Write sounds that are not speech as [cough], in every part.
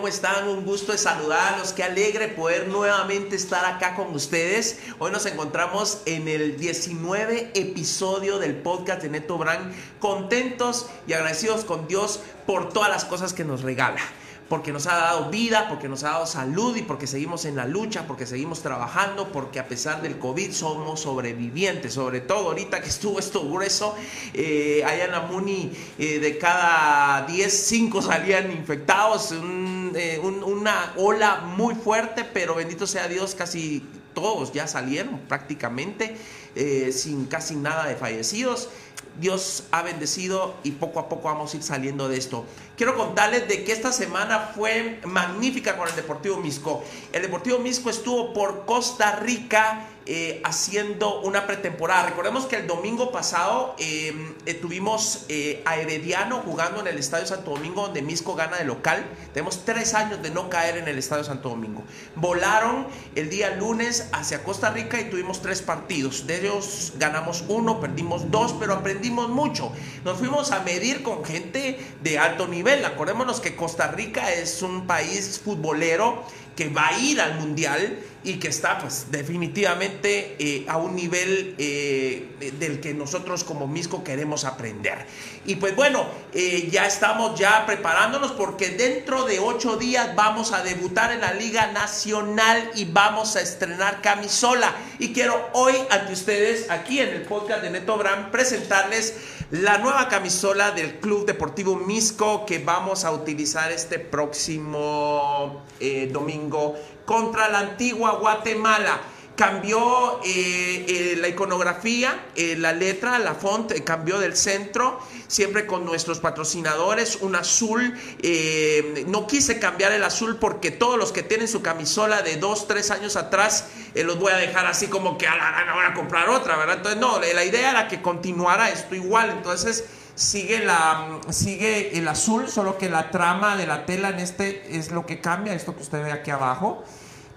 ¿Cómo están? Un gusto de saludarlos. Qué alegre poder nuevamente estar acá con ustedes. Hoy nos encontramos en el 19 episodio del podcast de Neto Brand. Contentos y agradecidos con Dios por todas las cosas que nos regala porque nos ha dado vida, porque nos ha dado salud y porque seguimos en la lucha, porque seguimos trabajando, porque a pesar del COVID somos sobrevivientes, sobre todo ahorita que estuvo esto grueso, eh, allá en la Muni eh, de cada 10, 5 salían infectados, eh, una ola muy fuerte, pero bendito sea Dios, casi todos ya salieron prácticamente, sin casi nada de fallecidos. Dios ha bendecido y poco a poco vamos a ir saliendo de esto. Quiero contarles de que esta semana fue magnífica con el Deportivo Misco. El Deportivo Misco estuvo por Costa Rica eh, haciendo una pretemporada. Recordemos que el domingo pasado em, eh, tuvimos eh, a Herediano jugando en el Estadio Santo Domingo, donde Misco gana de local. Tenemos tres años de no caer en el Estadio Santo Domingo. Volaron el día lunes hacia Costa Rica y tuvimos tres partidos. De ellos ganamos uno, perdimos dos, pero aprendimos mucho. Nos fuimos a medir con gente de alto nivel. Acordémonos que Costa Rica es un país futbolero que va a ir al mundial y que está pues definitivamente eh, a un nivel eh, del que nosotros como Misco queremos aprender. Y pues bueno, eh, ya estamos ya preparándonos porque dentro de ocho días vamos a debutar en la Liga Nacional y vamos a estrenar camisola. Y quiero hoy ante ustedes aquí en el podcast de Neto Brand presentarles la nueva camisola del Club Deportivo Misco que vamos a utilizar este próximo domingo contra la antigua Guatemala. Cambió eh, eh, la iconografía, eh, la letra, la font, cambió del centro, siempre con nuestros patrocinadores, un azul. no quise cambiar el azul porque todos los que tienen su camisola de dos, tres años atrás, los voy a dejar así como que a la gana van a comprar otra, ¿verdad? Entonces, no, la idea era que continuara esto igual. Entonces, sigue, la, sigue el azul, solo que la trama de la tela en este es lo que cambia, esto que usted ve aquí abajo.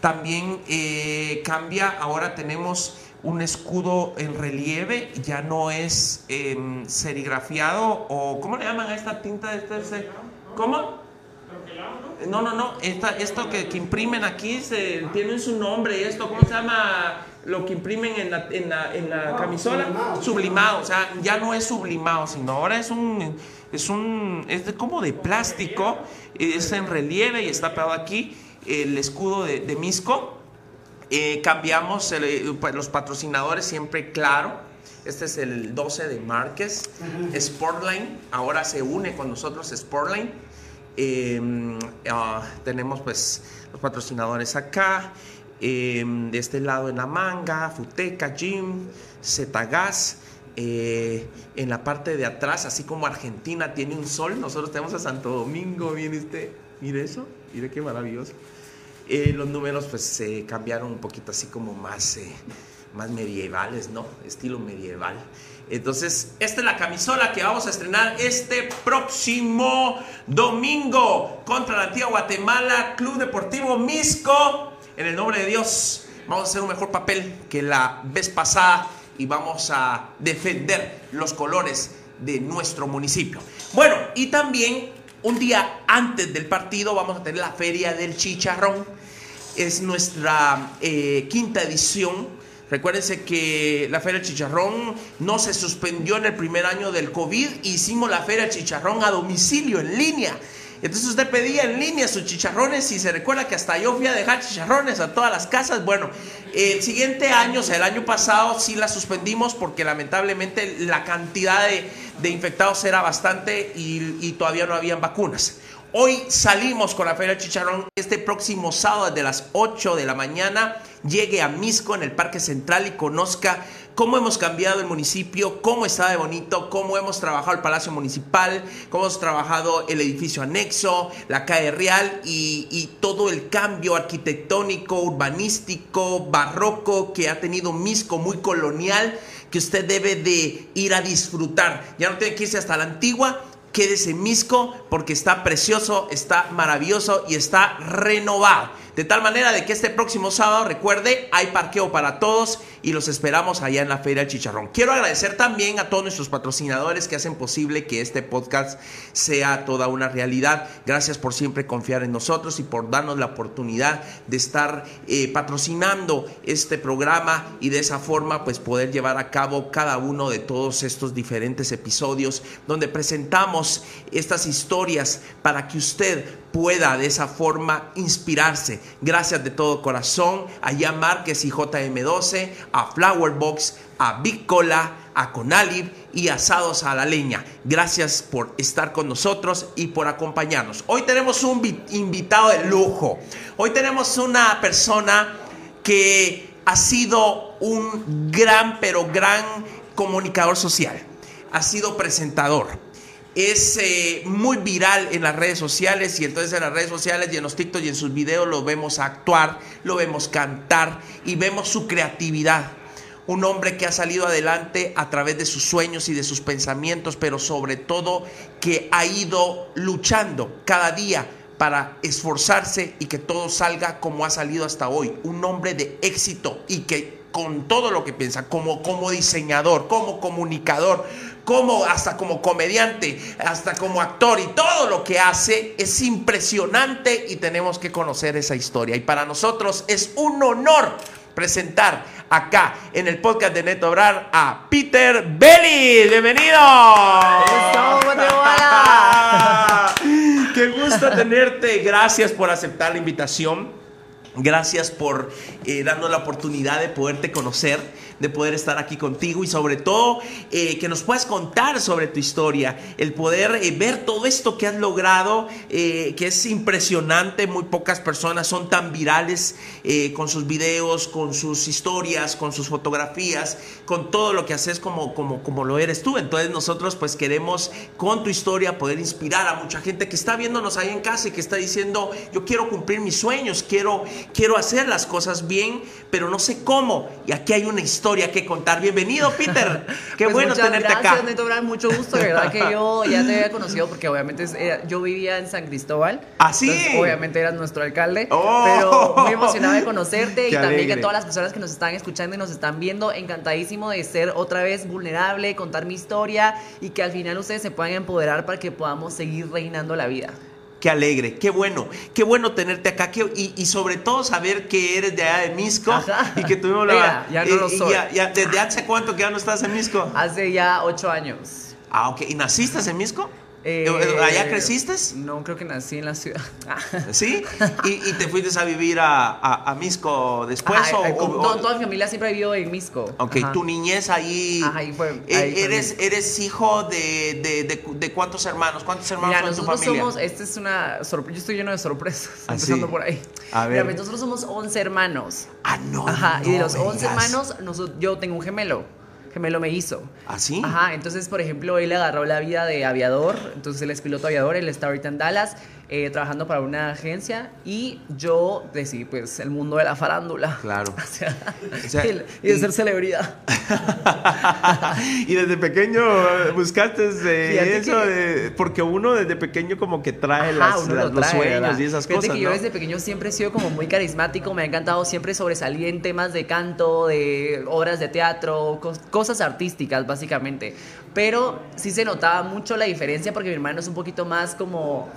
También eh, cambia, ahora tenemos un escudo en relieve, ya no es em, serigrafiado o ¿cómo le llaman a esta tinta? Este, ¿Cómo? No, no, no, esto que, imprimen aquí se, tiene su nombre, esto, ¿cómo se llama? Lo que imprimen en la, en la, en la camisola, sublimado. o sea, ya no es sublimado, sino ahora es un, es un, es como de plástico, es en relieve y está pegado aquí el escudo de, Misco. Eh, cambiamos pues, los patrocinadores siempre claro. Este es el 12 de Márquez. Sportline ahora se une con nosotros Sportline. Em, ah, tenemos pues los patrocinadores acá. Em, de este lado en la manga, Futeca, Jim, Zetagas. Eh, en la parte de atrás, así como Argentina tiene un sol, nosotros tenemos a Santo Domingo, ¿viene usted? Mire eso, mire qué maravilloso. Eh, los números pues se cambiaron un poquito así como más, eh, más medievales, ¿no? Estilo medieval. Entonces, esta es la camisola que vamos a estrenar este próximo domingo contra la antigua Guatemala, Club Deportivo Misco. En el nombre de Dios, vamos a hacer un mejor papel que la vez pasada y vamos a defender los colores de nuestro municipio. Bueno, y también un día antes del partido vamos a tener la Feria del Chicharrón. Es nuestra eh, quinta edición. Recuérdense que la Feria del Chicharrón no se suspendió en el primer año del COVID. Hicimos la Feria del Chicharrón a domicilio, en línea. Entonces usted pedía en línea sus chicharrones y se recuerda que hasta yo fui a dejar chicharrones a todas las casas. Bueno, el siguiente año, o sea, el año pasado sí la suspendimos porque lamentablemente la cantidad de, infectados era bastante y, y todavía no habían vacunas. Hoy salimos con la Feria Chicharrón. Este próximo sábado desde las 8 de la mañana llegue a Misco en el Parque Central y conozca cómo hemos cambiado el municipio, cómo está de bonito, cómo hemos trabajado el Palacio Municipal, cómo hemos trabajado el edificio anexo, la calle Real y, todo el cambio arquitectónico, urbanístico, barroco que ha tenido Misco, muy colonial, que usted debe de ir a disfrutar. Ya no tiene que irse hasta la antigua quédese en Misco porque está precioso, está maravilloso y está renovado. De tal manera de que este próximo sábado, recuerde, hay parqueo para todos y los esperamos allá en la Feria del Chicharrón. Quiero agradecer también a todos nuestros patrocinadores que hacen posible que este podcast sea toda una realidad. Gracias por siempre confiar en nosotros y por darnos la oportunidad de estar eh, patrocinando este programa y de esa forma pues poder llevar a cabo cada uno de todos estos diferentes episodios donde presentamos estas historias para que usted pueda de esa forma inspirarse. Gracias de todo corazón a Jan Márquez y JM12, a Flowerbox, a Big Cola, a Conalib y Asados a la Leña. Gracias por estar con nosotros y por acompañarnos. Hoy tenemos un invitado de lujo. Hoy tenemos una persona que ha sido un gran, pero gran comunicador social. Ha sido presentador es eh, muy viral en las redes sociales y entonces en las redes sociales y en los TikTok y en sus videos lo vemos actuar, lo vemos cantar y vemos su creatividad. Un hombre que ha salido adelante a través de sus sueños y de sus pensamientos, pero sobre todo que ha ido luchando cada día para esforzarse y que todo salga como ha salido hasta hoy. Un hombre de éxito y que con todo lo que piensa, como, como diseñador, como comunicador, como hasta como comediante, hasta como actor y todo lo que hace es impresionante y tenemos que conocer esa historia. Y para nosotros es un honor presentar acá en el podcast de Neto Obrar a Peter Belli. Bienvenido. [laughs] Qué gusto tenerte. Gracias por aceptar la invitación. Gracias por eh, darnos la oportunidad de poderte conocer de poder estar aquí contigo y sobre todo eh, que nos puedas contar sobre tu historia, el poder eh, ver todo esto que has logrado, eh, que es impresionante, muy pocas personas son tan virales con sus videos, con sus historias, con sus fotografías, con todo lo que haces como, como, como lo eres tú. Entonces nosotros pues queremos con tu historia poder inspirar a mucha gente que está viéndonos ahí en casa y que está diciendo, yo quiero cumplir mis sueños, quiero, quiero hacer las cosas bien, pero no sé cómo. Y aquí hay una historia que contar. Bienvenido, Peter. [laughs] Qué pues bueno tenerte gracias, acá. Neto Brand, mucho gusto. De verdad que yo [laughs] ya te había conocido porque obviamente eh, yo vivía en San Cristóbal. ¿Ah, sí? obviamente eras nuestro alcalde. Oh. Pero muy emocionada de conocerte [laughs] y también alegre. que todas las personas que nos están escuchando y nos están viendo, encantadísimo de ser otra vez vulnerable, contar mi historia y que al final ustedes se puedan empoderar para que podamos seguir reinando la vida. Qué alegre, qué bueno, qué bueno tenerte acá qué- y, y sobre todo saber que eres de allá de Misco Ajá. y que tuvimos la... [laughs] Mira, ya no y- lo soy. ya- ya- ¿Desde hace cuánto que ya no estás en Misco? [laughs] Hace ya ocho años. Ah, ok. ¿Y naciste en Misco? Eh, ¿Allá creciste? No, creo que nací en la ciudad. [laughs] ¿Sí? ¿Y, y te fuiste a vivir a, a, a Misco después? Ajá, o, eh, con- o- toda, toda mi familia siempre ha vivido en Misco. Ok, Ajá. tu niñez ahí. Ajá, ahí fue- eh, ahí eres, eres hijo de, de, de, de cuántos hermanos? ¿Cuántos hermanos Mira, son en tu nosotros familia? somos, esta es una sorpresa, yo estoy lleno de sorpresas, ¿Ah, empezando sí? por ahí. A ver. Mira, nosotros somos 11 hermanos. Ah, no. Ajá, y de no los me 11 digas. hermanos, yo tengo un gemelo, gemelo me hizo. ¿Ah, sí? Ajá, entonces, por ejemplo, él agarró la vida de aviador, entonces él es piloto aviador, él está ahorita en Dallas, eh, trabajando para una agencia, y yo decidí, pues, el mundo de la farándula. Claro. [laughs] O sea, O sea, y, y de y- ser celebridad. [laughs] y desde pequeño eh, buscaste eh, eso que- de- porque uno desde pequeño como que trae Ajá, las- lo los trae, sueños ¿verdad? y esas Fíjate cosas, que yo desde pequeño siempre he sido como muy carismático, me ha encantado siempre sobresalir en temas de canto, de obras de teatro, cos- cosas artísticas básicamente. Pero sí se notaba mucho la diferencia porque mi hermano es un poquito más como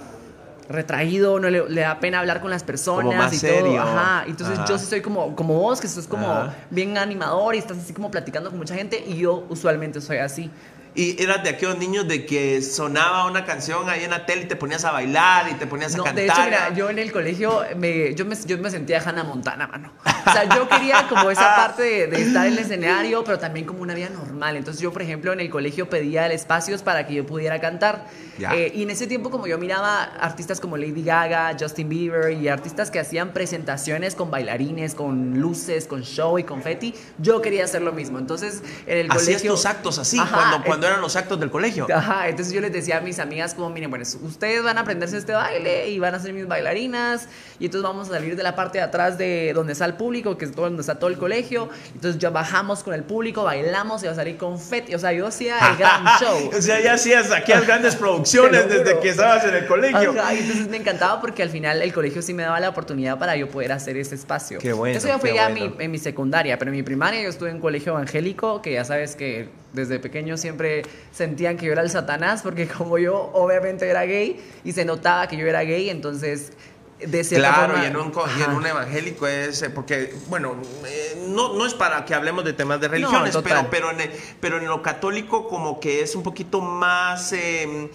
retraído, no le, le da pena hablar con las personas Como más y serio. todo. Ajá. Entonces Ajá. yo sí soy como, como vos, que sos como Ajá. bien animador y estás así como platicando con mucha gente y yo usualmente soy así. Y eras de aquellos niños de que sonaba una canción ahí en la tele y te ponías a bailar y te ponías a No, cantar. de hecho, mira, yo en el colegio me, yo, me, yo me sentía Hannah Montana, mano. O sea, yo quería como esa parte de, de estar en el escenario, pero también como una vida normal. Entonces yo, por ejemplo, en el colegio pedía espacios para que yo pudiera cantar. Eh, y en ese tiempo, como yo miraba artistas como Lady Gaga, Justin Bieber y artistas que hacían presentaciones con bailarines, con luces, con show y confetti, yo quería hacer lo mismo. Entonces, en el Hacías colegio... tus actos así, Ajá, cuando cuando eran los actos del colegio. Ajá, entonces yo les decía a mis amigas como, miren, bueno, ustedes van a aprenderse este baile y van a ser mis bailarinas y entonces vamos a salir de la parte de atrás de donde está el público, que es donde está todo el colegio. Entonces ya bajamos con el público, bailamos y va a salir confeti. O sea, yo hacía el [laughs] gran show. o sea, ya hacías aquí las grandes producciones desde que estabas en el colegio. Ajá, y entonces me encantaba porque al final el colegio sí me daba la oportunidad para yo poder hacer ese espacio. Qué bueno. Eso ya fue ya bueno. mi- en mi secundaria, pero en mi primaria yo estuve en un colegio evangélico, que ya sabes que desde pequeño siempre sentían que yo era el satanás, porque [laughs] como yo obviamente era gay y se notaba que yo era gay, entonces de cierta Claro, forma- y en, un, y en un evangélico es, eh, porque, bueno, eh, no, no es para que hablemos de temas de religiones, pero, pero, en, el- pero en lo católico como que es un poquito más, eh,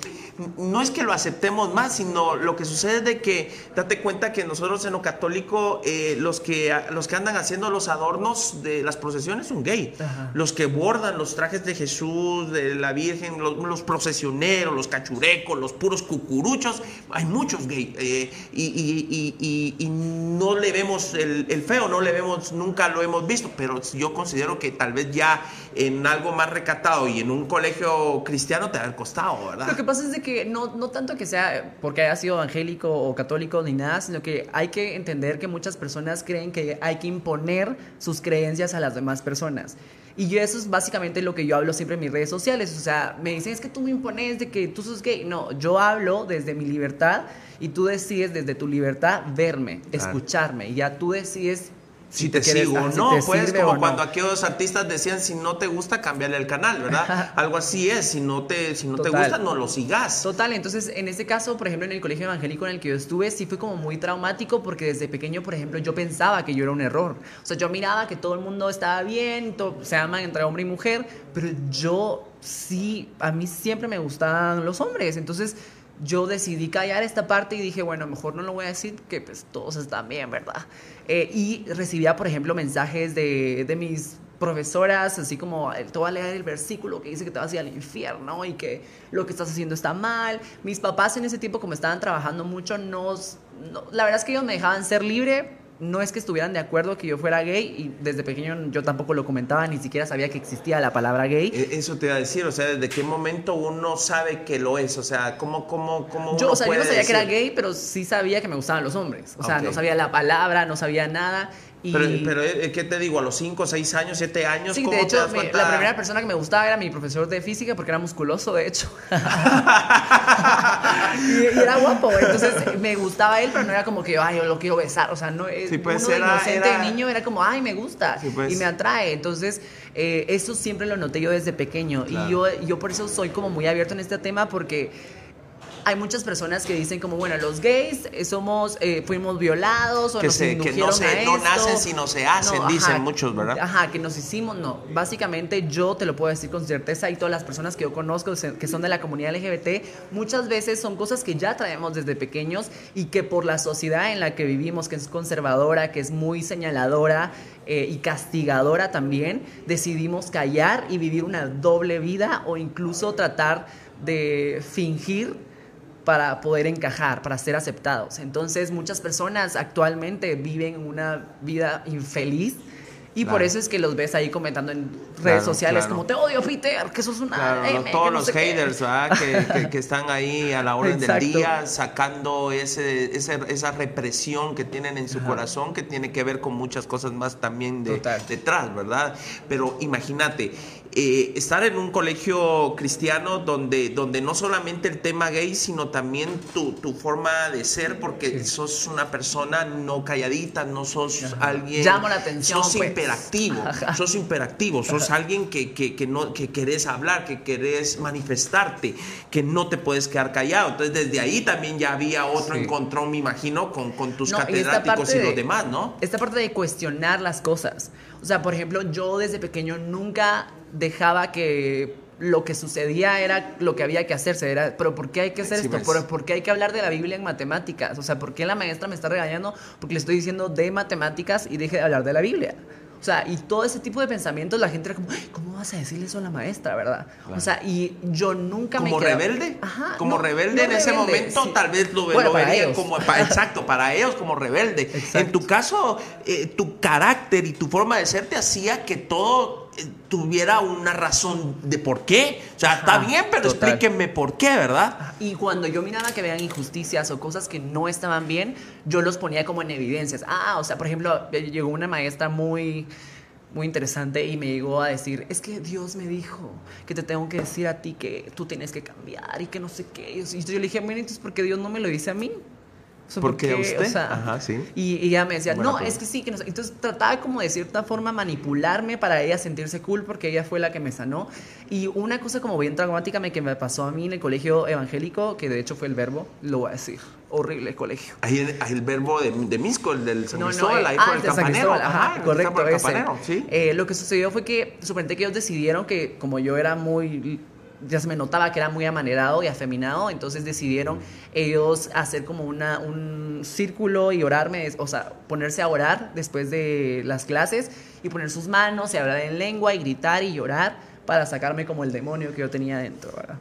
no es que lo aceptemos más, sino lo que sucede es de que, date cuenta que nosotros en lo católico, eh, los, que, los que andan haciendo los adornos de las procesiones son gay, Ajá. los que bordan los trajes de Jesús, de la Virgen, los, los procesioneros, los cachurecos, los puros cucuruchos, hay muchos gay. eh, y, y- y- y- no le vemos el, el feo, no le vemos, nunca lo hemos visto, pero yo considero que tal vez ya en algo más recatado y en un colegio cristiano te da el costado, ¿verdad? Lo que pasa es de que no, no tanto que sea porque haya sido evangélico o católico ni nada, sino que hay que entender que muchas personas creen que hay que imponer sus creencias a las demás personas. Y yo eso es básicamente lo que yo hablo siempre en mis redes sociales. O sea, me dicen, es que tú me impones de que tú sos gay. No, yo hablo desde mi libertad y tú decides desde tu libertad verme, Claro. escucharme. Y ya tú decides si te sigo o ah, si no, te pues como o no. cuando aquellos artistas decían si no te gusta cambiarle el canal, ¿verdad? [laughs] Algo así es, si no te si no te gusta no lo sigas. Total, entonces en ese caso, por ejemplo, en el colegio evangélico en el que yo estuve, sí fue como muy traumático porque desde pequeño, por ejemplo, yo pensaba que yo era un error. O sea, yo miraba que todo el mundo estaba bien, se aman entre hombre y mujer, pero yo sí, a mí siempre me gustaban los hombres. Entonces yo decidí callar esta parte y dije, bueno, mejor no lo voy a decir, que pues todos están bien, ¿verdad? Eh, y recibía, por ejemplo, mensajes de, de mis profesoras, así como, "Eh, te voy a leer el versículo que dice que te vas a ir al infierno y que lo que estás haciendo está mal. Mis papás en ese tiempo, como estaban trabajando mucho, nos, no- la verdad es que ellos me dejaban ser libre. No es que estuvieran de acuerdo que yo fuera gay y desde pequeño yo tampoco lo comentaba, ni siquiera sabía que existía la palabra gay. E- Eso te iba a decir, o sea, ¿desde qué momento uno sabe que lo es? O sea, ¿cómo, cómo, cómo Yo, uno o sea, yo no sabía que era gay, pero sí sabía que me gustaban los hombres. O sea, no sabía la palabra, no sabía nada. Y... Pero, pero, eh, ¿qué te digo? ¿A los 5, 6 años, 7 años? Sí, ¿cómo de te hecho, das me- cuenta? la primera persona que me gustaba era mi profesor de física porque era musculoso, de hecho. [laughs] y, y era guapo, entonces me gustaba él, pero no era como que, ay, yo lo quiero besar. O sea, no, Sí, pues, uno era- inocente era- de niño era como, ay, me gusta Sí, pues. y me atrae. Entonces, eh, eso siempre lo noté yo desde pequeño. Claro. Y yo, yo por eso soy como muy abierto en este tema porque hay muchas personas que dicen como, bueno, los gays eh, somos, eh, fuimos violados o Que nos se- que no se- a no esto. nacen sino se hacen, dicen muchos, ¿verdad? Ajá, que nos hicimos, no. Básicamente yo te lo puedo decir con certeza y todas las personas que yo conozco que son de la comunidad LGBT, muchas veces son cosas que ya traemos desde pequeños y que por la sociedad en la que vivimos, que es conservadora, que es muy señaladora eh, y castigadora también, decidimos callar y vivir una doble vida o incluso tratar de fingir para poder encajar, para ser aceptados. Entonces muchas personas actualmente viven una vida infeliz y por eso es que los ves ahí comentando en redes Claro, sociales claro. como te odio Peter, que sos una M, que todos no los sé qué". haters, ¿verdad? Que, que- que están ahí a la orden Exacto. del día sacando ese, ese- esa represión que tienen en su corazón, que tiene que ver con muchas cosas más también de- detrás, ¿verdad? Pero imagínate, eh, estar en un colegio cristiano donde, donde no solamente el tema gay, sino también tu, tu forma de ser, porque sos una persona no calladita, no sos alguien... Llamo la atención, Sos pues. imperactivo, Ajá. sos imperactivo, sos alguien que, que, que no, que querés hablar, que querés manifestarte, que no te puedes quedar callado. Entonces, desde ahí también ya había otro Sí. encontrón, me imagino, con, con tus No, catedráticos y, los de- demás, ¿no? Esta parte de cuestionar las cosas. O sea, por ejemplo, yo desde pequeño nunca dejaba que lo que sucedía era lo que había que hacerse. Era, pero ¿por qué hay que hacer Sí, esto? ¿Pero ¿Por qué hay que hablar de la Biblia en matemáticas? O sea, ¿por qué la maestra me está regañando? Porque le estoy diciendo de matemáticas y deje de hablar de la Biblia. O sea, y todo ese tipo de pensamientos, la gente era como, "Ay, ¿cómo vas a decirle eso a la maestra, verdad? O sea, y yo nunca me Como rebelde, Ajá, como no, rebelde no en ese momento, sí. tal vez lo, Bueno, lo para verían como, pa- [laughs] exacto, para ellos como rebelde. Exacto. En tu caso, eh, tu carácter y tu forma de ser te hacía que todo tuviera una razón de por qué. O sea, está bien, pero total. explíquenme por qué, ¿verdad? Y cuando yo miraba que vean injusticias o cosas que no estaban bien, yo los ponía como en evidencias. Ah, o sea, por ejemplo, llegó una maestra muy muy interesante y me llegó a decir, es que Dios me dijo que te tengo que decir a ti que tú tienes que cambiar y que no sé qué. Y yo le dije, mira, entonces, ¿por qué Dios no me lo dice a mí? O sea, ¿Por qué a usted? O sea, Ajá, sí. Y, y ella me decía, Buena no, pregunta. es que sí, que no sé. Entonces trataba como de cierta forma manipularme para ella sentirse cool porque ella fue la que me sanó. Y una cosa como bien traumática me, que me pasó a mí en el colegio evangélico, que de hecho fue el verbo, lo voy a decir, horrible el colegio. Ahí el, verbo de, de Misco, el del San No, no, Cristóbal, eh, ahí ah, por el campanero. Ajá, Ajá, correcto, el campanero, sí. Eh, lo que sucedió fue que, suponete que ellos decidieron que, como yo era muy, ya se me notaba que era muy amanerado y afeminado, entonces decidieron ellos hacer como una, un círculo y orarme, o sea, ponerse a orar después de las clases y poner sus manos y hablar en lengua y gritar y llorar para sacarme como el demonio que yo tenía dentro, ¿verdad?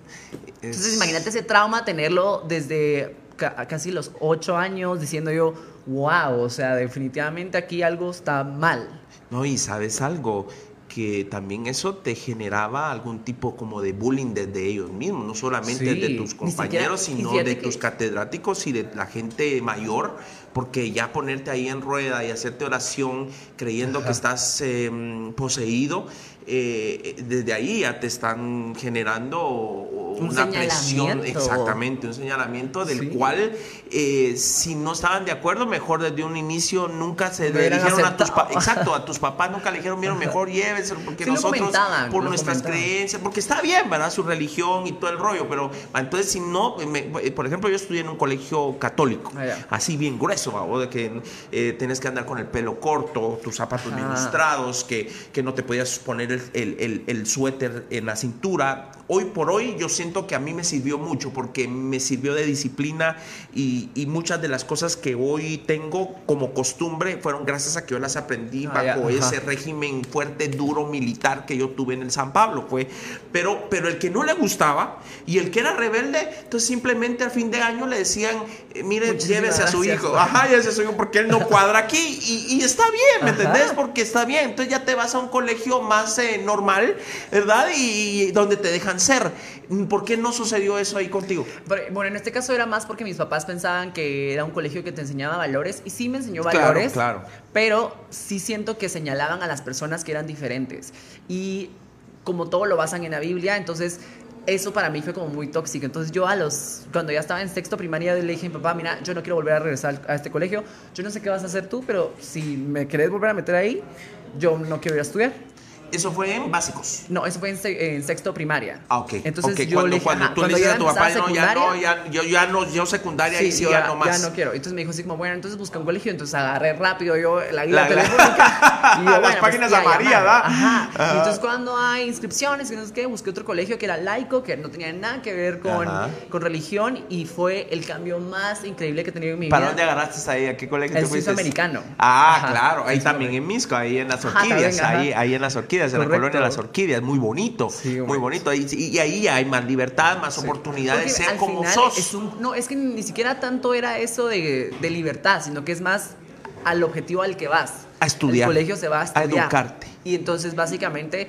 Entonces Es- imagínate ese trauma tenerlo desde ca- casi los ocho años diciendo yo, wow, o sea, definitivamente aquí algo está mal. No, y sabes algo, que también eso te generaba algún tipo como de bullying desde ellos mismos, no solamente Sí, de tus compañeros, sino de que- tus catedráticos y de la gente mayor, porque ya ponerte ahí en rueda y hacerte oración creyendo que estás eh, poseído, eh, desde ahí ya te están generando Un una presión, exactamente, un señalamiento del Sí. cual eh, si no estaban de acuerdo, mejor desde un inicio nunca se le dijeron a tus papás, exacto, a tus [laughs] papás nunca le dijeron, mira, mejor llévenselo porque Sí nosotros por nuestras comentaban. creencias, porque está bien, ¿verdad? Su religión y todo el rollo, pero entonces si no, me- por ejemplo, yo estudié en un colegio católico, Ah, así bien grueso. O de que eh, tienes que andar con el pelo corto, tus zapatos bien Ajá. lustrados, que, que no te podías poner el, el- el- suéter en la cintura. Hoy por hoy yo siento que a mí me sirvió mucho porque me sirvió de disciplina y, y muchas de las cosas que hoy tengo como costumbre fueron gracias a que yo las aprendí Ah, ya, bajo ajá. ese régimen fuerte, duro, militar que yo tuve en el San Pablo. Fue. Pero, pero el que no le gustaba y el que era rebelde, entonces simplemente al fin de año le decían, eh, mire, Muchísimas llévese a su gracias. hijo. Ajá, llévese a su hijo porque él no cuadra aquí y, y está bien, ¿me Ajá. entendés? Porque está bien. Entonces ya te vas a un colegio más eh, normal, ¿verdad? Y, donde te dejan ser. ¿Por qué no sucedió eso ahí contigo? Pero, bueno, en este caso era más porque mis papás pensaban que era un colegio que te enseñaba valores y sí me enseñó Claro, valores, claro. pero sí siento que señalaban a las personas que eran diferentes y como todo lo basan en la Biblia, entonces eso para mí fue como muy tóxico. Entonces yo a los cuando ya estaba en sexto primaria le dije a mi papá, mira, yo no quiero volver a regresar a este colegio, yo no sé qué vas a hacer tú, pero si me querés volver a meter ahí, yo no quiero ir a estudiar. Eso fue en básicos. No, eso fue en, se- en sexto primaria. Ah, ok. Entonces Ok, yo cuando, le dije, cuando tú le dices a tu papá, no, ya no, ya, yo ya no, yo secundaria y sí, ya, ya no más. ya no quiero. Entonces me dijo así como, bueno, entonces busca un colegio. Entonces agarré rápido yo la guía La- la- telefónica. [laughs] y yo, Las bueno, pues, páginas y a amarillas. ¿verdad? Ajá. Ajá. Y entonces cuando hay inscripciones y no sé qué, busqué otro colegio que era laico, que no tenía nada que ver con, Ajá. con religión y fue el cambio más increíble que he tenido en mi ¿Para vida. dónde agarraste ahí? ¿A qué colegio El te fuiste? suizo-americano. Ah, claro. Ahí también en Misco, ahí en las orquídeas. ahí en las orquídeas, en la Correcto. colonia de las orquídeas. Muy bonito. Sí, muy bonito. Y, y ahí hay más libertad, más oportunidad de Porque ser al como sos. es un- no, es que ni siquiera tanto era eso de, de libertad, sino que es más al objetivo al que vas. A estudiar. El colegio se va a A estudiar. educarte. Y entonces, básicamente,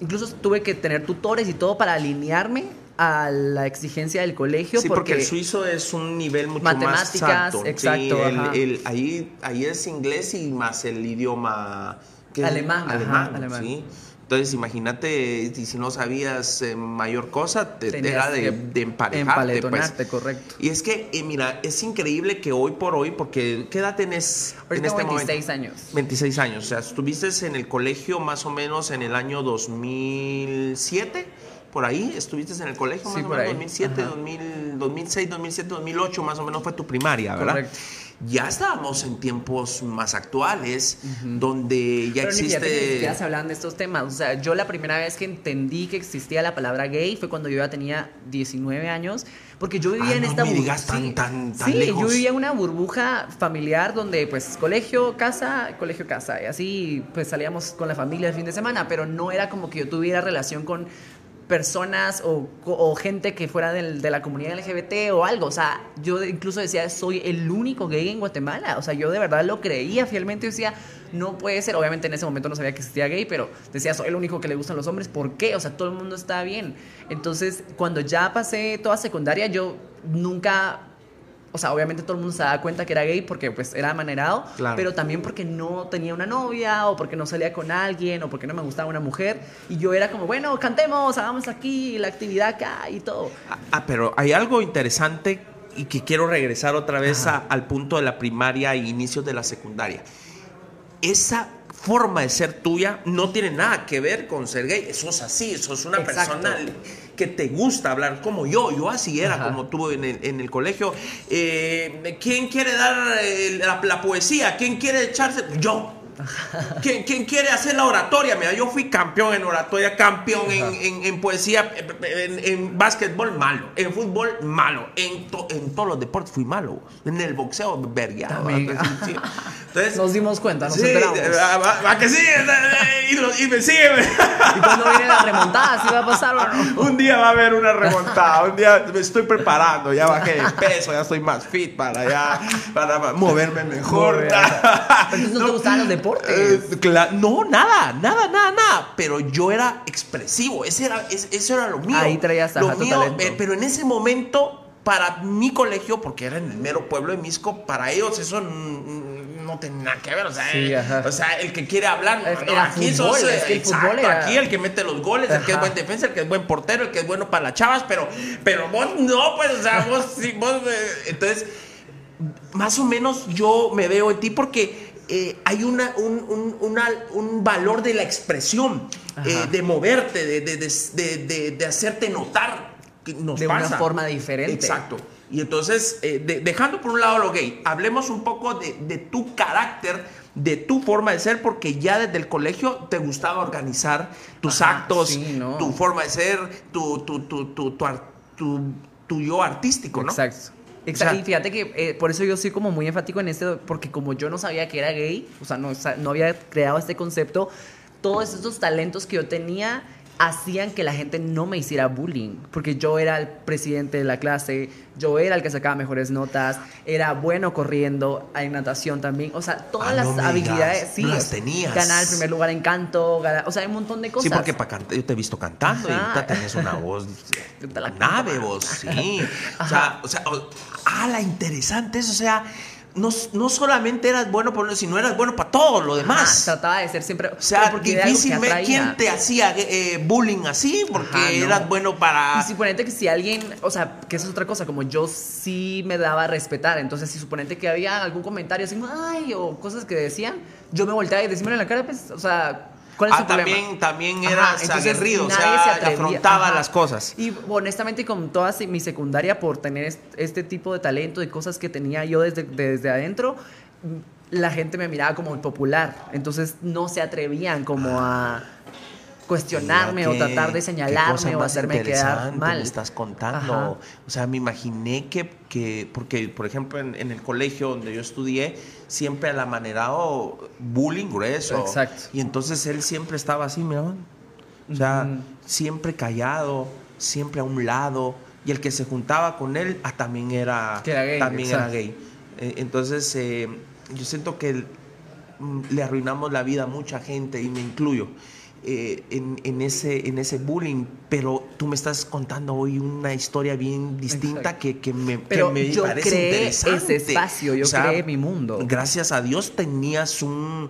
incluso tuve que tener tutores y todo para alinearme a la exigencia del colegio. Sí, porque, el suizo es un nivel mucho Matemáticas, más alto. exacto, Sí, el- el- ahí, ahí es inglés y más el idioma ¿qué? Alemán, ajá, alemán, alemán. sí. Entonces, imagínate, y si no sabías eh, mayor cosa, te, era de, de emparejarte. Pues. empaletonarte, correcto. Y es que, eh, mira, es increíble que hoy por hoy, porque ¿qué edad tenés Ahorita en este tengo 26 momento? años. 26 años, o sea, estuviste en el colegio más o menos en el año 2007, por ahí, estuviste en el colegio más Sí, o por menos ahí. 2007, Ajá. 2000, 2006, 2007, 2008 más o menos fue tu primaria, ¿verdad? Correcto. Ya estábamos en tiempos más actuales, donde ya Pero existe... siquiera se hablan de estos temas. O sea, yo la primera vez que entendí que existía la palabra gay fue cuando yo ya tenía 19 años. Porque yo vivía Ah, en no esta me burbuja. digas tan- tan- tan sí, lejos. yo vivía en una burbuja familiar donde, pues, colegio, casa, colegio, casa. Y así, pues, salíamos con la familia el fin de semana. Pero no era como que yo tuviera relación con personas o, gente que fuera del- de la comunidad LGBT o algo. O sea, yo incluso decía, soy el único gay en Guatemala. O sea, yo de verdad lo creía fielmente. Yo decía, no puede ser. Obviamente en ese momento no sabía que existía gay, pero decía, soy el único que le gustan los hombres. ¿Por qué? O sea, todo el mundo está bien. Entonces, cuando ya pasé toda secundaria, yo nunca... O sea, obviamente todo el mundo se daba cuenta que era gay porque pues era amanerado, Claro. pero también porque no tenía una novia o porque no salía con alguien o porque no me gustaba una mujer. Y yo era como, bueno, cantemos, hagamos aquí la actividad acá y todo. Ah, Ah, pero hay algo interesante y que quiero regresar otra vez a- al punto de la primaria e inicios de la secundaria. Esa forma de ser tuya no tiene nada que ver con ser gay. Eso es así, eso es una Exacto. persona que te gusta hablar como yo. Yo así era, Ajá. como tú en el, en el colegio. Eh, ¿Quién quiere dar eh, la, la poesía? ¿Quién quiere echarse? Yo. [laughs] ¿Quién, quién quiere hacer la oratoria? Mira, yo fui campeón en oratoria, campeón en, en- en poesía, en, en básquetbol malo, en fútbol malo, en, to- en todos los deportes fui malo, en el boxeo vergueado. Entonces, Nos dimos cuenta, nos sí, enteramos. va, va- va que sí, y, lo- y me sigue. [laughs] ¿Y cuando viene la remontada? ¿Sí va a pasar o no? Un día va a haber una remontada, un día me estoy preparando, ya bajé de peso, ya estoy más fit para ya, para moverme mejor. [laughs] Entonces, ¿no te gustaban los deportes? Eh, no, nada, nada, nada, nada. Pero yo era expresivo, ese era, es- eso era lo mío. Ahí traías lo ajá, tu mío, talento. eh, pero en ese momento, para mi colegio, porque era en el mero pueblo de Misco, para ellos eso no tenía nada que ver. O sea, Sí, eh, ajá. o sea el que quiere hablar, no, aquí fútbol, sos, es que el exacto, fútbol era- aquí el que mete los goles, el que es buen defensa, el que es buen portero, el que es bueno para las chavas, pero, pero vos no, pues, o sea, vos sí, vos, eh, entonces, más o menos yo me veo en ti porque eh, hay una, un, un- una- un valor de la expresión, eh, de moverte, de, de- de- de- hacerte notar. Que nos De una forma diferente. Exacto. Y entonces, eh, de- dejando por un lado lo gay, hablemos un poco de, de tu carácter, de tu forma de ser, porque ya desde el colegio te gustaba organizar tus Ajá, actos, sí, ¿no? tu forma de ser, tu, tu, tu, tu, tu, tu- tu yo artístico, ¿no? Exacto. Exacto. O sea- y fíjate que eh, por eso yo soy como muy enfático en este, porque como yo no sabía que era gay, o sea, no, no había creado este concepto, todos estos talentos que yo tenía hacían que la gente no me hiciera bullying, porque yo era el presidente de la clase, yo era el que sacaba mejores notas, era bueno corriendo, en natación también, o sea, todas Ah, las no habilidades, sí, las tenías. ganar el primer lugar en canto, ganar- o sea, hay un montón de cosas. Sí, porque para cantar, yo te he visto cantando y ahorita tenés una voz [laughs] nave, vos, sí. [laughs] O sea, o sea, o- ah, la interesante eso, o sea, no, no solamente eras bueno por uno, sino eras bueno para todo lo Ajá, demás. trataba de ser siempre, O sea, difícilmente atraía. quién te hacía eh, bullying así, porque Ajá, no. eras bueno para. Y suponente que si alguien, o sea, que eso es otra cosa, como yo sí me daba a respetar, entonces si suponente que había algún comentario así, ay, o cosas que decían, yo me volteaba y decímelo en la cara, pues, o sea, ¿cuál es Ah, su problema? también, también entonces aguerrido, o sea, se afrontaba ajá. las cosas. Y honestamente con toda mi secundaria, por tener est- este tipo de talento y cosas que tenía yo desde, desde adentro, la gente me miraba como el popular, entonces no se atrevían como a cuestionarme Mira, o qué- tratar de qué señalarme o más hacerme quedar interesante mal. Me estás contando. Ajá. O sea, me imaginé que, que porque, por ejemplo, en, en el colegio donde yo estudié, siempre al amanerado bullying grueso. Exacto. Y entonces él siempre estaba así, mira. O sea, Ujú. siempre callado, siempre a un lado. Y el que se juntaba con él ah, también era, Que era gay, también era exacto. gay. Eh, entonces, eh, yo siento que el- mm, le arruinamos la vida a mucha gente y me incluyo eh, en, en ese, en ese bullying, pero tú me estás contando hoy una historia bien distinta que, que me, que Pero me yo parece creé interesante. ese espacio, yo creé mi mundo. Gracias a Dios tenías un,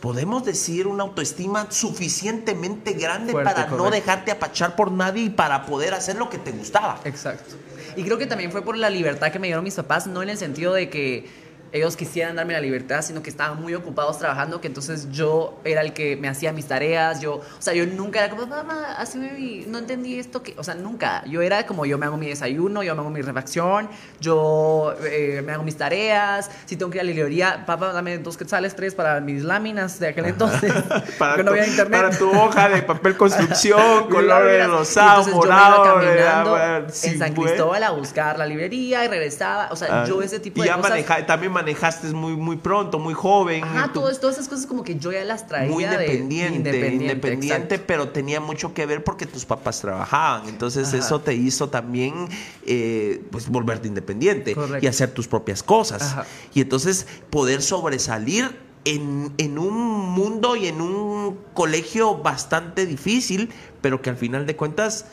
podemos decir, una autoestima suficientemente grande Fuerte, para no correcto. dejarte apachar por nadie y para poder hacer lo que te gustaba. Exacto. Y creo que también fue por la libertad que me dieron mis papás, no en el sentido de que ellos quisieran darme la libertad, sino que estaban muy ocupados trabajando, que entonces yo era el que me hacía mis tareas, yo, o sea, yo nunca era como, mamá, mi, no entendí esto, que, o sea, nunca, yo era como, yo me hago mi desayuno, yo me hago mi refacción, yo eh, me hago mis tareas, si tengo que ir a la librería, papá, dame dos quetzales, tres para mis láminas de aquel entonces, [laughs] porque no había internet. para tu hoja de papel construcción, color Claro, de verás. Y rosado, entonces yo me iba morado, caminando en San. Cristóbal a buscar la librería y regresaba. O sea, Ah, yo ese tipo y de ya cosas. maneja- también manejaste muy, muy pronto, muy joven. Ajá, tú- todas, todas esas cosas como que yo ya las traía muy de- independiente, independiente, pero tenía mucho que ver porque tus papás trabajaban. Entonces Ajá. eso te hizo también eh, pues volverte independiente Correcto. y hacer tus propias cosas. Ajá. Y entonces poder sobresalir en, en un mundo y en un colegio bastante difícil, pero que al final de cuentas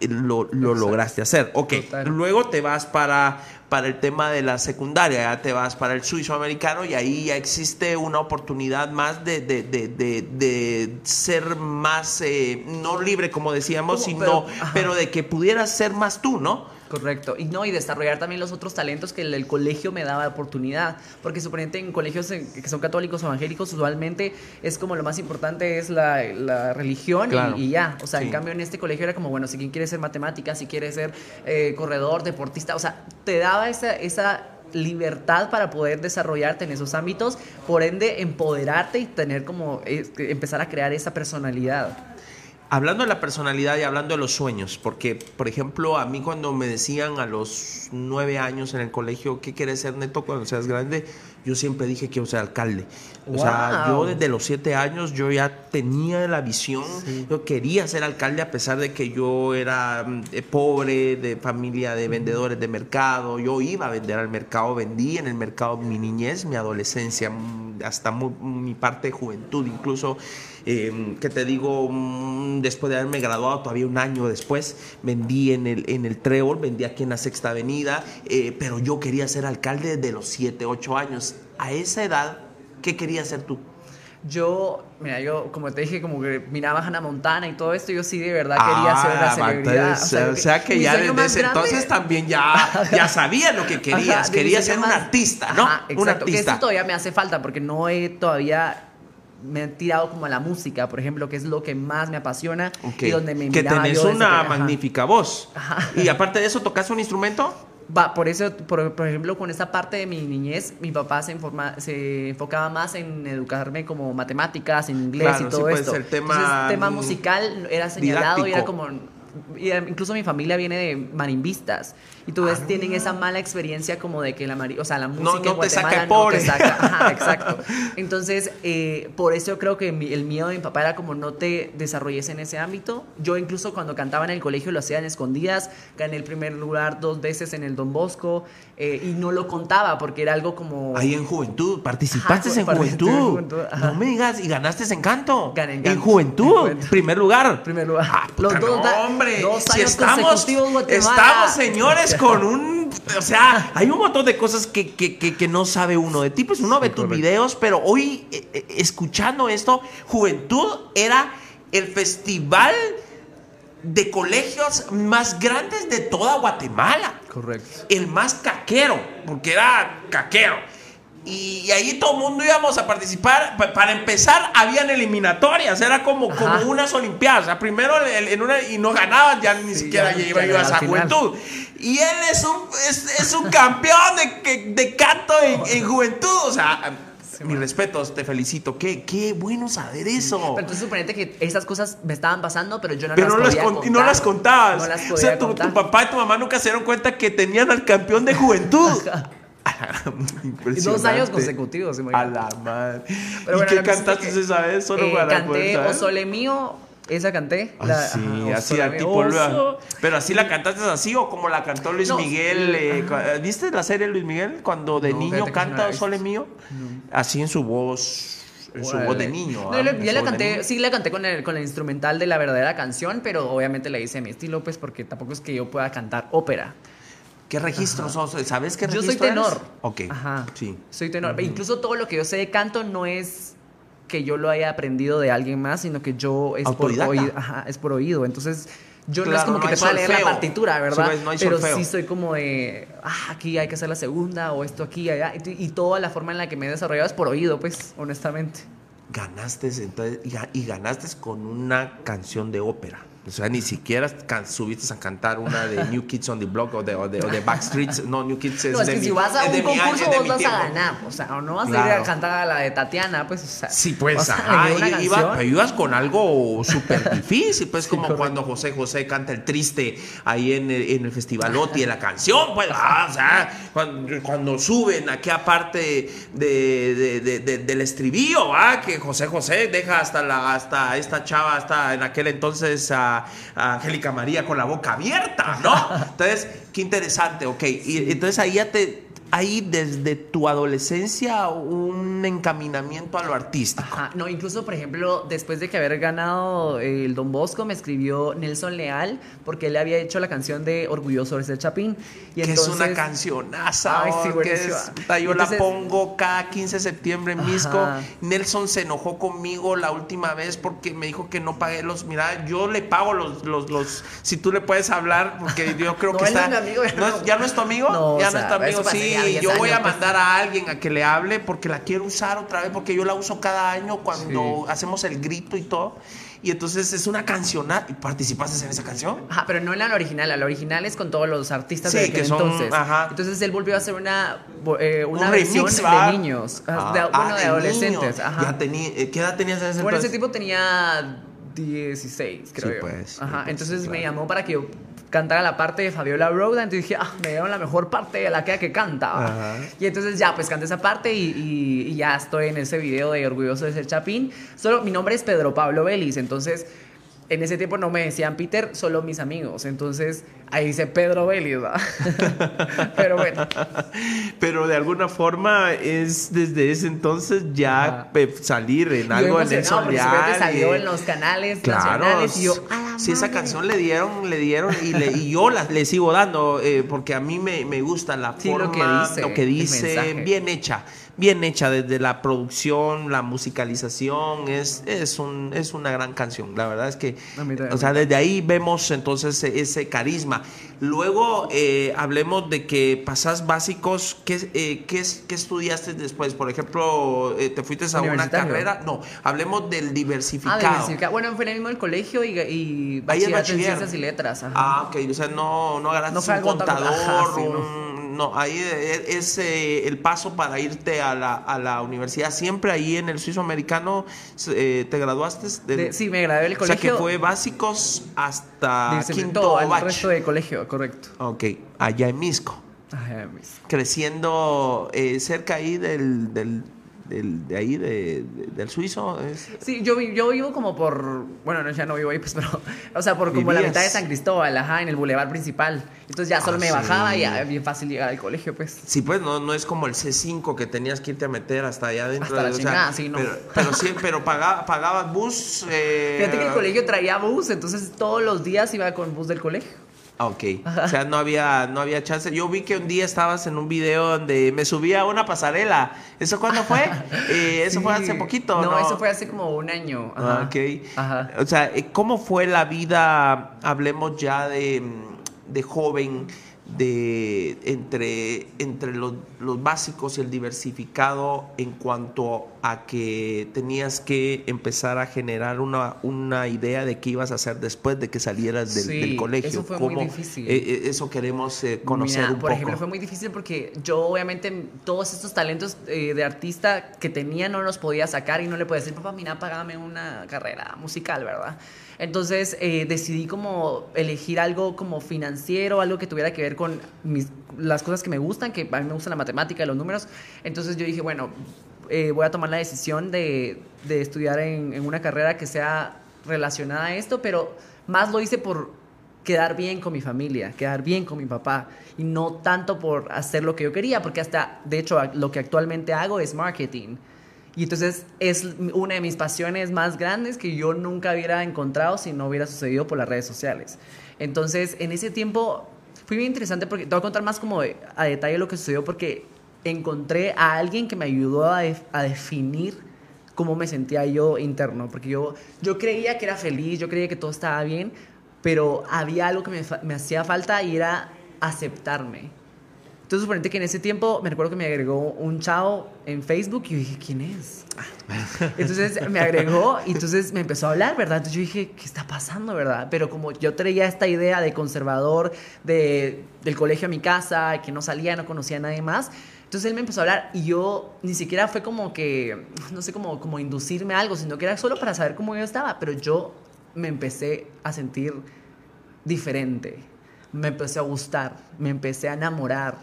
eh, lo, lo lograste hacer. Ok, Total. luego te vas para, para el tema de la secundaria, ya te vas para el suizo americano y ahí ya existe una oportunidad más de, de, de, de, de ser más, eh, no libre como decíamos, sino, pero- pero de que pudieras ser más tú, ¿no? Correcto. Y no, y desarrollar también los otros talentos que el, el colegio me daba oportunidad. Porque suponente en colegios en- que son católicos o evangélicos, usualmente es como lo más importante es la, la religión y- ya. O sea, Sí. en cambio en este colegio era como, bueno, si quien quiere ser matemática, si quiere ser eh, corredor, deportista, o sea, te daba esa, esa libertad para poder desarrollarte en esos ámbitos, por ende empoderarte y tener como, eh, empezar a crear esa personalidad. Hablando de la personalidad y hablando de los sueños, porque, por ejemplo, a mí cuando me decían a los nueve años en el colegio, ¿qué quieres ser neto cuando seas grande? Yo siempre dije que quiero ser alcalde. O sea, yo desde los siete años yo ya tenía la visión, yo quería ser alcalde a pesar de que yo era mm, pobre, de familia de vendedores de mercado, yo iba a vender al mercado, vendí en el mercado mi niñez, mi adolescencia, mm, hasta mi parte de juventud, incluso eh, que te digo, mm, después de haberme graduado, todavía un año después, vendí en el, en el Trébol, vendí aquí en la Sexta Avenida, eh, pero yo quería ser alcalde desde los 7, 8 años. A esa edad, ¿qué querías ser tú? Yo, mira, yo como te dije, como que miraba a Hannah Montana y todo esto, yo sí de verdad quería ser una Ah, celebridad. o sea, que mi ya desde ese grande- entonces también ya, [laughs] ya sabía lo que querías, Ajá, de sueño ser un artista, ¿no? Ajá, un exacto, que artista. eso todavía me hace falta porque no he todavía me he tirado como a la música, por ejemplo, que es lo que más me apasiona y donde me que tenés yo una que- ajá. magnífica voz. Ajá. Y aparte de eso, ¿tocas un instrumento? Va, por eso, por, por ejemplo, con esta parte de mi niñez, mi papá se, informa, se enfocaba más en educarme como matemáticas, en inglés Claro, y sí todo puede esto. ser tema, Entonces, tema musical era señalado y era como... eh, incluso mi familia viene de marimbistas y tú ves Ah. tienen esa mala experiencia como de que la o sea la música No- no en te saca Guatemala no te saca ajá, [laughs] exacto entonces eh, por eso yo creo que mi- el miedo de mi papá era como no te desarrolles en ese ámbito yo incluso cuando cantaba en el colegio lo hacía en escondidas gané el primer lugar dos veces en el Don Bosco eh, y no lo contaba porque era algo como Ahí en juventud, participaste Ajá, en juventud. juventud. No me digas, y ganaste en canto. Gané en En juventud, en primer lugar. Primer lugar. Ah, puta, Los dos no, hombre. dos si años estamos, consecutivos, Guatemala. estamos, señores, con un. O sea, hay un montón de cosas que, que- que- que no sabe uno de ti. Pues uno ve tus correcto. videos, pero hoy, eh, eh, escuchando esto, Juventud era el festival de colegios más grandes de toda Guatemala correcto el más caquero, porque era caquero. Y ahí todo el mundo íbamos a participar. Pa- Para empezar, habían eliminatorias, era como, Ajá. como unas olimpiadas. O sea, primero en una y no ganabas, ya ni Sí, siquiera ya, iba, al a final. juventud. Y él es un, es, es un campeón de, de canto en, en juventud. O sea, mis respetos, te felicito. Qué, qué bueno saber eso. Pero entonces suponete que esas cosas me estaban pasando, pero yo no Pero las no las, podía y contar. no las contabas. No las o podía sea, tu, contar. tu papá y tu mamá nunca se dieron cuenta que tenían al campeón de juventud. Dos años consecutivos, A imagínate. la madre. Pero ¿Y bueno, qué cantaste que, esa vez? Solo eh, para poder canté saber. O Sole Mío, esa canté. Ay, la- sí, ajá, así a Oso. Pero así la cantaste así o como la cantó Luis No, Miguel. eh, cu- ¿Viste la serie de Luis Miguel cuando de No, niño no canta he O Sole visto. Mío? Así en su voz, en su voz de niño. No, ¿ah? yo la canté, sí la canté con el, con el instrumental de la verdadera canción, pero obviamente la hice a mi estilo, pues porque tampoco es que yo pueda cantar ópera. ¿Qué registro sos? ¿Sabes qué Yo registro soy tenor. eres? Ok. Ajá. Sí. Soy tenor. Incluso todo lo que yo sé de canto no es que yo lo haya aprendido de alguien más, sino que yo es por oído. Ajá, es por oído. Entonces, yo no es como no que te pueda leer la partitura, ¿verdad? Sí, no hay Pero solfeo. sí soy como de, ah, aquí hay que hacer la segunda, o esto aquí, allá. Y, y toda la forma en la que me he desarrollado es por oído, pues, honestamente. Ganaste entonces y, y ganaste con una canción de ópera. O sea, ni siquiera subiste a cantar una de [laughs] New Kids on the Block o de, o de, o de Backstreets. No, New Kids es No, es de que mi- si vas a un concurso vos vas a ganar, o sea, o no vas a ir a cantar a la de Tatiana, pues, o sea, Sí, pues, ajá, iba- pero ibas con algo súper difícil, pues [laughs] como correcto. cuando José José canta el triste ahí en el, en el Festivalotti, en la canción, pues, ah, o sea, cuando, cuando suben aquí aparte de, de- de- de- del estribillo, ¿va? que José José deja hasta la hasta esta chava, hasta en aquel entonces a, a Angélica María con la boca abierta, ¿no? Entonces, qué interesante, ok, y entonces ahí ya te... Ahí desde tu adolescencia un encaminamiento a lo artístico. Ajá, no, incluso, por ejemplo, después de que haber ganado el Don Bosco, me escribió Nelson Leal, porque él había hecho la canción de Orgulloso de ser Chapín. Y que entonces, es una cancionaza. Ay, sí, que es- yo Entonces- la pongo cada 15 de septiembre en Misco. Ajá. Nelson se enojó conmigo la última vez porque me dijo que no pagué los. Mira, yo le pago los. los, los si tú le puedes hablar, porque yo creo [laughs] No, que está. es mi amigo, ¿No es- ¿Ya no es tu amigo? No, ya o no es tu amigo. pasé Sí, ya 10 yo voy a pues. mandar a alguien a que le hable porque la quiero usar otra vez, porque yo la uso cada año cuando hacemos el grito y todo. Y entonces es una canción. ¿Y participaste en esa canción? Ajá, pero no en la original, la original es con todos los artistas Sí, de que son- entonces. ajá. Entonces él volvió a hacer una, eh, una Un versión remix, de niños, Ah, de, ah, bueno, de, de adolescentes. Ajá. Ya eh, ¿Qué edad tenías en ese Bueno, ese tipo tenía 16, creo Sí, yo. pues, Ajá. pues, Entonces me llamó para que yo cantara la parte de Fabiola Roda. Entonces dije, ah, me dieron la mejor parte de la que, que canta. Ajá. Y entonces ya, pues canté esa parte y, y- y ya estoy en ese video de Orgulloso de ser Chapín. Solo mi nombre es Pedro Pablo Vélez. Entonces. En ese tiempo no me decían Peter, solo mis amigos. Entonces ahí dice Pedro Vélez. [laughs] Pero bueno. Pero de alguna forma es desde ese entonces ya salir en algo en supuestamente Leal. salió en los canales Claro, nacionales y yo, "A la sí, esa madre". canción le dieron, le dieron y, le- y yo la, le sigo dando eh, porque a mí me, me gusta la Sí, lo forma, que dice, el bien hecha, bien hecha desde la producción, la musicalización, es, es, un, es una gran canción, la verdad es que, A mí también o sea, desde ahí vemos entonces ese, ese carisma. Luego eh, hablemos de que pasás básicos, ¿qué, eh, qué, qué estudiaste después? Por ejemplo, eh, ¿te fuiste a una carrera? No, hablemos del Ah, diversificado. diversificado. Bueno, fue en el mismo el colegio y, y bachillerato en ciencias y letras. ajá. Ah, ok. O sea, no, no agarraste No un contador. ajá, sí, un- no. ahí es, es, eh, el paso para irte a la, a la universidad. Siempre ahí en el suizo americano eh, te graduaste. del- De- sí, me gradué del O sea, que colegio. fue básicos hasta quinto todo, bach. resto de colegio, correcto. Ok, allá en Misco. Ajá, mis- Creciendo eh, cerca ahí del, del, del- de ahí de- de- del suizo. es- Sí, yo, yo vivo como por. Bueno, no, ya no vivo ahí, pues, pero. O sea, por como la mitad de San Cristóbal, ajá, en el bulevar principal. Entonces ya solo Ah, me sí. bajaba y ya bien fácil llegar al colegio, pues. Sí, pues no, no es como el C5 que tenías que irte a meter hasta allá adentro. Hasta la o sea, chingada, sí, no. Pero, pero sí, pero pagaba, pagabas bus. eh, Fíjate que el colegio traía bus, entonces todos los días iba con bus del colegio. Ah, Ok, o sea, no había, no había chance. Yo vi que un día estabas en un video donde me subía a una pasarela. ¿Eso cuándo fue? [laughs] Eh, eso fue hace poquito, ¿no? No, eso fue hace como un año. Ajá. Ah, ok. Ajá. O sea, eh, ¿cómo fue la vida, hablemos ya de, de joven, de entre, entre los, los básicos y el diversificado en cuanto a que tenías que empezar a generar una, una idea de qué ibas a hacer después de que salieras del, Sí, del colegio? eso fue muy ¿Cómo- difícil. eh, eh, eso queremos eh, conocer Mira, un por poco. ejemplo, fue muy difícil porque yo obviamente todos estos talentos eh, de artista que tenía no los podía sacar y no le podía decir, papá, mira, págame una carrera musical, ¿verdad? Entonces eh, decidí como elegir algo como financiero, algo que tuviera que ver con mis, las cosas que me gustan, que a mí me gusta la matemática y los números. Entonces yo dije, bueno, eh, voy a tomar la decisión de, de estudiar en, en una carrera que sea relacionada a esto, pero más lo hice por quedar bien con mi familia, quedar bien con mi papá y no tanto por hacer lo que yo quería, porque hasta, de hecho, lo que actualmente hago es marketing. Y entonces es una de mis pasiones más grandes que yo nunca hubiera encontrado si no hubiera sucedido por las redes sociales. Entonces, en ese tiempo fue bien interesante porque te voy a contar más como a detalle lo que sucedió porque encontré a alguien que me ayudó a, a definir cómo me sentía yo interno, porque yo, yo creía que era feliz, yo creía que todo estaba bien, pero había algo que me, me hacía falta y era aceptarme. Entonces, suponete que en ese tiempo me recuerdo que me agregó un chavo en Facebook y yo dije, ¿quién es? Entonces me agregó y entonces me empezó a hablar, ¿verdad? Entonces yo dije, ¿qué está pasando, verdad? Pero como yo traía esta idea de conservador, de, del colegio a mi casa, que no salía, no conocía a nadie más, entonces él me empezó a hablar y yo ni siquiera fue como que, no sé, como, como inducirme a algo, sino que era solo para saber cómo yo estaba, pero yo me empecé a sentir diferente, me empecé a gustar, me empecé a enamorar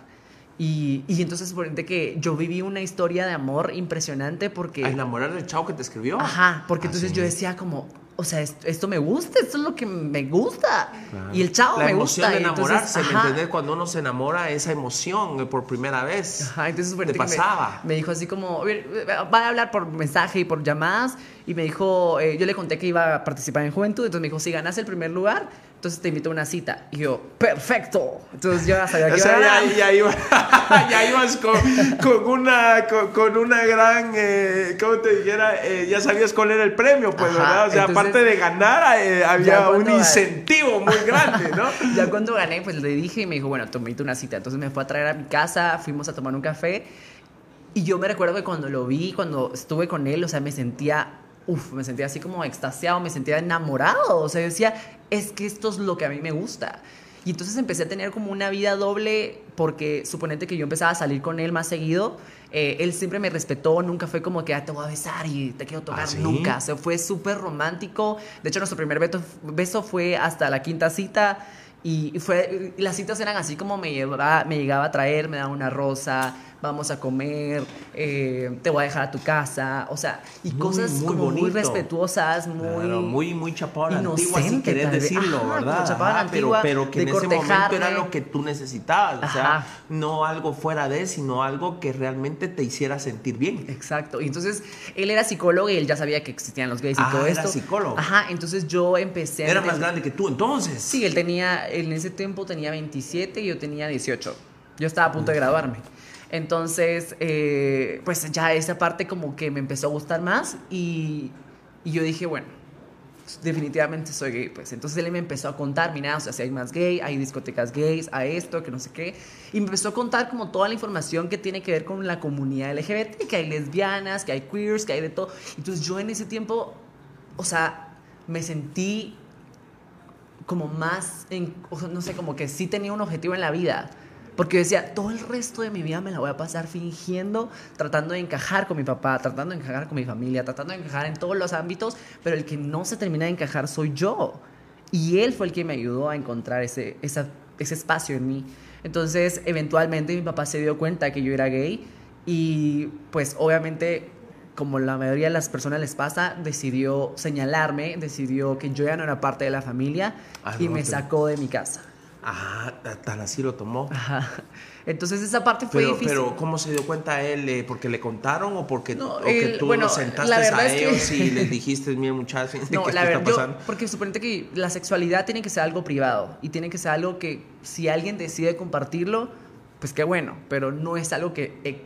y, y entonces, suponete que yo viví una historia de amor impresionante porque... ¿A enamorar del chavo que te escribió? Ajá, porque Ah, entonces sí. yo decía como, o sea, esto, esto me gusta, esto es lo que me gusta. Y el chavo La me emoción gusta. de y entonces, enamorarse, ¿me entendés? Cuando uno se enamora, esa emoción eh, por primera vez. Ajá, entonces ¿Te que me- pasaba? Me, dijo así como, "A ver, va a hablar por mensaje y por llamadas. Y me dijo, eh, yo le conté que iba a participar en Juventud. Entonces me dijo, si ganas el primer lugar, entonces te invito a una cita. Y yo, perfecto. Entonces yo ya sabía que O iba sea, a ya, ya iba- [laughs] ya ibas con, con una, con, con una gran, eh, ¿cómo te dijera? Eh, ya sabías cuál era el premio, pues, Ajá, ¿verdad? O sea, entonces- aparte de ganar, eh, había un incentivo muy grande, ¿no? [laughs] Ya cuando gané, pues le dije y me dijo, bueno, te invito a una cita. Entonces me fue a traer a mi casa, fuimos a tomar un café. Y yo me recuerdo que cuando lo vi, cuando estuve con él, o sea, me sentía, uff, me sentía así como extasiado, me sentía enamorado. O sea, yo decía, es que esto es lo que a mí me gusta. Y entonces empecé a tener como una vida doble porque suponete que yo empezaba a salir con él más seguido. eh, él siempre me respetó, nunca fue como que ah, te voy a besar y te quiero tocar, ¿Ah, sí? nunca. O sea, fue súper romántico. De hecho, nuestro primer beso, beso fue hasta la quinta cita. Y fue, y las citas eran así como me, llevaba, me llegaba a traer, me daba una rosa, vamos a comer, eh, te voy a dejar a tu casa, o sea, y Muy, cosas muy como muy respetuosas, muy... Claro, muy, muy chapado a la antigua, si inocente, querés tal vez. decirlo, Ajá, ¿verdad? Ajá, pero, pero que en ese momento era lo que tú necesitabas, o sea, no algo fuera de, sino algo que realmente te hiciera sentir bien. Exacto. Y entonces él era psicólogo y él ya sabía que existían los gays y Ah, todo era esto. psicólogo. Ajá, entonces yo empecé a Era más grande que tú entonces. Sí, él tenía, en ese tiempo tenía 27 y yo tenía 18. Yo estaba a punto de graduarme. Entonces, eh, pues ya esa parte como que me empezó a gustar más y, yo dije, bueno, definitivamente soy gay. Pues entonces él me empezó a contar, mira, o sea, si hay más gay, hay discotecas gays, a esto, que no sé qué. Y me empezó a contar como toda la información que tiene que ver con la comunidad LGBT, que hay lesbianas, que hay queers, que hay de todo. Entonces yo en ese tiempo, o sea, me sentí como más, no sé, como que sí tenía un objetivo en la vida. Porque yo decía, todo el resto de mi vida me la voy a pasar fingiendo, tratando de encajar con mi papá, tratando de encajar con mi familia, tratando de encajar en todos los ámbitos, pero el que no se termina de encajar soy yo. Y él fue el que me ayudó a encontrar ese, esa- ese espacio en mí. Entonces, eventualmente mi papá se dio cuenta que yo era gay y pues obviamente como la mayoría de las personas les pasa, decidió señalarme, decidió que yo ya no era parte de la familia Ah, y no, me sacó de mi casa. Ah, tan así lo tomó. Ajá. Entonces esa parte fue Pero, difícil. pero ¿cómo se dio cuenta él? ¿Porque le contaron o porque, No, o que tú bueno, los sentaste a es que- ellos y [laughs] les dijiste, miren muchachos, ¿qué No, esto la está verdad, yo- pasando? porque suponete que la sexualidad tiene que ser algo privado y tiene que ser algo que si alguien decide compartirlo, pues qué bueno, pero no es algo que eh,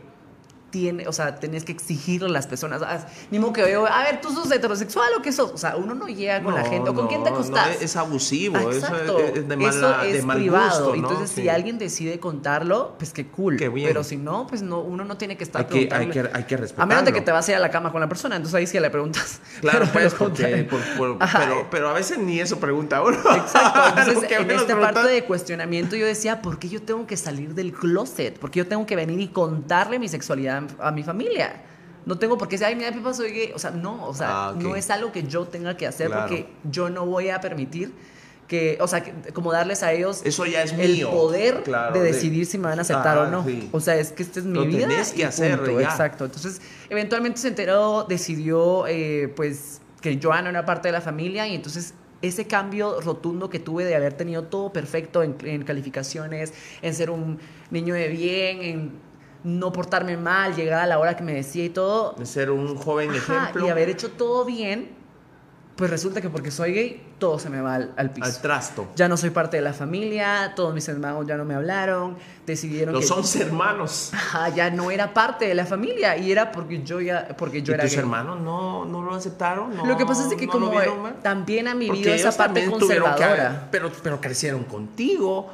tiene, o sea, tenés que exigirle a las personas. Ah, Ni modo que veo, a ver, tú sos heterosexual o qué sos. O sea, uno no llega con la gente. ¿O con no, quién te no, acostás? es abusivo, Ah, eso es- Exacto. es, de, mala- Eso de es mal privado. Entonces, si alguien decide contarlo, pues qué cool. Qué bien. Pero si no, pues no, uno no tiene que estar Hay que, hay, que, hay que A respetarlo. menos de que te vas a ir a la cama con la persona, entonces ahí sí le preguntas. [laughs] Claro, Pero pues, porque, por- por- pero, pero a veces ni eso pregunta uno. Exacto. Entonces, [laughs] en esta parte de cuestionamiento yo decía, ¿por qué yo tengo que salir del closet? ¿Por qué yo tengo que venir y contarle mi sexualidad a mi familia? No tengo por qué decir, ay, mira, soy gay. O sea, no, o sea, Ah, no es algo que yo tenga que hacer Claro. porque yo no voy a permitir que, o sea, que- como darles a ellos Eso ya es el mío. poder Claro, de de- decidir si me van a aceptar Ah, o no. sí. O sea, es que esta es mi Lo vida. tenés que y hacer, punto. ya. Exacto. Entonces, eventualmente se enteró, decidió, eh, pues, que Joan era parte de la familia y entonces ese cambio rotundo que tuve de haber tenido todo perfecto en, en calificaciones, en ser un niño de bien, en no portarme mal, llegar a la hora que me decía y todo, De ser un joven Ajá, ejemplo y haber hecho todo bien, pues resulta que porque soy gay, todo se me va al, al piso. al trasto. Ya no soy parte de la familia, todos mis hermanos ya no me hablaron, decidieron Los que 11 hermanos. Ajá, ya no era parte de la familia y era porque yo ya porque yo ¿Y era tus gay. hermanos no, no lo aceptaron? ¿No- Lo que pasa es que no como vieron también han vivido esa parte tuvieron que conservadora. pero, pero crecieron contigo.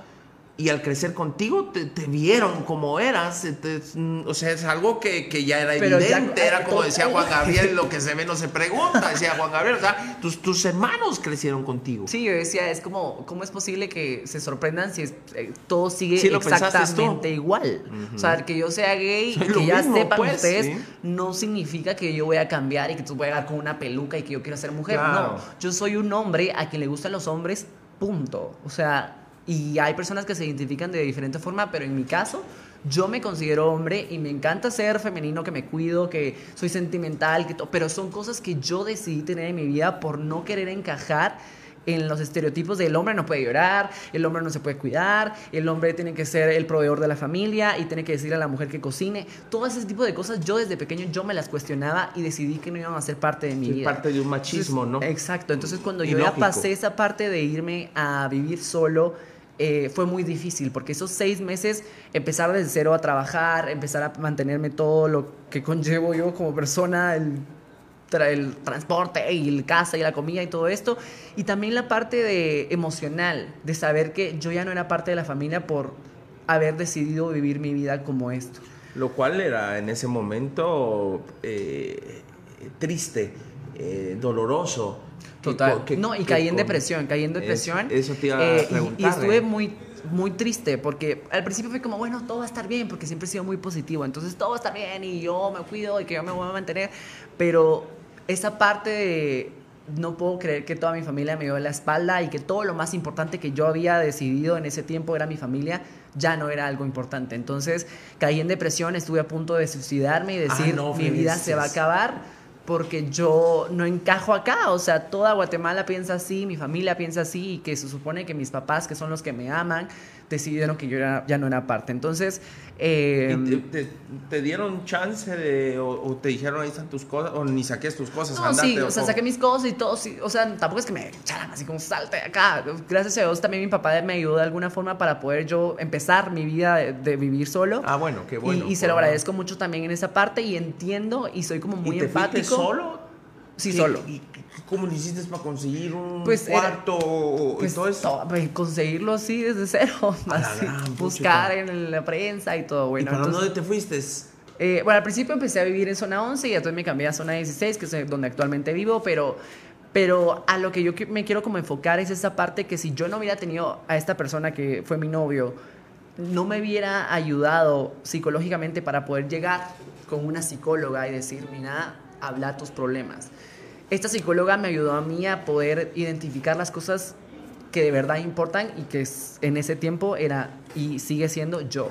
Y al crecer contigo te, te vieron como eras. te- o sea, es algo que, que ya era Pero ya- evidente. era como decía Juan Gabriel, lo que se ve no se pregunta, decía Juan Gabriel. O sea, tus, tus hermanos crecieron contigo. Sí, yo decía, es como, ¿cómo es posible que se sorprendan si es- eh, todo sigue Sí, exactamente igual? O sea, que yo sea gay y que ya mismo, sepan pues, ustedes, sí. no significa que yo voy a cambiar y que tú voy a llegar con una peluca y que yo quiero ser mujer. Claro. No, yo soy un hombre a quien le gustan los hombres, punto. O sea, y hay personas que se identifican de diferente forma, pero en mi caso... Yo me considero hombre y me encanta ser femenino, que me cuido, que soy sentimental, que pero son cosas que yo decidí tener en mi vida por no querer encajar en los estereotipos de el hombre no puede llorar, el hombre no se puede cuidar, el hombre tiene que ser el proveedor de la familia y tiene que decirle a la mujer que cocine. Todo ese tipo de cosas yo desde pequeño yo me las cuestionaba y decidí que no iban a ser parte de mi Sí, vida. parte de un machismo, ¿no? Exacto, entonces cuando yo ya pasé esa parte de irme a vivir solo, eh, fue muy difícil, porque esos seis meses, empezar desde cero a trabajar, empezar a mantenerme todo lo que conllevo yo como persona, el, tra- el transporte y el casa y la comida y todo esto, y también la parte de emocional, de saber que yo ya no era parte de la familia por haber decidido vivir mi vida como esto. Lo cual era en ese momento eh, triste, eh, doloroso. Total. Que- que- no, y caí en depresión, caí en Eso- depresión. Eso, te iba a Eh, y- preguntar. y, estuve eh. muy, muy triste porque al principio fue como, bueno, todo va a estar bien, porque siempre he sido muy positivo. Entonces todo va a estar bien y yo me cuido y que yo me voy a mantener. Pero esa parte de no puedo creer que toda mi familia me dio la espalda y que todo lo más importante que yo había decidido en ese tiempo era mi familia, ya no era algo importante. Entonces caí en depresión, estuve a punto de suicidarme y decir, Ah, no, mi vida se va a acabar porque yo no encajo acá, o sea, toda Guatemala piensa así, mi familia piensa así, y que se supone que mis papás, que son los que me aman, decidieron que yo era- ya no era parte. Entonces, eh, ¿Y te, te- te dieron chance de, o, o te dijeron ahí están tus cosas, o ni saques tus cosas, no, andate, sí, o sea, saqué mis cosas y todo, sí, o sea, tampoco es que me echaran así como salte de acá. Gracias a Dios también mi papá me ayudó de alguna forma para poder yo empezar mi vida de, de vivir solo. Ah, bueno, qué bueno. y, y se lo agradezco mucho también en esa parte y entiendo y soy como muy ¿Y te empático. solo? Sí, ¿Qué- solo. ¿Y cómo lo hiciste para conseguir un Pues era- cuarto o- Pues y todo eso? to- pues, conseguirlo así desde cero, [laughs] así, gran buscar en la prensa y todo. ¿Y Bueno, para entonces, dónde te fuiste? eh, bueno, al principio empecé a vivir en zona 11 y después me cambié a zona 16, que es donde actualmente vivo, pero, pero a lo que yo me quiero como enfocar es esa parte que si yo no hubiera tenido a esta persona que fue mi novio, no me hubiera ayudado psicológicamente para poder llegar con una psicóloga y decir, mira, habla tus problemas. Esta psicóloga me ayudó a mí a poder identificar las cosas que de verdad importan y que en ese tiempo era y sigue siendo yo.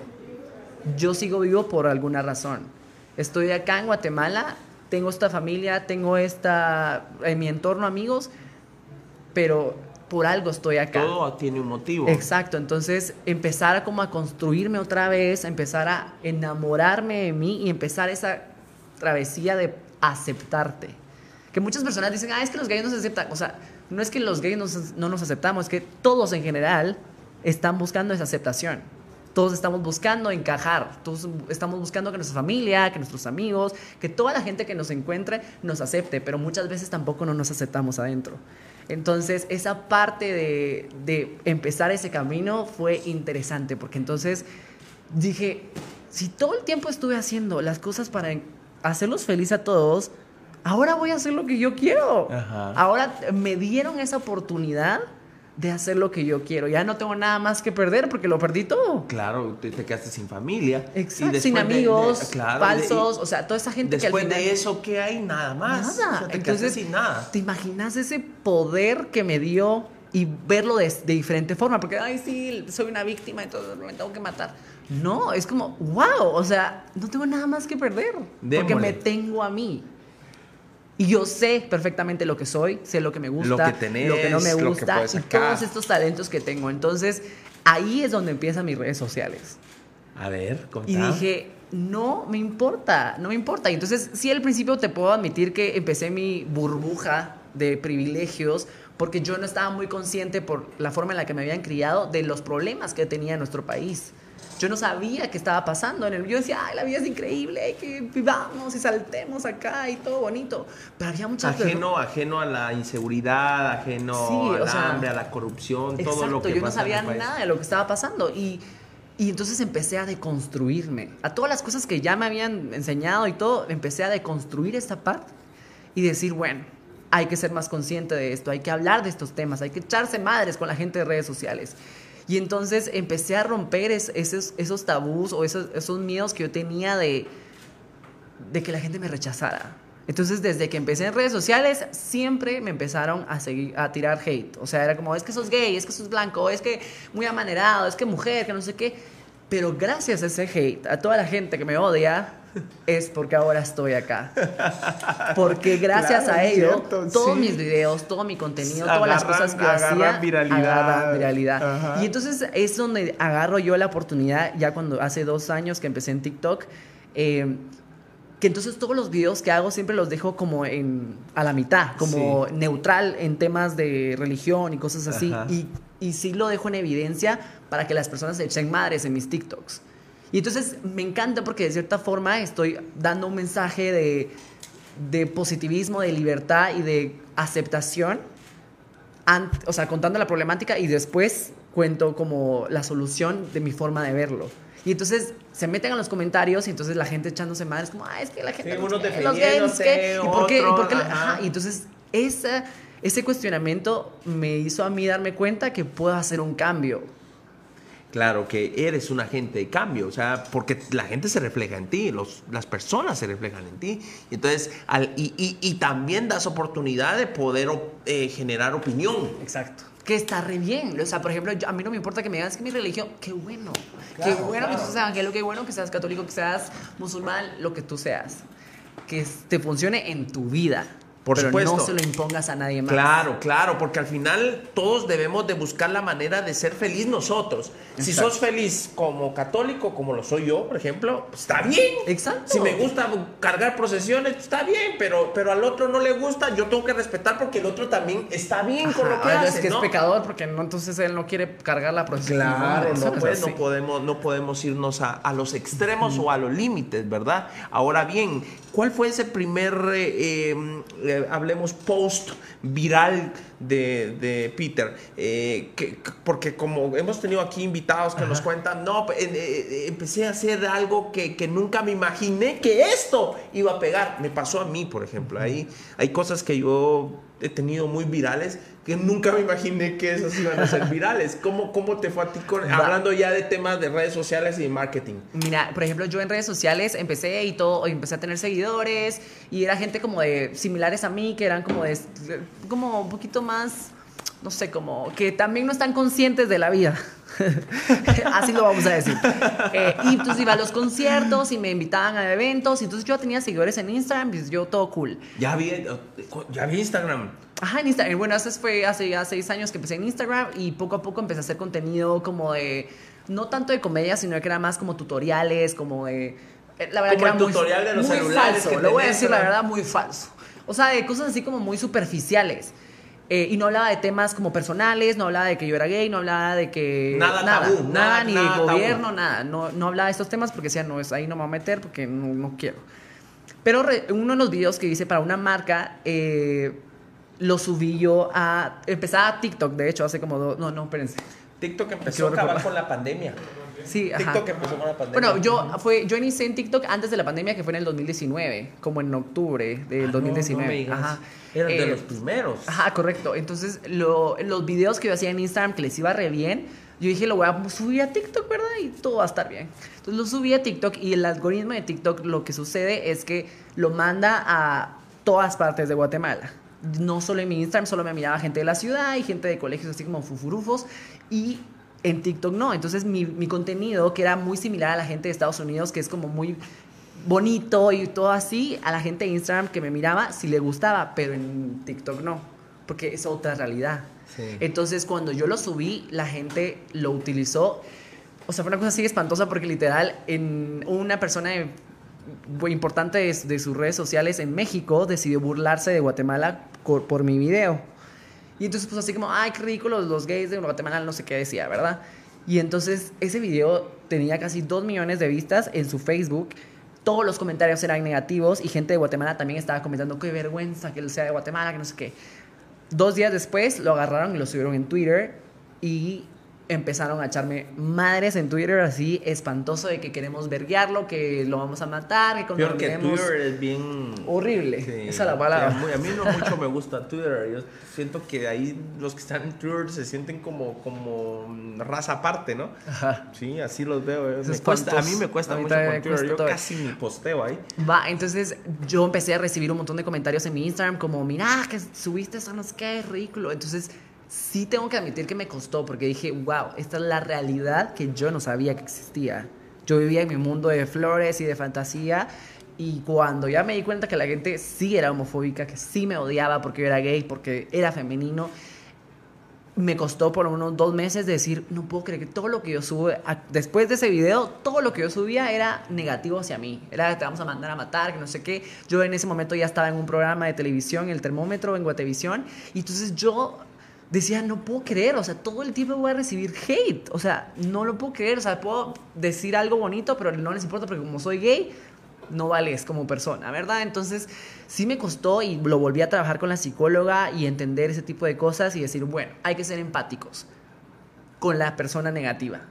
Yo sigo vivo por alguna razón. Estoy acá en Guatemala, tengo esta familia, tengo esta en mi entorno amigos, pero por algo estoy acá. Todo tiene un motivo. Exacto, entonces empezar a como a construirme otra vez, a empezar a enamorarme de mí y empezar esa travesía de aceptarte. Que muchas personas dicen, ah, es que los gays no se aceptan. O sea, no es que los gays nos- no nos aceptamos, es que todos en general están buscando esa aceptación. Todos estamos buscando encajar, todos estamos buscando que nuestra familia, que nuestros amigos, que toda la gente que nos encuentre nos acepte, pero muchas veces tampoco no nos aceptamos adentro. Entonces, esa parte de, de empezar ese camino fue interesante, porque entonces dije, si todo el tiempo estuve haciendo las cosas para hacerlos felices a todos, ahora voy a hacer lo que yo quiero. Ajá. Ahora me dieron esa oportunidad de hacer lo que yo quiero. Ya no tengo nada más que perder porque lo perdí todo. Claro, te, te quedaste sin familia. Y Exacto, después sin de- amigos, de- claro, falsos, de- o sea, toda esa gente después que al final... de eso, ¿qué hay? Nada más. Nada. O sea, te Entonces, sin nada. ¿te imaginas ese poder que me dio y verlo de, de diferente forma? Porque, ay, sí, soy una víctima, entonces me tengo que matar. No, es como, wow, o sea, no tengo nada más que perder. Porque Démosle. me tengo a mí. Y yo sé perfectamente lo que soy, sé lo que me gusta, Lo que tenés, lo que no me gusta y todos estos talentos que tengo. Entonces, ahí es donde empiezan mis redes sociales. A ver, contá. Y dije, no me importa, no me importa. Y entonces, sí, al principio te puedo admitir que empecé mi burbuja de privilegios porque yo no estaba muy consciente por la forma en la que me habían criado de los problemas que tenía nuestro país. Yo no sabía qué estaba pasando en el Yo decía, ay, la vida es increíble, que vivamos y saltemos acá y todo bonito. Pero había muchas Ajeno, ajeno a la inseguridad, ajeno Sí, al sea, hambre, a la corrupción, todo lo que yo no pasa en el sabía país. nada de lo que estaba pasando y, y entonces empecé a deconstruirme. A todas las cosas que ya me habían enseñado y todo, empecé a deconstruir esta parte y decir, bueno, hay que ser más consciente de esto, hay que hablar de estos temas, hay que echarse madres con la gente de redes sociales. Y entonces empecé a romper es- esos, tabús o esos, miedos que yo tenía de, de que la gente me rechazara. Entonces, desde que empecé en redes sociales, siempre me empezaron a seguir, a tirar hate. O sea, era como, es que sos gay, es que sos blanco, es que muy amanerado, es que mujer, que no sé qué. Pero gracias a ese hate, a toda la gente que me odia, es porque ahora estoy acá. Porque [laughs] gracias Claro, a ello, cierto, todos sí. mis videos, todo mi contenido, todas las Agarran- cosas que agarran hacía, viralidad. agarran viralidad. Ajá. Y entonces es donde agarro yo la oportunidad, ya cuando hace dos años que empecé en TikTok, eh, que entonces todos los videos que hago siempre los dejo como en, a la mitad, como neutral en temas de religión y cosas así. Ajá. Y, y sí lo dejo en evidencia para que las personas se echen madres en mis TikToks. Y entonces me encanta porque de cierta forma estoy dando un mensaje de, de positivismo, de libertad y de aceptación ant- o sea, contando la problemática y después cuento como la solución de mi forma de verlo. Y entonces se meten a los comentarios y entonces la gente echándose madres como, ah, es que la gente... Sí, los. ¿Y por qué? ¿Y por qué? otros, Ajá, ajá. Y entonces esa, ese cuestionamiento me hizo a mí darme cuenta que puedo hacer un cambio. Claro, que eres un agente de cambio, o sea, porque la gente se refleja en ti, los, las personas se reflejan en ti. Y entonces, al, y, y- y también das oportunidad de poder eh, generar opinión. Exacto. Que está re bien. O sea, por ejemplo, yo- a mí no me importa que me digas que mi religión, qué bueno. qué bueno que claro. tú seas evangélico, qué bueno que seas católico, que seas musulmán, lo que tú seas. Que te funcione en tu vida. Por pero supuesto. no se lo impongas a nadie más. Claro, claro, porque al final todos debemos de buscar la manera de ser feliz nosotros. Si sos feliz como católico, como lo soy yo, por ejemplo, pues, está bien. Exacto. Si me gusta cargar procesiones, pues, está bien, pero, pero al otro no le gusta, yo tengo que respetar porque el otro también está bien con lo que Ajá, hace, es que ¿no? es pecador porque no, entonces él no quiere cargar la procesión. Claro, no, pues, no, podemos, no podemos irnos a, a los extremos o a los límites, ¿verdad? Ahora bien, ¿cuál fue ese primer, eh, eh, eh, hablemos, post viral de, de Peter? Eh, que- que- porque como hemos tenido aquí invitados que nos cuentan, no, eh, eh, empecé a hacer algo que, que nunca me imaginé que esto iba a pegar. Me pasó a mí, por ejemplo. Hay cosas que yo he tenido muy virales que nunca me imaginé que esas iban a ser virales. ¿Cómo, cómo te fue a ti con- hablando ya de temas de redes sociales y de marketing? Mira, por ejemplo, yo en redes sociales empecé y todo, y empecé a tener seguidores y era gente como de similares a mí, que eran como de, como un poquito más, no sé, como que también no están conscientes de la vida. [laughs] Así lo vamos a decir. Eh, y entonces iba a los conciertos y me invitaban a eventos, y entonces yo tenía seguidores en Instagram, pues yo todo cool. Ya vi, ya vi Instagram. Ajá, en Instagram. Bueno, eso fue hace ya seis años que empecé en Instagram y poco a poco empecé a hacer contenido como de, no tanto de comedia, sino que era más como tutoriales, como de... eh, La verdad Como que era el muy, tutorial de los muy celulares falso, que lo voy a decir la verdad, muy falso. O sea, de cosas así como muy superficiales. Eh, y no hablaba de temas como personales, no hablaba de que yo era gay, no hablaba de que... Nada nada, tabú, nada, nada- ni nada de tabú. gobierno, nada. No, no hablaba de estos temas porque decía, no, es ahí no me voy a meter porque no, no quiero. Pero re- uno de los videos que hice para una marca, eh, lo subí yo a... Empezaba TikTok, de hecho, hace como dos... No, no, espérense. TikTok empezó a acabar con la pandemia. Sí, ajá. TikTok empezó con la pandemia. Bueno, yo, fue, yo inicié en TikTok antes de la pandemia, que fue en el 2019, como en octubre del Ah, no, 2019. no. Ajá. Eran de Eh, los primeros. Ajá, correcto. Entonces, lo- los videos que yo hacía en Instagram, que les iba re bien, yo dije, lo voy a subir a TikTok, ¿verdad? Y todo va a estar bien. Entonces, lo subí a TikTok y el algoritmo de TikTok lo que sucede es que lo manda a todas partes de Guatemala. No solo en mi Instagram, solo me miraba gente de la ciudad y gente de colegios así como fufurufos. Y en TikTok no. Entonces, mi, mi contenido, que era muy similar a la gente de Estados Unidos, que es como muy bonito y todo así, a la gente de Instagram que me miraba sí le gustaba, pero en TikTok no, porque es otra realidad. Sí. Entonces, cuando yo lo subí, la gente lo utilizó. O sea, fue una cosa así espantosa porque literal, en una persona de- importante de, de sus redes sociales en México decidió burlarse de Guatemala por, por mi video. Y entonces, pues así como, ay, qué ridículos los gays de Guatemala, no sé qué decía, ¿verdad? Y entonces, ese video tenía casi 2 millones de vistas en su Facebook. Todos los comentarios eran negativos y gente de Guatemala también estaba comentando qué vergüenza que él sea de Guatemala, que no sé qué. Dos días después lo agarraron y lo subieron en Twitter y empezaron a echarme madres en Twitter así espantoso de que queremos verguearlo, que lo vamos a matar, que Peor que Twitter es bien... Horrible, Sí, esa es la palabra. a mí- no [laughs] mucho me gusta Twitter. Yo siento que ahí los que están en Twitter se sienten como, como raza aparte, ¿no? Ajá. Sí, así los veo. eh. Es Me cuesta- a mí me cuesta A mí mucho con Twitter. cuesta Yo todo. casi ni posteo ahí. Va, entonces yo empecé a recibir un montón de comentarios en mi Instagram como, mira, que subiste eso, no sé qué, es ridículo. Entonces sí tengo que admitir que me costó porque dije, wow, esta es la realidad que yo no sabía que existía. Yo vivía en mi mundo de flores y de fantasía y cuando ya me di cuenta que la gente sí era homofóbica, que sí me odiaba porque yo era gay, porque era femenino, me costó por unos dos meses decir, no puedo creer que todo lo que yo subo, a- después de ese video, todo lo que yo subía era negativo hacia mí. Era te vamos a mandar a matar, que no sé qué. Yo en ese momento ya estaba en un programa de televisión, El Termómetro, en Guatevisión. Y entonces yo decía, no puedo creer, o sea, todo el tiempo voy a recibir hate. O sea, no lo puedo creer, o sea, puedo decir algo bonito, pero no les importa porque como soy gay, no vales como persona, ¿verdad? Entonces sí me costó y lo volví a trabajar con la psicóloga y entender ese tipo de cosas y decir, bueno, hay que ser empáticos con la persona negativa.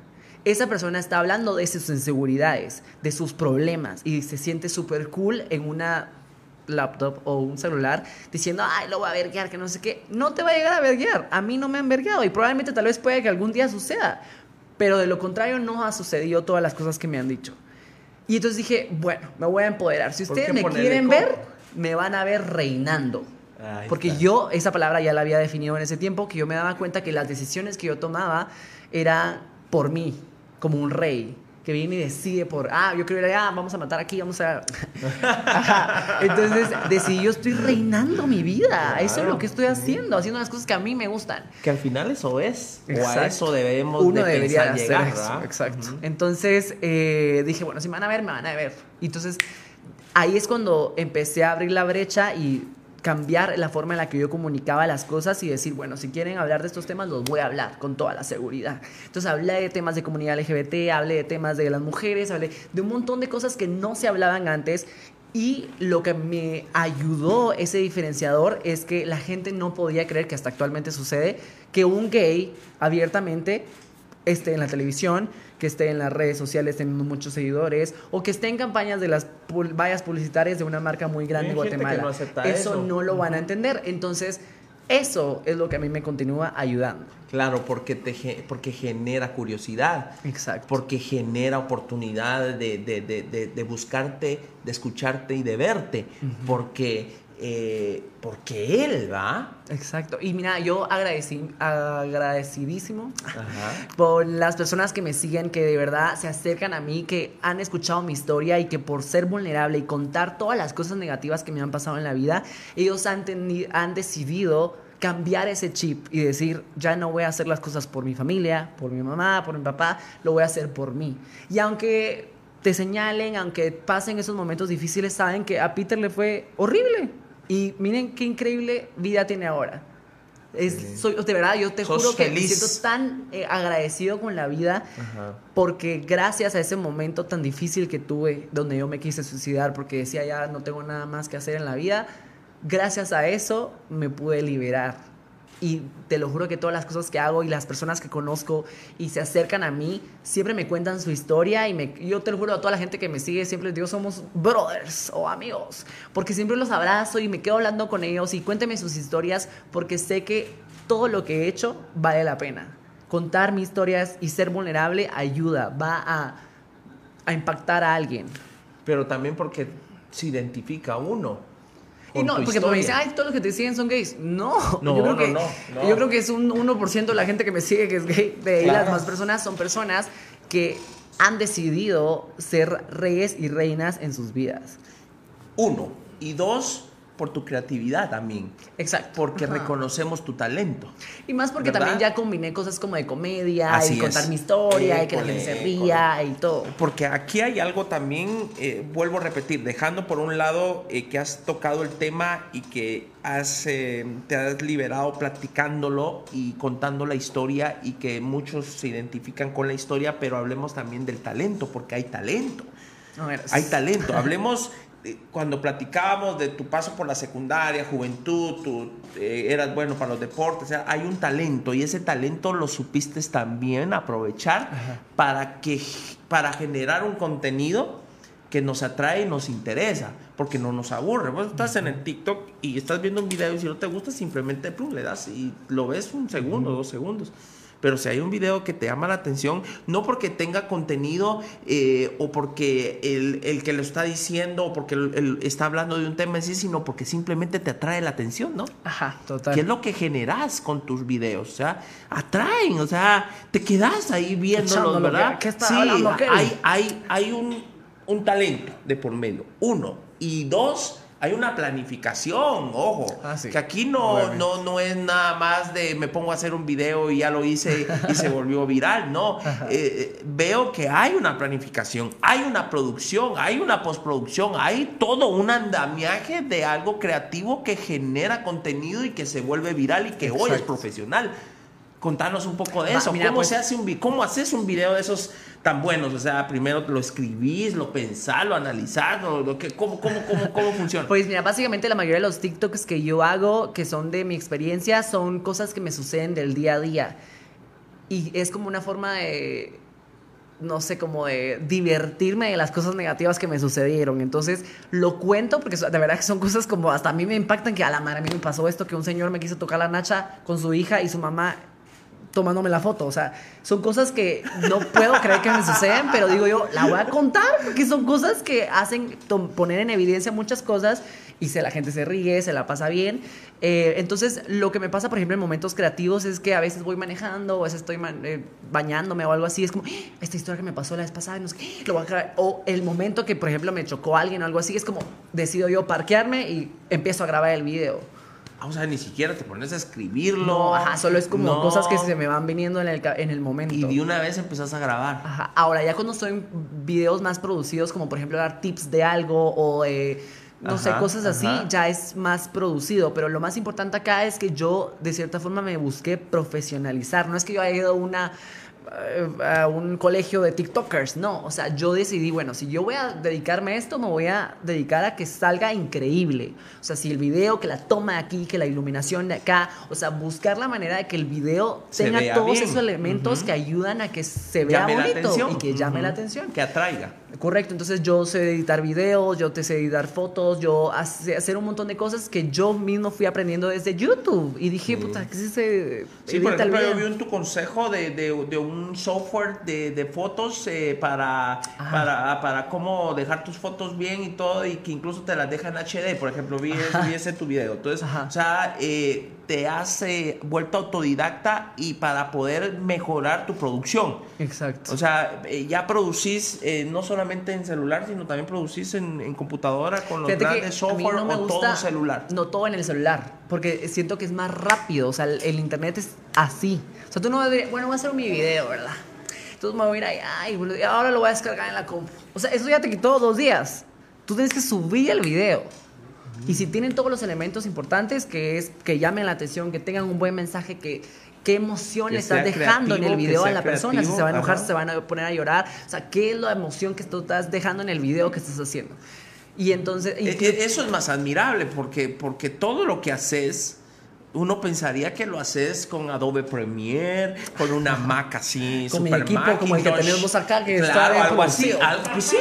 Esa persona está hablando de sus inseguridades, de sus problemas y se siente súper cool en una laptop o un celular diciendo, ay, lo voy a verguear, que no sé qué. No te va a llegar a verguear. A mí no me han vergueado y probablemente tal vez puede que algún día suceda. Pero de lo contrario no ha sucedido todas las cosas que me han dicho. Y entonces dije, bueno, me voy a empoderar. Si ¿Por ustedes me quieren ver, me van a ver reinando. Ahí Porque está. yo esa palabra ya la había definido en ese tiempo, que yo me daba cuenta que las decisiones que yo tomaba eran por mí, como un rey, que viene y decide por, ah, yo quiero ir allá, vamos a matar aquí, vamos a... [laughs] Ajá. Entonces decidí, yo estoy reinando mi vida, eso es lo que estoy haciendo, haciendo las cosas que a mí me gustan. Que al final eso es. O a eso debemos Uno de debería pensar hacer llegar, eso, ¿verdad? Exacto. Entonces eh, dije, bueno, si me van a ver, me van a ver. Y entonces ahí es cuando empecé a abrir la brecha y cambiar la forma en la que yo comunicaba las cosas y decir, bueno, si quieren hablar de estos temas, los voy a hablar con toda la seguridad. Entonces hablé de temas de comunidad LGBT, hablé de temas de las mujeres, hablé de un montón de cosas que no se hablaban antes. Y lo que me ayudó ese diferenciador es que la gente no podía creer que hasta actualmente sucede que un gay abiertamente esté en la televisión, que esté en las redes sociales teniendo muchos seguidores o que esté en campañas de las pul- vallas publicitarias de una marca muy grande que Guatemala. no eso, eso. no lo van a entender. Entonces, eso es lo que a mí me continúa ayudando. Claro, porque, te, ge- porque genera curiosidad. Exacto. Porque genera oportunidad de, de- de- de- de buscarte, de escucharte y de verte. Porque, eh, porque él va. Exacto. Y mira, yo agradeci- agradecidísimo Ajá. por las personas que me siguen, que de verdad se acercan a mí, que han escuchado mi historia y que por ser vulnerable y contar todas las cosas negativas que me han pasado en la vida, ellos han, han decidido cambiar ese chip y decir, ya no voy a hacer las cosas por mi familia, por mi mamá, por mi papá, lo voy a hacer por mí. Y aunque te señalen, aunque pasen esos momentos difíciles, saben que a Peter le fue horrible. Y miren qué increíble vida tiene ahora. Es, Sí. soy, de verdad, yo te Sos juro que me feliz. siento tan eh, agradecido con la vida Ajá. porque gracias a ese momento tan difícil que tuve, donde yo me quise suicidar porque decía ya no tengo nada más que hacer en la vida, gracias a eso me pude liberar. Y te lo juro que todas las cosas que hago y las personas que conozco y se acercan a mí, siempre me cuentan su historia y me, yo te lo juro a toda la gente que me sigue, siempre les somos brothers o amigos, porque siempre los abrazo y me quedo hablando con ellos y cuénteme sus historias porque sé que todo lo que he hecho vale la pena contar mis historias y ser vulnerable ayuda, va a, a impactar a alguien. Pero también porque se identifica uno. Y no, porque me dicen, ay, todos los que te siguen son gays. No, No, yo creo no, que, no, no. Yo creo que es un 1% de la gente que me sigue que es gay. De ahí Claro. las más personas son personas que han decidido ser reyes y reinas en sus vidas. Uno. Y dos, por tu creatividad también. Exacto. Porque Ajá. reconocemos tu talento. Y más porque ¿Verdad? también ya combiné cosas como de comedia Así y contar es. mi historia y que la École, gente se ría y todo. Porque aquí hay algo también, eh, vuelvo a repetir, dejando por un lado eh, que has tocado el tema y que has, eh, te has liberado platicándolo y contando la historia y que muchos se identifican con la historia, pero hablemos también del talento, porque hay talento. Hay talento. [laughs] Hablemos cuando platicábamos de tu paso por la secundaria, juventud, tú eh, eras bueno para los deportes, o sea, hay un talento y ese talento lo supiste también aprovechar para que para generar un contenido que nos atrae y nos interesa, porque no nos aburre. Vos estás en el TikTok y estás viendo un video y si no te gusta simplemente plum, le das y lo ves un segundo, dos segundos. Pero si hay un video que te llama la atención, no porque tenga contenido eh, o porque el, el que lo está diciendo o porque el- el está hablando de un tema en sí, sino porque simplemente te atrae la atención, ¿no? Ajá, total. ¿Qué es lo que generas con tus videos? O sea, atraen, o sea, te quedas ahí viéndolos, Echándolo, ¿verdad? ¿qué- qué está sí, hablando hay, hay, hay un, un talento de por medio, uno. Y dos, hay una planificación, ojo. Ah, sí. Que aquí no, Obviamente. no, no es nada más de me pongo a hacer un video y ya lo hice y se volvió viral, no. [laughs] Eh, eh, veo que hay una planificación, hay una producción, hay una postproducción, hay todo un andamiaje de algo creativo que genera contenido y que se vuelve viral y que hoy es profesional. Contanos un poco de Va, eso. mira, ¿Cómo pues- se hace un cómo haces un video de esos tan buenos? O sea, primero lo escribís, lo pensás, lo analizás, lo, lo que, ¿cómo, cómo, cómo, cómo [laughs] funciona? Pues mira, básicamente la mayoría de los TikToks que yo hago, que son de mi experiencia, son cosas que me suceden del día a día. Y es como una forma de, no sé, como de divertirme de las cosas negativas que me sucedieron. Entonces lo cuento porque de verdad que son cosas como hasta a mí me impactan que a la madre a mí me pasó esto, que un señor me quiso tocar la nacha con su hija y su mamá tomándome la foto. O sea, son cosas que no puedo creer que me suceden, pero digo yo, la voy a contar porque son cosas que hacen poner en evidencia muchas cosas y se, la gente se ríe, se la pasa bien. Eh, entonces, lo que me pasa, por ejemplo, en momentos creativos es que a veces voy manejando, o a veces estoy eh, bañándome o algo así. Es como, "Ah, esta historia que me pasó la vez pasada, no sé lo voy a grabar". O el momento que, por ejemplo, me chocó alguien o algo así, es como, decido yo parquearme y empiezo a grabar el video. Ah, O sea, ni siquiera te pones a escribirlo. No, ajá, solo es como No. cosas que se me van viniendo en el, en el momento. Y de una vez empezás a grabar. Ajá. Ahora, ya cuando estoy en videos más producidos, como por ejemplo dar tips de algo o eh, no sé, cosas así, ajá. ya es más producido. Pero lo más importante acá es que yo, de cierta forma, me busqué profesionalizar. No es que yo haya ido a una a un colegio de TikTokers, no, o sea, yo decidí, bueno, si yo voy a dedicarme a esto, me voy a dedicar a que salga increíble, o sea, si el video, que la toma de aquí, que la iluminación de acá, o sea, buscar la manera de que el video tenga todos bien. esos elementos que ayudan a que se vea Llame bonito y que llame la atención. Que atraiga. Correcto, entonces yo sé editar videos, yo te sé editar fotos, yo hace- hacer un montón de cosas que yo mismo fui aprendiendo desde YouTube y dije, puta, ¿qué es ese? Sí, por ejemplo, yo vi en tu consejo de, de- de un software de, de fotos eh, para, Ah. para, para cómo dejar tus fotos bien y todo, y que incluso te las deja en HD. Por ejemplo, vi, ese- vi ese tu video. Entonces, Ajá. o sea, eh, te has eh, vuelto autodidacta y para poder mejorar tu producción. Exacto. O sea, eh, ya producís eh, no solamente en celular, sino también producís en, en computadora con los grandes software no o gusta, todo celular. No todo en el celular, porque siento que es más rápido, o sea, el, el internet es así. O sea, tú no deberías, bueno, voy a hacer mi video, ¿verdad? Entonces me voy a ir allá y ahora lo voy a descargar en la compu. O sea, eso ya te quitó dos días. Tú tienes que subir el video. Y si tienen todos los elementos importantes, que es que llamen la atención, que tengan un buen mensaje, que qué emoción estás dejando en el creativo, video a la persona, si creativo, se va a enojar, ajá. se van a poner a llorar, o sea, qué es la emoción que tú estás dejando en el video que estás haciendo. Y entonces, y- E- e- Eso es más admirable porque, porque todo lo que haces, uno pensaría que lo haces con Adobe Premiere, con una Mac así, Con mi super equipo como el que Macintosh. tenemos acá, que está claro, bien algo así, algo, pues sí.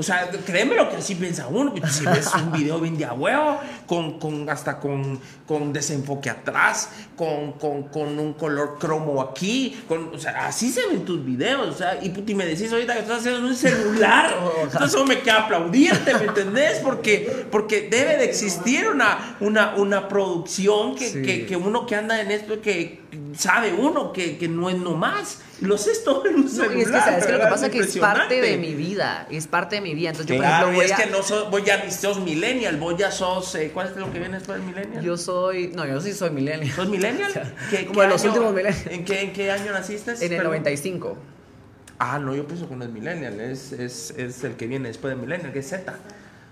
O sea, créeme lo que así piensa uno. Si ves un video bien de a huevo, con, con, hasta con, con desenfoque atrás, con, con, con un color cromo aquí, con, o sea, así se ven tus videos. O sea, y, puti, me decís ahorita que estás haciendo en un celular. [laughs] Entonces, eso me queda aplaudirte, ¿me entendés? Porque, porque debe de existir una, una, una producción que, Sí. que, que uno que anda en esto, que, sabe uno que, que no es nomás. Lo sé todo en un celular. es que sabes que lo que pasa es que es parte de mi vida, es parte de mi vida. Entonces yo, Claro, por y ejemplo, es voy que a, no sos, vos ya sos millennial, vos ya sos, eh, ¿cuál es lo que viene después del millennial? yo soy, no, yo sí soy millennial. ¿Sos millennial? [laughs] ¿Qué- como qué de los año- últimos millennials. ¿En qué, ¿En qué año naciste? En el Perdón. 95. Ah, no, yo pienso que no es millennial, es, es, es el que viene después del millennial, que es Z.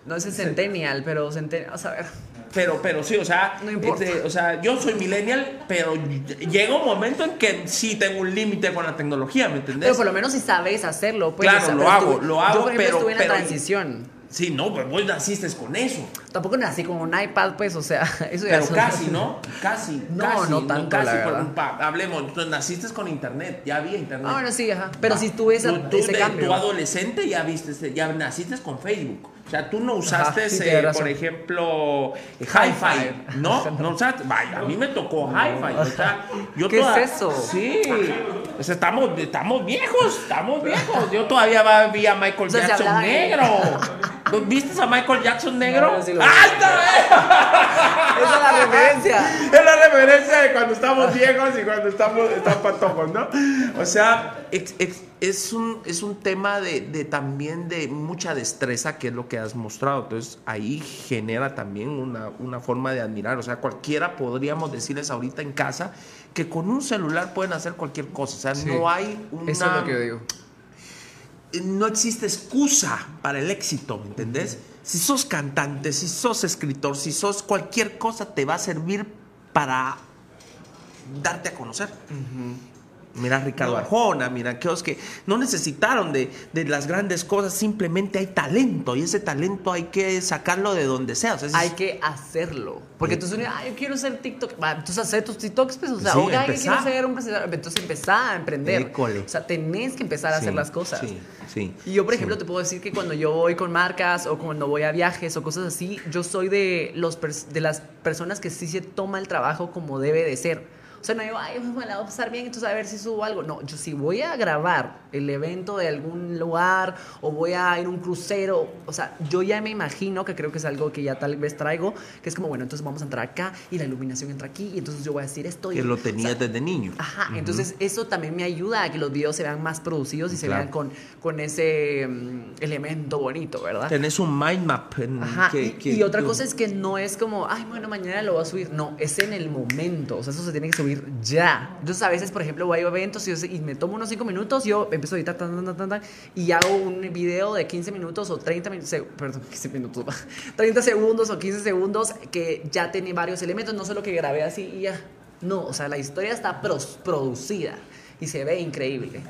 No es el Centennial, pero Centennial, vamos a ver. Pero, pero sí, o sea, No importa. este, o sea, yo soy millennial, pero llega un momento en que sí tengo un límite con la tecnología, ¿me entendés? Pero por lo menos si sabes hacerlo, pues. Claro, lo hago, estuve- lo hago, Yo, por ejemplo, pero- estuve en la pero- transición. Sí, no, pues vos naciste con eso. Tampoco nací con un iPad, pues, o sea, [laughs] eso ya Pero son- casi, [laughs] ¿no? Casi. No, casi, no tanto, la pero, verdad. pa- hablemos, tú naciste con internet, ya había internet. Ah, bueno, sí, ajá. Pero Va. sí tuve esa- Tú- tú ese de- cambio. Tu adolescente ya viste, ya naciste con Facebook. O sea, tú no usaste, sí, eh, razón. por ejemplo, eh, Hi-Fi. No, [laughs] no usaste. Vaya, a mí me tocó Hi-Fi. O sea, yo [laughs] ¿Qué toda- es eso? Sí. O sea, estamos, estamos viejos, estamos viejos. Yo todavía vi a Michael [laughs] Jackson negro. ¿Tú ¿Viste a Michael Jackson negro? No, sí. ¡Ah, bien! Esa es la referencia. Es la referencia de cuando estamos viejos y cuando estamos, estamos patojos, ¿no? O sea, ex- ex- es, un, es un tema de, de también de mucha destreza, que es lo que has mostrado. Entonces, ahí genera también una, una forma de admirar. O sea, cualquiera podríamos decirles ahorita en casa que con un celular pueden hacer cualquier cosa. O sea, Sí. no hay una Eso es lo que yo digo. no existe excusa para el éxito, ¿me entendés? Si sos cantante, si sos escritor, si sos cualquier cosa, te va a servir para darte a conocer. Mira Ricardo No. Arjona, mira aquellos que no necesitaron de, de las grandes cosas, simplemente hay talento y ese talento hay que sacarlo de donde sea. O sea, Hay que hacerlo. Porque Sí. tú ah, yo quiero ser TikTok. Entonces hacer tus TikToks, pues, o sea, Sí, oiga, quiero ser un presentador. Entonces empezá a emprender. École. O sea, tenés que empezar a hacer las cosas. Sí, sí. Y yo, por ejemplo, te puedo decir que cuando yo voy con marcas o cuando voy a viajes o cosas así, yo soy de, los de las personas que sí se toma el trabajo como debe de ser. O sea, no digo, ay, me la voy a pasar bien, entonces a ver si subo algo. No, yo si voy a grabar el evento de algún lugar o voy a ir a un crucero, o sea, yo ya me imagino que creo que es algo que ya tal vez traigo, que es como, bueno, entonces vamos a entrar acá y la iluminación entra aquí y entonces yo voy a decir esto. y- Que lo o sea, tenías desde niño. Ajá, entonces eso también me ayuda a que los videos se vean más producidos y se vean con, con ese mm, elemento bonito, ¿verdad? Tenés un mind map. En Ajá, que- y, que- y otra cosa es que no es como, ay, bueno, mañana lo voy a subir. No, es en el momento. O sea, eso se tiene que subir ya. Entonces, a veces, por ejemplo, voy a eventos y, me tomo unos 5 minutos, yo empiezo a editar tan, y hago un video de 15 minutos o 30 [laughs] minutos, perdón, 15 minutos, 30 segundos o 15 segundos que ya tiene varios elementos, no solo que grabé así y ya. No, o sea, la historia está producida y se ve increíble.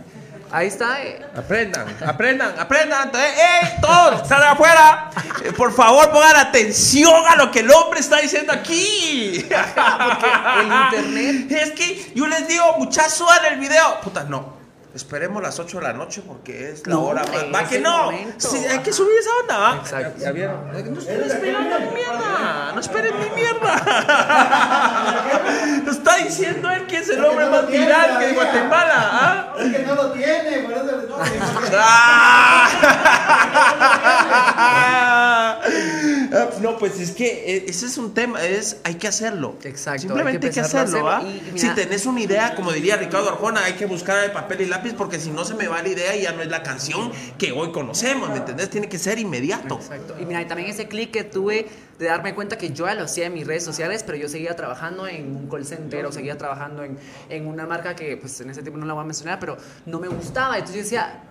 Ahí está. eh. Aprendan, aprendan, aprendan. ¡Eh, eh! Todos, están afuera. Eh, por favor, pongan atención a lo que el hombre está diciendo aquí. [laughs] Porque el internet Es que yo les digo, muchachos, suban el video. Puta, no. Esperemos las 8 de la noche porque es la No, hora hombre, más. Va que no. Sí, hay que subir esa onda, ¿va? Exacto. ¿Ya vieron? No esperen esperando mi mierda. No esperen mi mierda. [laughs] Lo está diciendo él que es el hombre más viral que de. Guatemala. ¿ah? Es que no lo tiene, por eso le [laughs] [laughs] Ah, [laughs] No, pues es que eh, ese es un tema, es hay que hacerlo. Exacto, Simplemente hay hay que que, empezarlo a hacerlo, y Si tenés una idea, como diría Ricardo Arjona, hay que buscar el papel y lápiz porque si no se me va la idea y ya no es la canción que hoy conocemos, ¿me entendés? Tiene que ser inmediato. Exacto. Y mira, y también ese clic que tuve de darme cuenta que yo ya lo hacía en mis redes sociales, pero yo seguía trabajando en un call center o seguía trabajando en, en una marca que pues en ese tiempo no la voy a mencionar, pero no me gustaba. Entonces yo decía,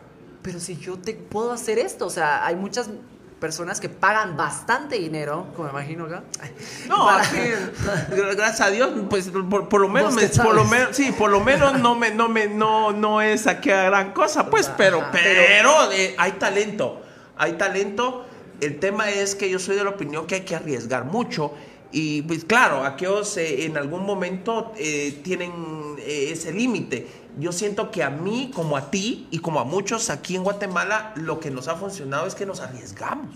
pero si yo te puedo hacer esto, o sea, hay muchas personas que pagan bastante dinero, como me imagino acá. No, [laughs] para- aquí, [laughs] gra- gracias a Dios, pues por, por lo menos, me- por lo menos, sí, por lo menos no me, no me, no, no es aquella gran cosa, pues, pero, Ajá, pero, pero- eh, hay talento, hay talento. El tema es que yo soy de la opinión que hay que arriesgar mucho. Y pues claro, aquellos eh, en algún momento eh, tienen eh, ese límite. Yo siento que a mí, como a ti y como a muchos aquí en Guatemala, lo que nos ha funcionado es que nos arriesgamos.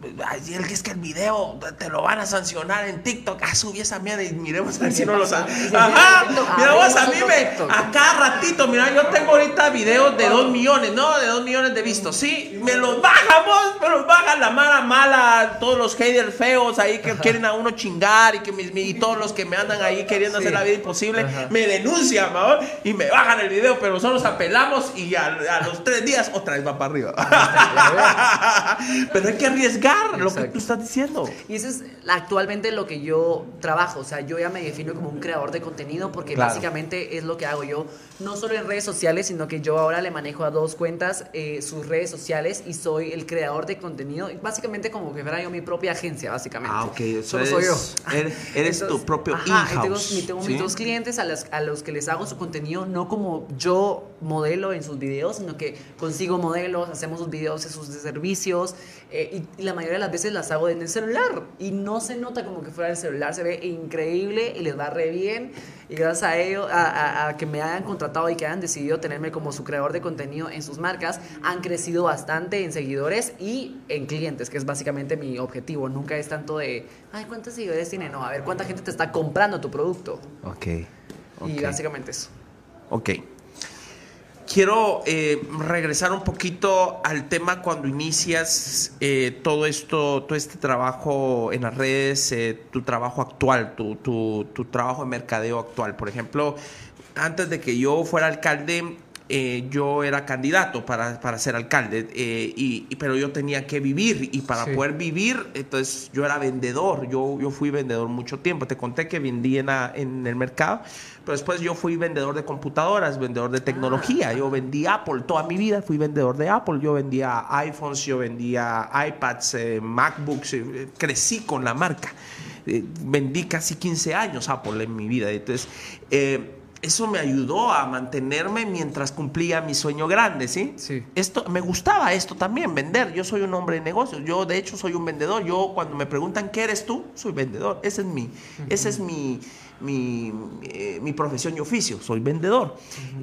Que es que el video te lo van a sancionar en TikTok. Ah, subí esa mierda y miremos a ver si no lo sabe. Ajá, mira vos a mí me, a cada ratito, mira, yo tengo ahorita videos de 2 millones, ¿no? De 2 millones de vistos. Sí, me los bajamos, me los baja la mala mala, todos los haters feos ahí que quieren a uno chingar y que mis, y todos los que me andan ahí queriendo hacer la vida imposible, me denuncian, ¿no? Y me bajan el video, pero nosotros apelamos y a, a los tres días otra vez va para arriba. [laughs] pero hay que arriesgar lo que tú estás diciendo. Y eso es actualmente lo que yo trabajo. O sea, yo ya me defino como un creador de contenido porque Claro. básicamente es lo que hago yo. No solo en redes sociales, sino que yo ahora le manejo a dos cuentas eh, sus redes sociales y soy el creador de contenido. Y Básicamente como que fuera yo mi propia agencia, básicamente. Ah, ok, eso Solo soy yo. es- eres- eres tu propio tengo, in-house, y tengo ¿sí? mis dos clientes a, las- a los que les hago su contenido, no como yo modelo en sus videos, sino que consigo modelos, hacemos sus videos, sus servicios, eh, y, y la mayoría de las veces las hago en el celular. Y no se nota como que fuera el celular, se ve increíble y les va re bien. Y gracias a ello, a, a- a que me hayan contratado y que hayan decidido tenerme como su creador de contenido en sus marcas, han crecido bastante en seguidores y en clientes, que es básicamente mi objetivo. Nunca es tanto de, ay, ¿cuántos seguidores tiene? No, a ver, ¿cuánta gente te está comprando tu producto? Ok. Y ok. básicamente eso. Ok. Quiero eh, regresar un poquito al tema cuando inicias eh, todo esto, todo este trabajo en las redes, eh, tu trabajo actual, tu, tu- tu trabajo de mercadeo actual. Por ejemplo, antes de que yo fuera alcalde, eh, yo era candidato para, para ser alcalde, eh, y, y- pero yo tenía que vivir y para Sí. poder vivir, entonces yo era vendedor, yo, yo fui vendedor mucho tiempo, te conté que vendí en el mercado, pero después yo fui vendedor de computadoras, vendedor de tecnología, yo vendí Apple toda mi vida, fui vendedor de Apple, yo vendía iPhones, yo vendía iPads, eh, MacBooks, eh, crecí con la marca, Eh, vendí casi 15 años Apple en mi vida, entonces... eh, eso me ayudó a mantenerme mientras cumplía mi sueño grande, ¿sí? Sí. Esto, me gustaba esto también, vender. Yo soy un hombre de negocios. Yo, de hecho, soy un vendedor. Yo, cuando me preguntan qué eres tú, soy vendedor. Ese es mi, ese es mi, mi, eh, mi profesión y oficio. Soy vendedor.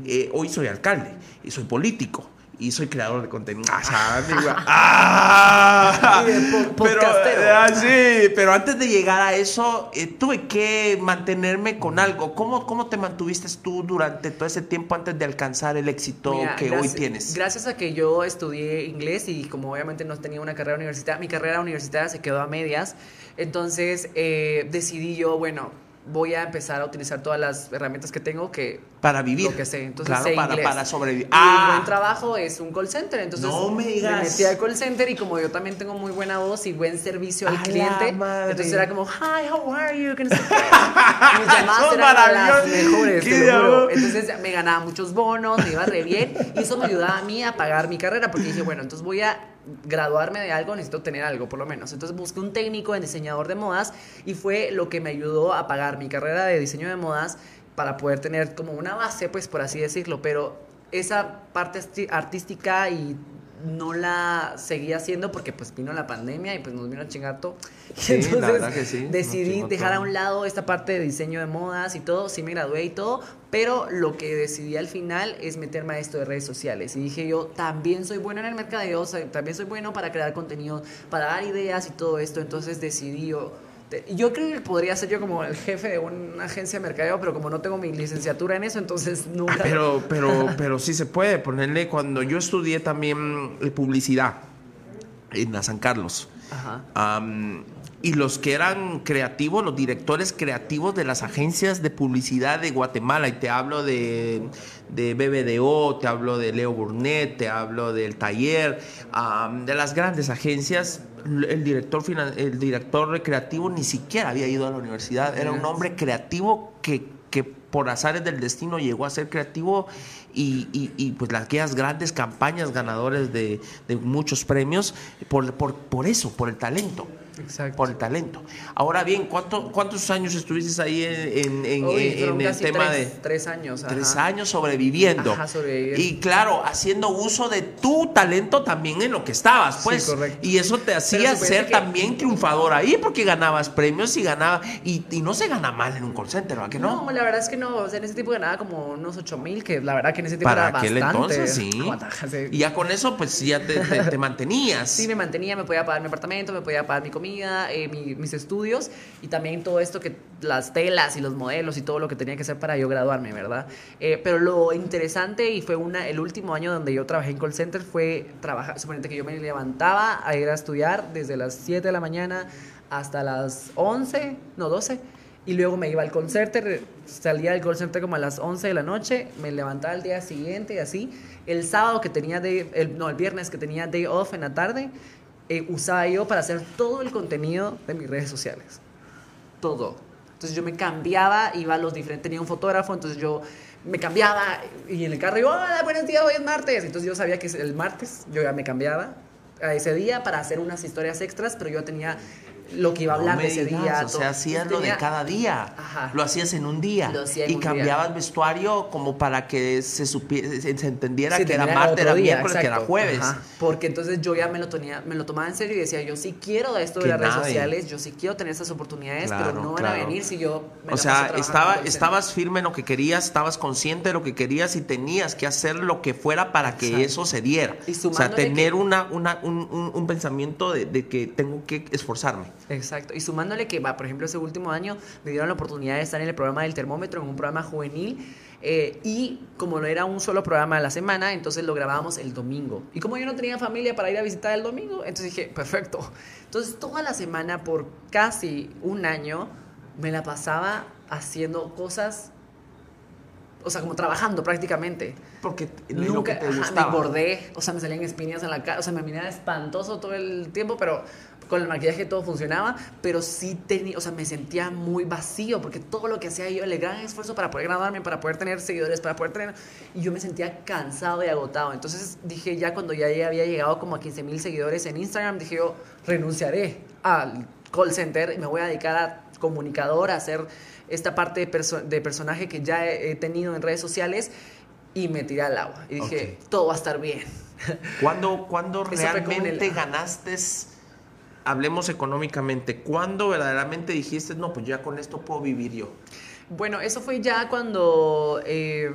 Eh, hoy soy alcalde y soy político. Y soy creador de contenido. Ah, [laughs] ¡ah! Pero, eh, ah, sí, pero antes de llegar a eso, eh, tuve que mantenerme con algo. ¿Cómo, ¿Cómo te mantuviste tú durante todo ese tiempo antes de alcanzar el éxito Mira, que hoy tienes? Gracias a que yo estudié inglés y como obviamente no tenía una carrera universitaria, mi carrera universitaria se quedó a medias, entonces eh, decidí yo, bueno, voy a empezar a utilizar todas las herramientas que tengo que Para vivir. lo que sé. Entonces claro, sé para, inglés. para sobrevivir. Ah, mi buen trabajo es un call center, entonces No me digas. metí al call center y como yo también tengo muy buena voz y buen servicio ¡A al cliente, entonces era como, hi, how are you? [laughs] Mis llamadas eran las mejores, ¡Qué te lo juro. Entonces me ganaba muchos bonos, me iba re bien y eso me ayudaba a mí a pagar mi carrera porque dije, bueno, entonces voy a graduarme de algo, necesito tener algo por lo menos. Entonces busqué un técnico en diseñador de modas y fue lo que me ayudó a pagar mi carrera de diseño de modas para poder tener como una base, pues por así decirlo, pero esa parte artística y no la seguía haciendo porque pues vino la pandemia y pues nos vino a chingar todo. Sí, [laughs] la verdad que sí, nos decidí dejar a un lado esta parte de diseño de modas y todo, sí me gradué y todo, pero lo que decidí al final es meterme a esto de redes sociales. Y dije yo, también soy bueno en el mercadeo, también soy bueno para crear contenido, para dar ideas y todo esto, entonces decidí yo... Yo creo que podría ser yo como el jefe de una agencia de mercadeo, pero como no tengo mi licenciatura en eso, entonces nunca... Ah, pero, pero, [laughs] pero sí se puede ponerle. Cuando yo estudié también eh, publicidad en la San Carlos. Ajá. Am, y los que eran creativos, los directores creativos de las agencias de publicidad de Guatemala, y te hablo de, de BBDO, te hablo de Leo Burnett, te hablo del taller, de las grandes agencias, el director, el director creativo ni siquiera había ido a la universidad, era un hombre creativo que, que por azares del destino llegó a ser creativo y, y- y, pues las aquellas grandes campañas ganadores de, de muchos premios por, por, por eso, por el talento. Exacto. por el talento. Ahora bien, ¿cuánto- ¿cuántos años estuviste ahí en, en- en- Uy, en fueron el tema tres, de tres años. ajá. tres años sobreviviendo? Ajá, sobreviviendo. Y claro, haciendo uso de tu talento también en lo que estabas, Sí, pues. correcto. Y eso te hacía ser que- también triunfador ahí porque ganabas premios y ganaba y, y no se gana mal en un call center, ¿verdad que no? No, la verdad es que no. O sea, en ese tiempo ganaba como unos 8 mil, que la verdad que en ese tiempo Para era aquel bastante. entonces, [laughs] sí. Y ya con eso, pues ya te, te- te mantenías. Sí, me mantenía, me podía pagar mi apartamento, me podía pagar mi comida, eh, mi- mis estudios y también todo esto que las telas y los modelos y todo lo que tenía que hacer para yo graduarme, ¿verdad? Eh, pero lo interesante y fue una, el último año donde yo trabajé en call center fue trabajar, suponete que yo me levantaba a ir a estudiar desde las 7 de la mañana hasta las 11, no 12. Y luego me iba al center, salía del center como a las 11 de la noche, me levantaba al día siguiente y así. El sábado que tenía day, el, no, el viernes que tenía day off en la tarde, eh, usaba yo para hacer todo el contenido de mis redes sociales. Todo. Entonces yo me cambiaba, iba a los diferentes, tenía un fotógrafo, entonces yo me cambiaba y en el carro yo, hola, buenos días, hoy es martes. Entonces yo sabía que el martes yo ya me cambiaba a ese día para hacer unas historias extras, pero yo tenía lo que iba a hablar de ese digas, día. O sea, hacías lo de cada día. Ajá. Lo hacías en un día. Lo hacía en y un día. cambiabas vestuario como para que se, supiera, se, se entendiera que era martes, era miércoles, que era jueves. Ajá, Porque entonces yo ya me lo, tenía, me lo tomaba en serio y decía, yo sí quiero de esto de Que las redes sociales, yo sí quiero tener estas oportunidades, Claro, pero no van a venir si yo me O sea, estaba, estabas firme en lo que querías, estabas consciente de lo que querías y tenías que hacer lo que fuera para que Exacto. eso se diera. Y o sea, tener que- una, una, un, un- un pensamiento de, de que tengo que esforzarme. Exacto. Y sumándole que, va, por ejemplo, ese último año me dieron la oportunidad de estar en el programa del termómetro, en un programa juvenil. eh, y como no era un solo programa a la semana, entonces lo grabábamos el domingo. Y como yo no tenía familia para ir a visitar el domingo, entonces dije, perfecto. Entonces toda la semana, por casi un año, me la pasaba haciendo cosas, o sea, como trabajando prácticamente. Porque Nunca, ajá, me engordé, o sea, me salían espinillas en la cara, o sea, me miraba espantoso todo el tiempo, pero con el maquillaje todo funcionaba, pero sí tenía, o sea, me sentía muy vacío, porque todo lo que hacía yo, el gran esfuerzo para poder graduarme, para poder tener seguidores, para poder tener, y yo me sentía cansado y agotado. Entonces dije, ya cuando ya había llegado como a 15 mil seguidores en Instagram, dije yo, renunciaré al call center y me voy a dedicar a comunicador, a hacer esta parte de, perso- de personaje que ya he, he tenido en redes sociales y me tiré al agua y dije, todo va a estar bien. ¿Cuándo, [laughs] el- realmente ganaste, hablemos económicamente, cuándo verdaderamente dijiste, no, pues ya con esto puedo vivir yo? Bueno, eso fue ya cuando, eh,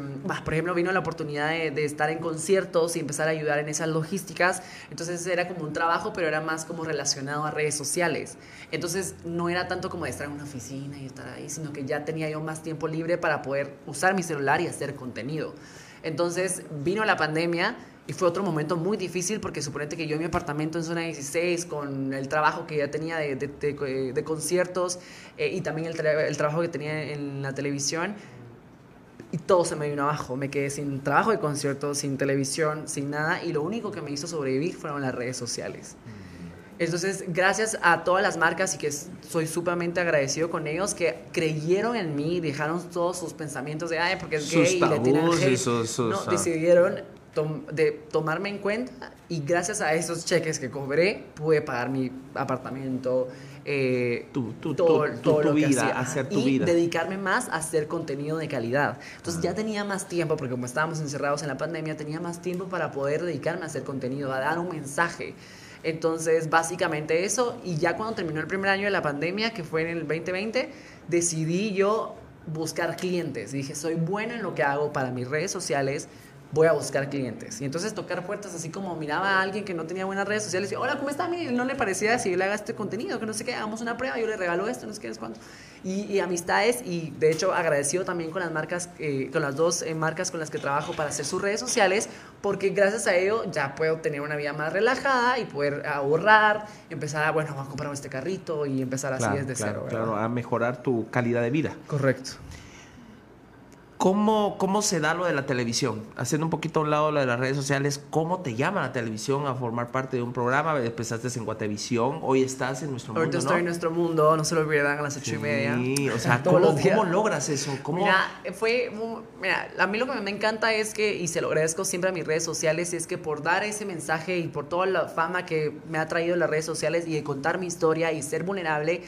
por ejemplo, vino la oportunidad de, de estar en conciertos y empezar a ayudar en esas logísticas. Entonces era como un trabajo, pero era más como relacionado a redes sociales. Entonces no era tanto como de estar en una oficina y estar ahí, sino que ya tenía yo más tiempo libre para poder usar mi celular y hacer contenido. Entonces vino la pandemia y fue otro momento muy difícil porque suponete que yo en mi apartamento en zona 16 con el trabajo que ya tenía de, de- de- de conciertos eh, y también el, tra- el trabajo que tenía en la televisión y todo se me vino abajo. Me quedé sin trabajo de conciertos, sin televisión, sin nada y lo único que me hizo sobrevivir fueron las redes sociales. Entonces, gracias a todas las marcas y que soy sumamente agradecido con ellos que creyeron en mí, dejaron todos sus pensamientos de, ay, porque es Sus gay y le tiran tabús y hate". sus- sus, no, ah. decidieron tom- de tomarme en cuenta y gracias a esos cheques que cobré pude pagar mi apartamento, eh, Tu- tu- todo, tu- todo tu lo que vida, hacía. hacer tu y vida. dedicarme más a hacer contenido de calidad. Entonces ya tenía más tiempo, porque como estábamos encerrados en la pandemia, tenía más tiempo para poder dedicarme a hacer contenido, a dar un mensaje. Entonces, básicamente eso. Y ya cuando terminó el primer año de la pandemia, que fue en el 2020, decidí yo buscar clientes. Y dije, soy buena en lo que hago para mis redes sociales, voy a buscar clientes. Y entonces tocar puertas así como miraba a alguien que no tenía buenas redes sociales y, hola, ¿cómo está? Mire, no le parecía si yo le haga este contenido, que no sé qué, hagamos una prueba, yo le regalo esto, no sé qué, sé cuánto. Y, y amistades, y de hecho agradecido también con las marcas, eh, con las dos eh, marcas con las que trabajo para hacer sus redes sociales, porque gracias a ello ya puedo tener una vida más relajada y poder ahorrar, empezar a, bueno, vamos a comprar este carrito y empezar así Claro, desde claro, cero. claro, a mejorar tu calidad de vida. Correcto. ¿Cómo, ¿Cómo se da lo de la televisión? Haciendo un poquito a un lado lo de las redes sociales, ¿cómo te llama la televisión a formar parte de un programa? Empezaste en Guatevisión, hoy estás en nuestro Ahorita mundo, estoy ¿no? en nuestro mundo, no se lo olviden a las ocho y media. Sí, o sea, [laughs] ¿cómo, logras eso? ¿Cómo? Mira, fue, mira, a mí lo que me encanta es que, y se lo agradezco siempre a mis redes sociales, es que por dar ese mensaje y por toda la fama que me ha traído las redes sociales y de contar mi historia y ser vulnerable,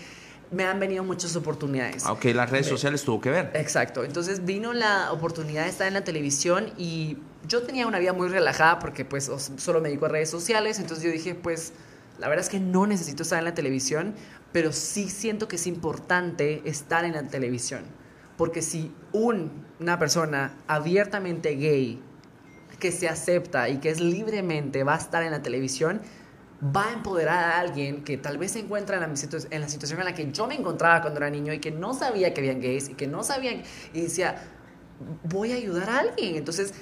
me han venido muchas oportunidades. Ah, Ok, las redes sociales tuvo que ver. Exacto, entonces vino la oportunidad de estar en la televisión y yo tenía una vida muy relajada porque pues solo me dedico a redes sociales, entonces yo dije pues la verdad es que no necesito estar en la televisión, pero sí siento que es importante estar en la televisión, porque si un- una persona abiertamente gay que se acepta y que es libremente va a estar en la televisión, va a empoderar a alguien que tal vez se encuentra en la, situación en la que yo me encontraba cuando era niño y que no sabía que habían gays y que no sabían y decía, voy a ayudar a alguien. Entonces,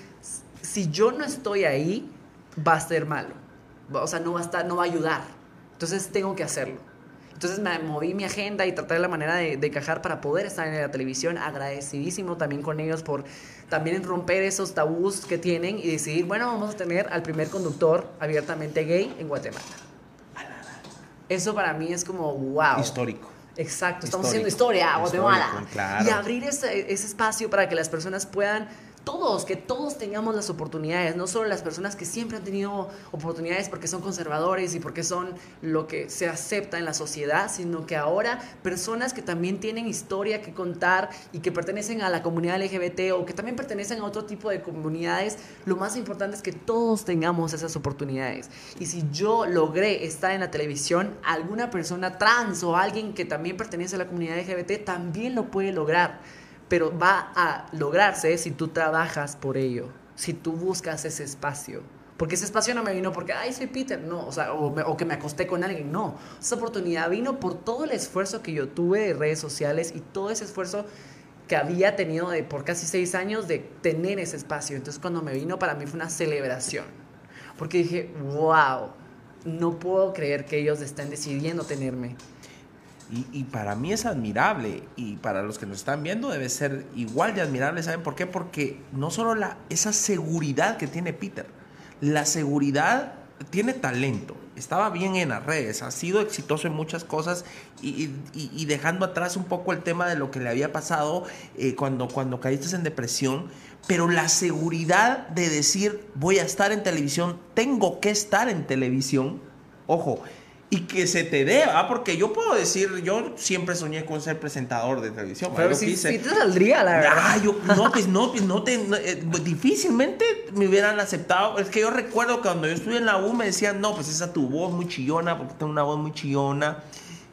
si yo no estoy ahí, va a ser malo. O sea, no va a estar, no va a ayudar. Entonces tengo que hacerlo. Entonces me moví mi agenda y traté la manera de, de encajar para poder estar en la televisión. Agradecidísimo también con ellos por también romper esos tabús que tienen y decidir, bueno, vamos a tener al primer conductor abiertamente gay en Guatemala. Eso para mí es como, wow. Histórico. Exacto, estamos Histórico. haciendo historia, Guatemala. Histórico, claro. Y abrir ese, ese espacio para que las personas puedan, todos, que todos tengamos las oportunidades, no solo las personas que siempre han tenido oportunidades porque son conservadores y porque son lo que se acepta en la sociedad, sino que ahora personas que también tienen historia que contar y que pertenecen a la comunidad LGBT o que también pertenecen a otro tipo de comunidades, lo más importante es que todos tengamos esas oportunidades. Y si yo logré estar en la televisión, alguna persona trans o alguien que también pertenece a la comunidad LGBT también lo puede lograr. Pero va a lograrse si tú trabajas por ello, si tú buscas ese espacio. Porque ese espacio no me vino porque, ay, soy Peter, no, o sea, o, me- que me acosté con alguien, no. Esa oportunidad vino por todo el esfuerzo que yo tuve de redes sociales y todo ese esfuerzo que había tenido de, por casi seis años de tener ese espacio. Entonces cuando me vino para mí fue una celebración. Porque dije, wow, no puedo creer que ellos estén decidiendo tenerme. Y, y para mí es admirable y para los que nos están viendo debe ser igual de admirable. ¿Saben por qué? Porque no solo la, esa seguridad que tiene Peter, la seguridad tiene talento. Estaba bien en las redes, ha sido exitoso en muchas cosas y, dejando atrás un poco el tema de lo que le había pasado eh, cuando, cuando caíste en depresión, pero la seguridad de decir voy a estar en televisión, tengo que estar en televisión, ojo, y que se te dé, porque yo puedo decir, yo siempre soñé con ser presentador de televisión. Pero sí, quise- sí te saldría, la verdad. Ah, yo, no, pues no, pues no te, no, eh, difícilmente me hubieran aceptado. Es que yo recuerdo que cuando yo estuve en la U me decían, no, pues esa tu voz muy chillona, porque tengo una voz muy chillona,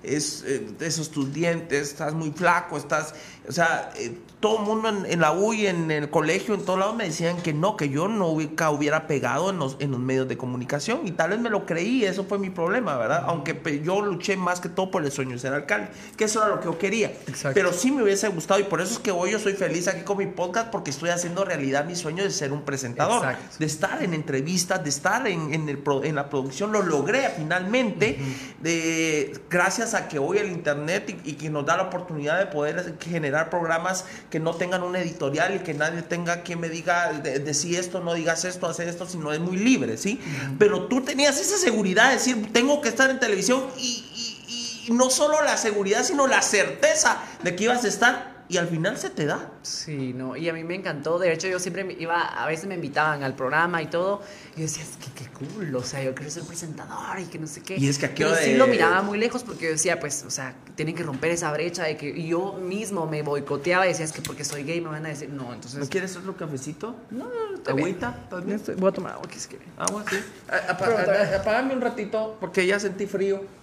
es, eh, esos tus dientes, estás muy flaco, estás, o sea, eh, todo el mundo en, en la U y en el colegio, en todos lados me decían que no, que yo nunca hubiera pegado en los, en los medios de comunicación y tal vez me lo creí, eso fue mi problema, ¿verdad? Aunque yo luché más que todo por el sueño de ser alcalde, que eso era lo que yo quería. Exacto. Pero sí me hubiese gustado y por eso es que hoy yo soy feliz aquí con mi podcast porque estoy haciendo realidad mi sueño de ser un presentador, Exacto. de estar en entrevistas, de estar en, en el pro- en la producción. Lo logré finalmente de, gracias a que hoy el internet y, y que nos da la oportunidad de poder generar programas que no tengan un editorial y que nadie tenga que me diga de, de si esto, no digas esto, hacer esto, sino es muy libre, ¿sí? Pero tú tenías esa seguridad de decir, tengo que estar en televisión y- y- y no solo la seguridad, sino la certeza de que ibas a estar y al final se te da. Sí, no, y a mí me encantó. De hecho, yo siempre me iba, a veces me invitaban al programa y todo. Y yo decía, es que qué cool, o sea, yo quiero ser presentador y que no sé qué. Y es que aquí Pero lo sí de- lo miraba muy lejos porque yo decía, pues, o sea, tienen que romper esa brecha de que y yo mismo me boicoteaba y decía, es que porque soy gay me van a decir, no, entonces. ¿No quieres otro cafecito? No, no, bien. ¿Agüita? Voy a tomar agua, que es que. Agua, sí. Apágame un ratito porque ya sentí frío.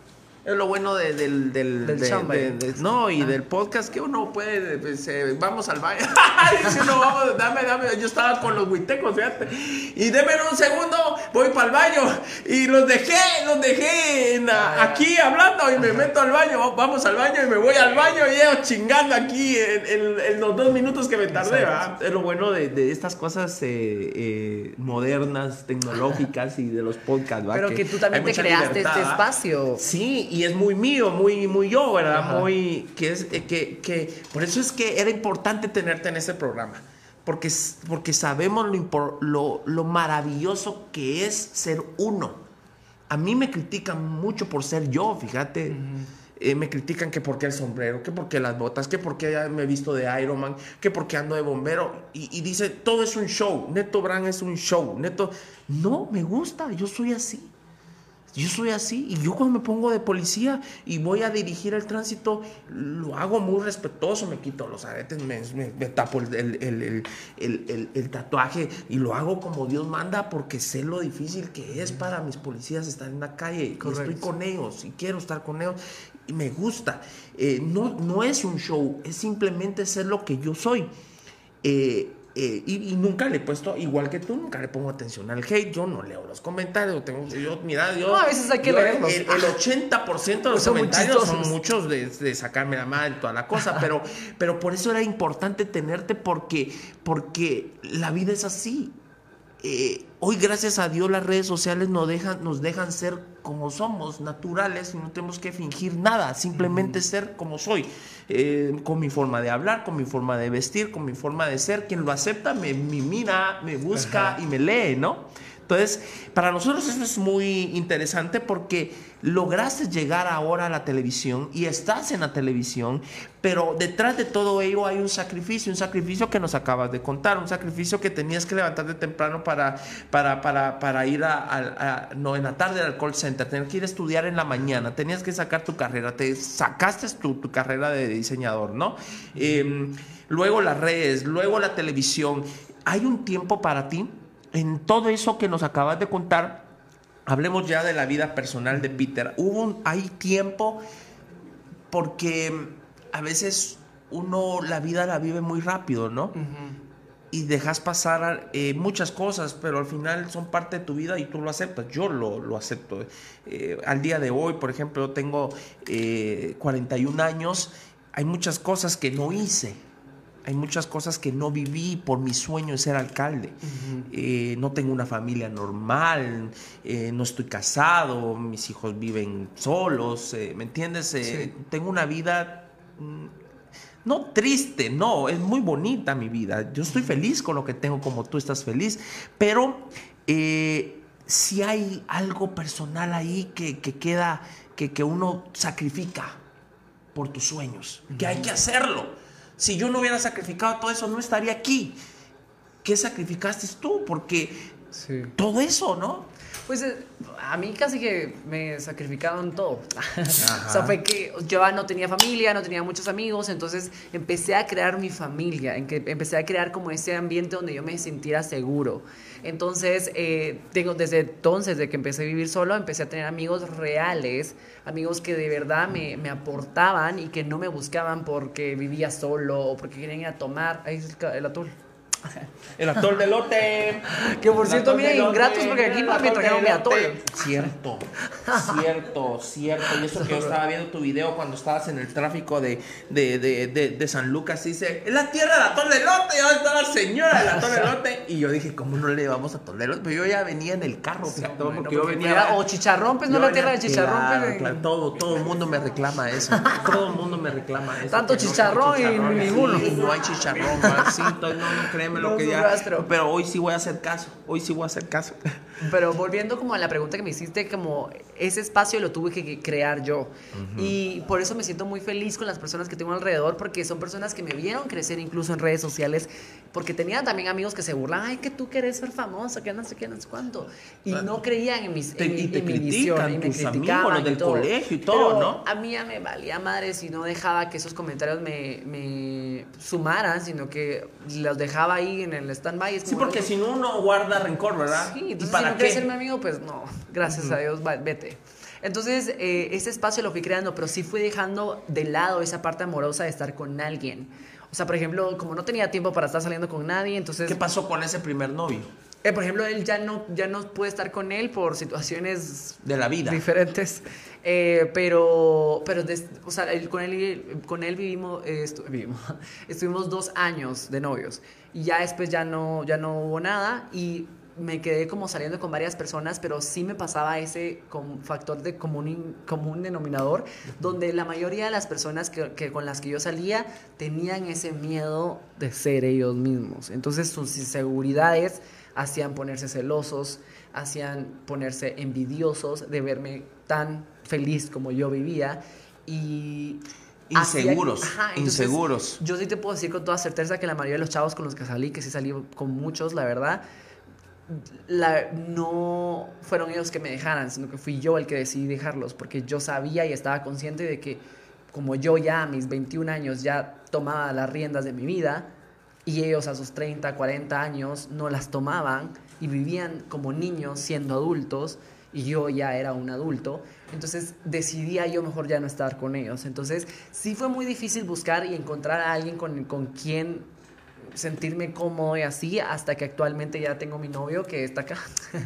Es lo bueno de- del, del, Del de- chamba. de- de- no, y Ah. del podcast que uno puede, pues, eh, vamos al baño. [laughs] Dice uno, vamos, dame, dame. Yo estaba con los huitecos, fíjate. Y déme un segundo, voy para el baño. Y los dejé, los dejé en la- aquí hablando y me meto al baño. Vamos al baño y me voy al baño y llevo chingando aquí en, en- en los dos minutos que me tardé. Es lo bueno de, estas cosas eh, eh, modernas, tecnológicas y de los podcasts. ¿verdad? Pero que tú también te creaste libertad, este ¿verdad? espacio. Sí, y es muy mío, muy, muy yo, ¿verdad? Ajá. Muy, que es, eh, que, que, por eso es que era importante tenerte en ese programa. porque, porque sabemos lo, lo, lo maravilloso que es ser uno. A mí me critican mucho por ser yo, fíjate. Eh, me critican que por qué el sombrero, que por qué las botas, que por qué me he visto de Iron Man, que por qué ando de bombero. Y, y dice, todo es un show. Neto Brand es un show. Neto, no, me gusta, yo soy así. Yo soy así y yo cuando me pongo de policía y voy a dirigir el tránsito, lo hago muy respetuoso, me quito los aretes, me, me, tapo el, el, el, el, tatuaje y lo hago como Dios manda porque sé lo difícil que es para mis policías estar en la calle. Y estoy con ellos y quiero estar con ellos y me gusta. Eh, no, no es un show, es simplemente ser lo que yo soy. Eh, eh, y, nunca le he puesto, igual que tú, nunca le pongo atención al hate. Yo no leo los comentarios. Tengo, yo, mira, yo. No, a veces hay que leerlos. El, 80% de [laughs] los comentarios son muchos de, de, sacarme la madre y toda la cosa. [laughs] pero, pero por eso era importante tenerte, porque, porque la vida es así. Eh, hoy gracias a Dios las redes sociales nos dejan, nos dejan ser como somos, naturales, y no tenemos que fingir nada, simplemente ser como soy, eh, con mi forma de hablar, con mi forma de vestir, con mi forma de ser. Quien lo acepta me, mira, me busca y me lee, ¿no? Entonces, para nosotros eso es muy interesante porque lograste llegar ahora a la televisión y estás en la televisión, pero detrás de todo ello hay un sacrificio, un sacrificio que nos acabas de contar, un sacrificio que tenías que levantarte temprano para, para, para, para ir a, no, en la tarde al call center, tener que ir a estudiar en la mañana, tenías que sacar tu carrera, te sacaste tu, tu carrera de diseñador, ¿no? Em, luego las redes, luego la televisión. ¿Hay un tiempo para ti? en todo eso que nos acabas de contar, hablemos ya de la vida personal de Peter. Hubo hay tiempo porque a veces uno la vida la vive muy rápido, ¿no? Y dejas pasar eh, muchas cosas, pero al final son parte de tu vida y tú lo aceptas. Yo lo, acepto. Eh, al día de hoy, por ejemplo, tengo 41 eh, años, hay muchas cosas que no hice hay muchas cosas que no viví por mi sueño de ser alcalde. Eh, no tengo una familia normal, eh, no estoy casado, mis hijos viven solos, eh, ¿me entiendes? Tengo una vida mm, no triste, no, es muy bonita mi vida. Yo estoy feliz con lo que tengo como tú estás feliz, pero si hay algo personal ahí que, queda, que, que uno sacrifica por tus sueños, que hay que hacerlo si yo no hubiera sacrificado todo eso, no estaría aquí. ¿Qué sacrificaste tú? Porque todo eso, ¿no? Pues eh, a mí casi que me sacrificaron todo. [laughs] o sea, fue que yo no tenía familia, no tenía muchos amigos, entonces empecé a crear mi familia, en que empecé a crear como ese ambiente donde yo me sintiera seguro. Entonces, eh, tengo desde entonces, de que empecé a vivir solo, empecé a tener amigos reales, amigos que de verdad me, me aportaban y que no me buscaban porque vivía solo o porque querían ir a tomar. Ahí es el, el atol. El atol de lote. Que por cierto, miren, ingratos porque aquí no me trajeron mi atol. Cierto, cierto, cierto. Y eso que yo estaba viendo tu video cuando estabas en el tráfico de, de, de, de, San Lucas, dice, es la tierra del atol de lote, ya está la señora del atol de lote. Y yo dije, ¿cómo no le llevamos a atol de lote? Pero yo ya venía en el carro, porque yo venía... o chicharrón, pues no la tierra de chicharrón. Claro, todo, todo el mundo me reclama eso. Todo el mundo me reclama eso. Tanto chicharrón, y ninguno. no hay chicharrón, no, no, créeme lo que ya... Pero hoy sí voy a hacer caso, hoy sí voy a hacer caso. [laughs] Pero volviendo como a la pregunta que me hiciste, como ese espacio lo tuve que crear yo. Y por eso me siento muy feliz con las personas que tengo alrededor, porque son personas que me vieron crecer incluso en redes sociales, porque tenía también amigos que se burlan, ay, que tú querés ser famosa, que no sé qué, no sé cuánto. Y no creían en, mis, en, y te mi visión. Y me tus criticaban. Amigos, del colegio y todo, ¿no? A mí ya me valía madre si no dejaba que esos comentarios me, me sumaran, sino que los dejaba ahí en el stand-by. Sí, porque si no uno guarda rencor, ¿verdad? Sí, entonces ¿Para si no quieres ser mi amigo, pues no, gracias a Dios, vete. Entonces, eh, ese espacio lo fui creando, pero sí fui dejando de lado esa parte amorosa de estar con alguien. O sea, por ejemplo, como no tenía tiempo para estar saliendo con nadie, entonces... ¿Qué pasó con ese primer novio? Eh, por ejemplo, él ya no, ya no puede estar con él por situaciones... De la vida. Diferentes. Eh, pero, pero o sea, con, él, con él vivimos, [laughs] vivimos, estuvimos dos años de novios. Y ya después ya no, ya no hubo nada. Y me quedé como saliendo con varias personas, pero sí me pasaba ese factor de común, común denominador, donde la mayoría de las personas que, que con las que yo salía tenían ese miedo de ser ellos mismos. Entonces sus inseguridades hacían ponerse celosos, hacían ponerse envidiosos de verme tan feliz como yo vivía y... Inseguros, Ajá, entonces, inseguros. yo sí te puedo decir con toda certeza que la mayoría de los chavos con los que salí, que sí salí con muchos, la verdad, la- no fueron ellos que me dejaran, sino que fui yo el que decidí dejarlos, porque yo sabía y estaba consciente de que como yo ya a mis 21 años ya tomaba las riendas de mi vida, y ellos a sus 30, 40 años no las tomaban y vivían como niños siendo adultos, y yo ya era un adulto, entonces decidía yo mejor ya no estar con ellos. Entonces sí fue muy difícil buscar y encontrar a alguien con, con quien sentirme cómodo y así, hasta que actualmente ya tengo mi novio que está acá. [laughs]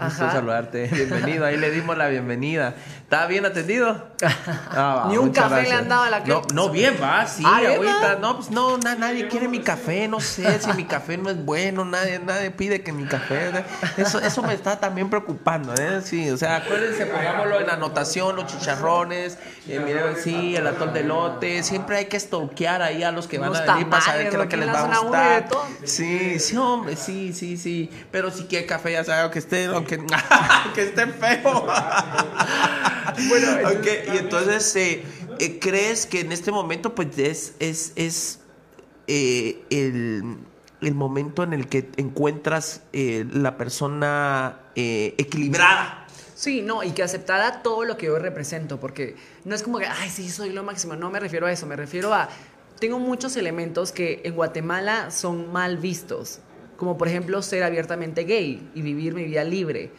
Gusto saludarte. Bienvenido, ahí le dimos la bienvenida. ¿Estaba bien atendido? [laughs] Ah, va, Ni un café le han dado a la No, no, bien, va, sí, Ah, ¿bien, ahorita. No, pues no, na- nadie quiere mi café, no sé si mi café no es bueno, nadie, nadie pide que mi café. Eso, eso me está también preocupando, ¿eh? Sí, o sea, acuérdense, pongámoslo en anotación, los chicharrones, eh, miren, sí, el atol de lote, siempre hay que stalkear ahí a los que van a venir para saber qué es lo que les va que. Sí, sí, hombre, sí, sí, sí. Pero si quiere café, ya sabe, aunque esté, aunque, [laughs] aunque esté feo. [laughs] bueno, ok, y entonces, eh, eh, ¿crees que en este momento, pues, es, es, es eh, el, el momento en el que encuentras la persona equilibrada? Sí, no, y que aceptara todo lo que yo represento, porque no es como que, ay, sí, soy lo máximo, no me refiero a eso, me refiero a, tengo muchos elementos que en Guatemala son mal vistos, como por ejemplo ser abiertamente gay y vivir mi vida libre,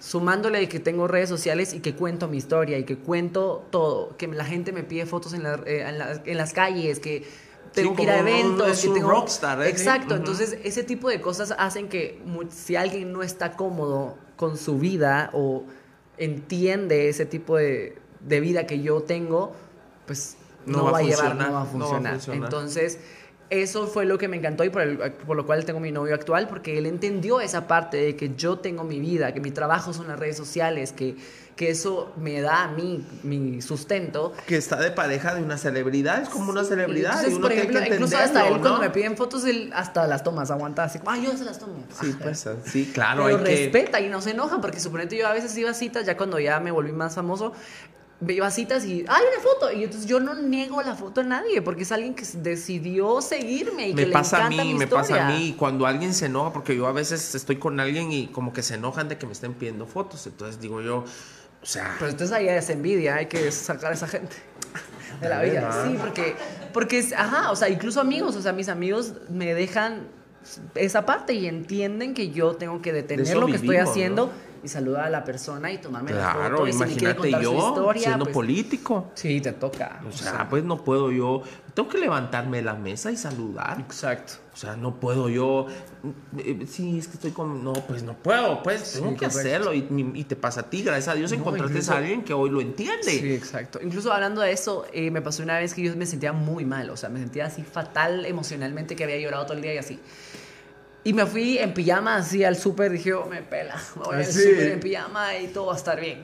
sumándole de que tengo redes sociales y que cuento mi historia y que cuento todo, que la gente me pide fotos en, la- eh, en la- en las calles, que tengo que ir a eventos, es que un tengo... rockstar, ¿eh? Exacto, entonces ese tipo de cosas hacen que si alguien no está cómodo con su vida o entiende ese tipo de, de vida que yo tengo, pues No no, va va, a llevar, funcionar, no va a no va a funcionar. funcionar. Entonces, eso fue lo que me encantó y por, el- por lo cual tengo mi novio actual, porque él entendió esa parte de que yo tengo mi vida, que mi trabajo son las redes sociales, que, que eso me da a mí mi sustento. Que está de pareja de una celebridad, es como una celebridad. Entonces, y uno por tiene ejemplo, que incluso hasta él cuando ¿no? me piden fotos, él hasta las tomas, aguanta así como, ah, yo se las tomo. Sí, pues, sí, claro, pero hay que... respeta y no se enoja, porque suponete yo a veces iba a citas, ya cuando ya me volví más famoso, iba a citas y, ¡ay, una foto! Y entonces yo no niego la foto a nadie, porque es alguien que decidió seguirme y me que pasa le a encanta mí, mi me pasa a mí cuando alguien se enoja, porque yo a veces estoy con alguien y como que se enojan de que me estén pidiendo fotos, entonces digo yo, o sea, Pero entonces ahí es envidia, hay que sacar a esa gente [laughs] de la vida. ¿Verdad? Sí, porque, porque es, ajá, o sea, incluso amigos, o sea, mis amigos me dejan esa parte y entienden que yo tengo que detener lo que estoy haciendo ¿no? Y saludar a la persona y tomarme la claro, foto. Y si me quiere imagínate su yo historia, siendo pues, político. Sí, te toca. O sea, pues no puedo yo, tengo que levantarme de la mesa y saludar. Exacto. O sea, no puedo yo. eh, Sí, es que estoy con. No, pues no puedo, pues tengo que correcto. hacerlo. Y, y te pasa a ti, gracias a Dios No, encontraste incluso- a alguien que hoy lo entiende. Sí, exacto. Incluso hablando de eso, eh, me pasó una vez que yo me sentía muy mal, o sea, me sentía así fatal emocionalmente que había llorado todo el día y así. Y me fui en pijama así al súper, dije, oh, me pela, me voy al súper en pijama y todo va a estar bien.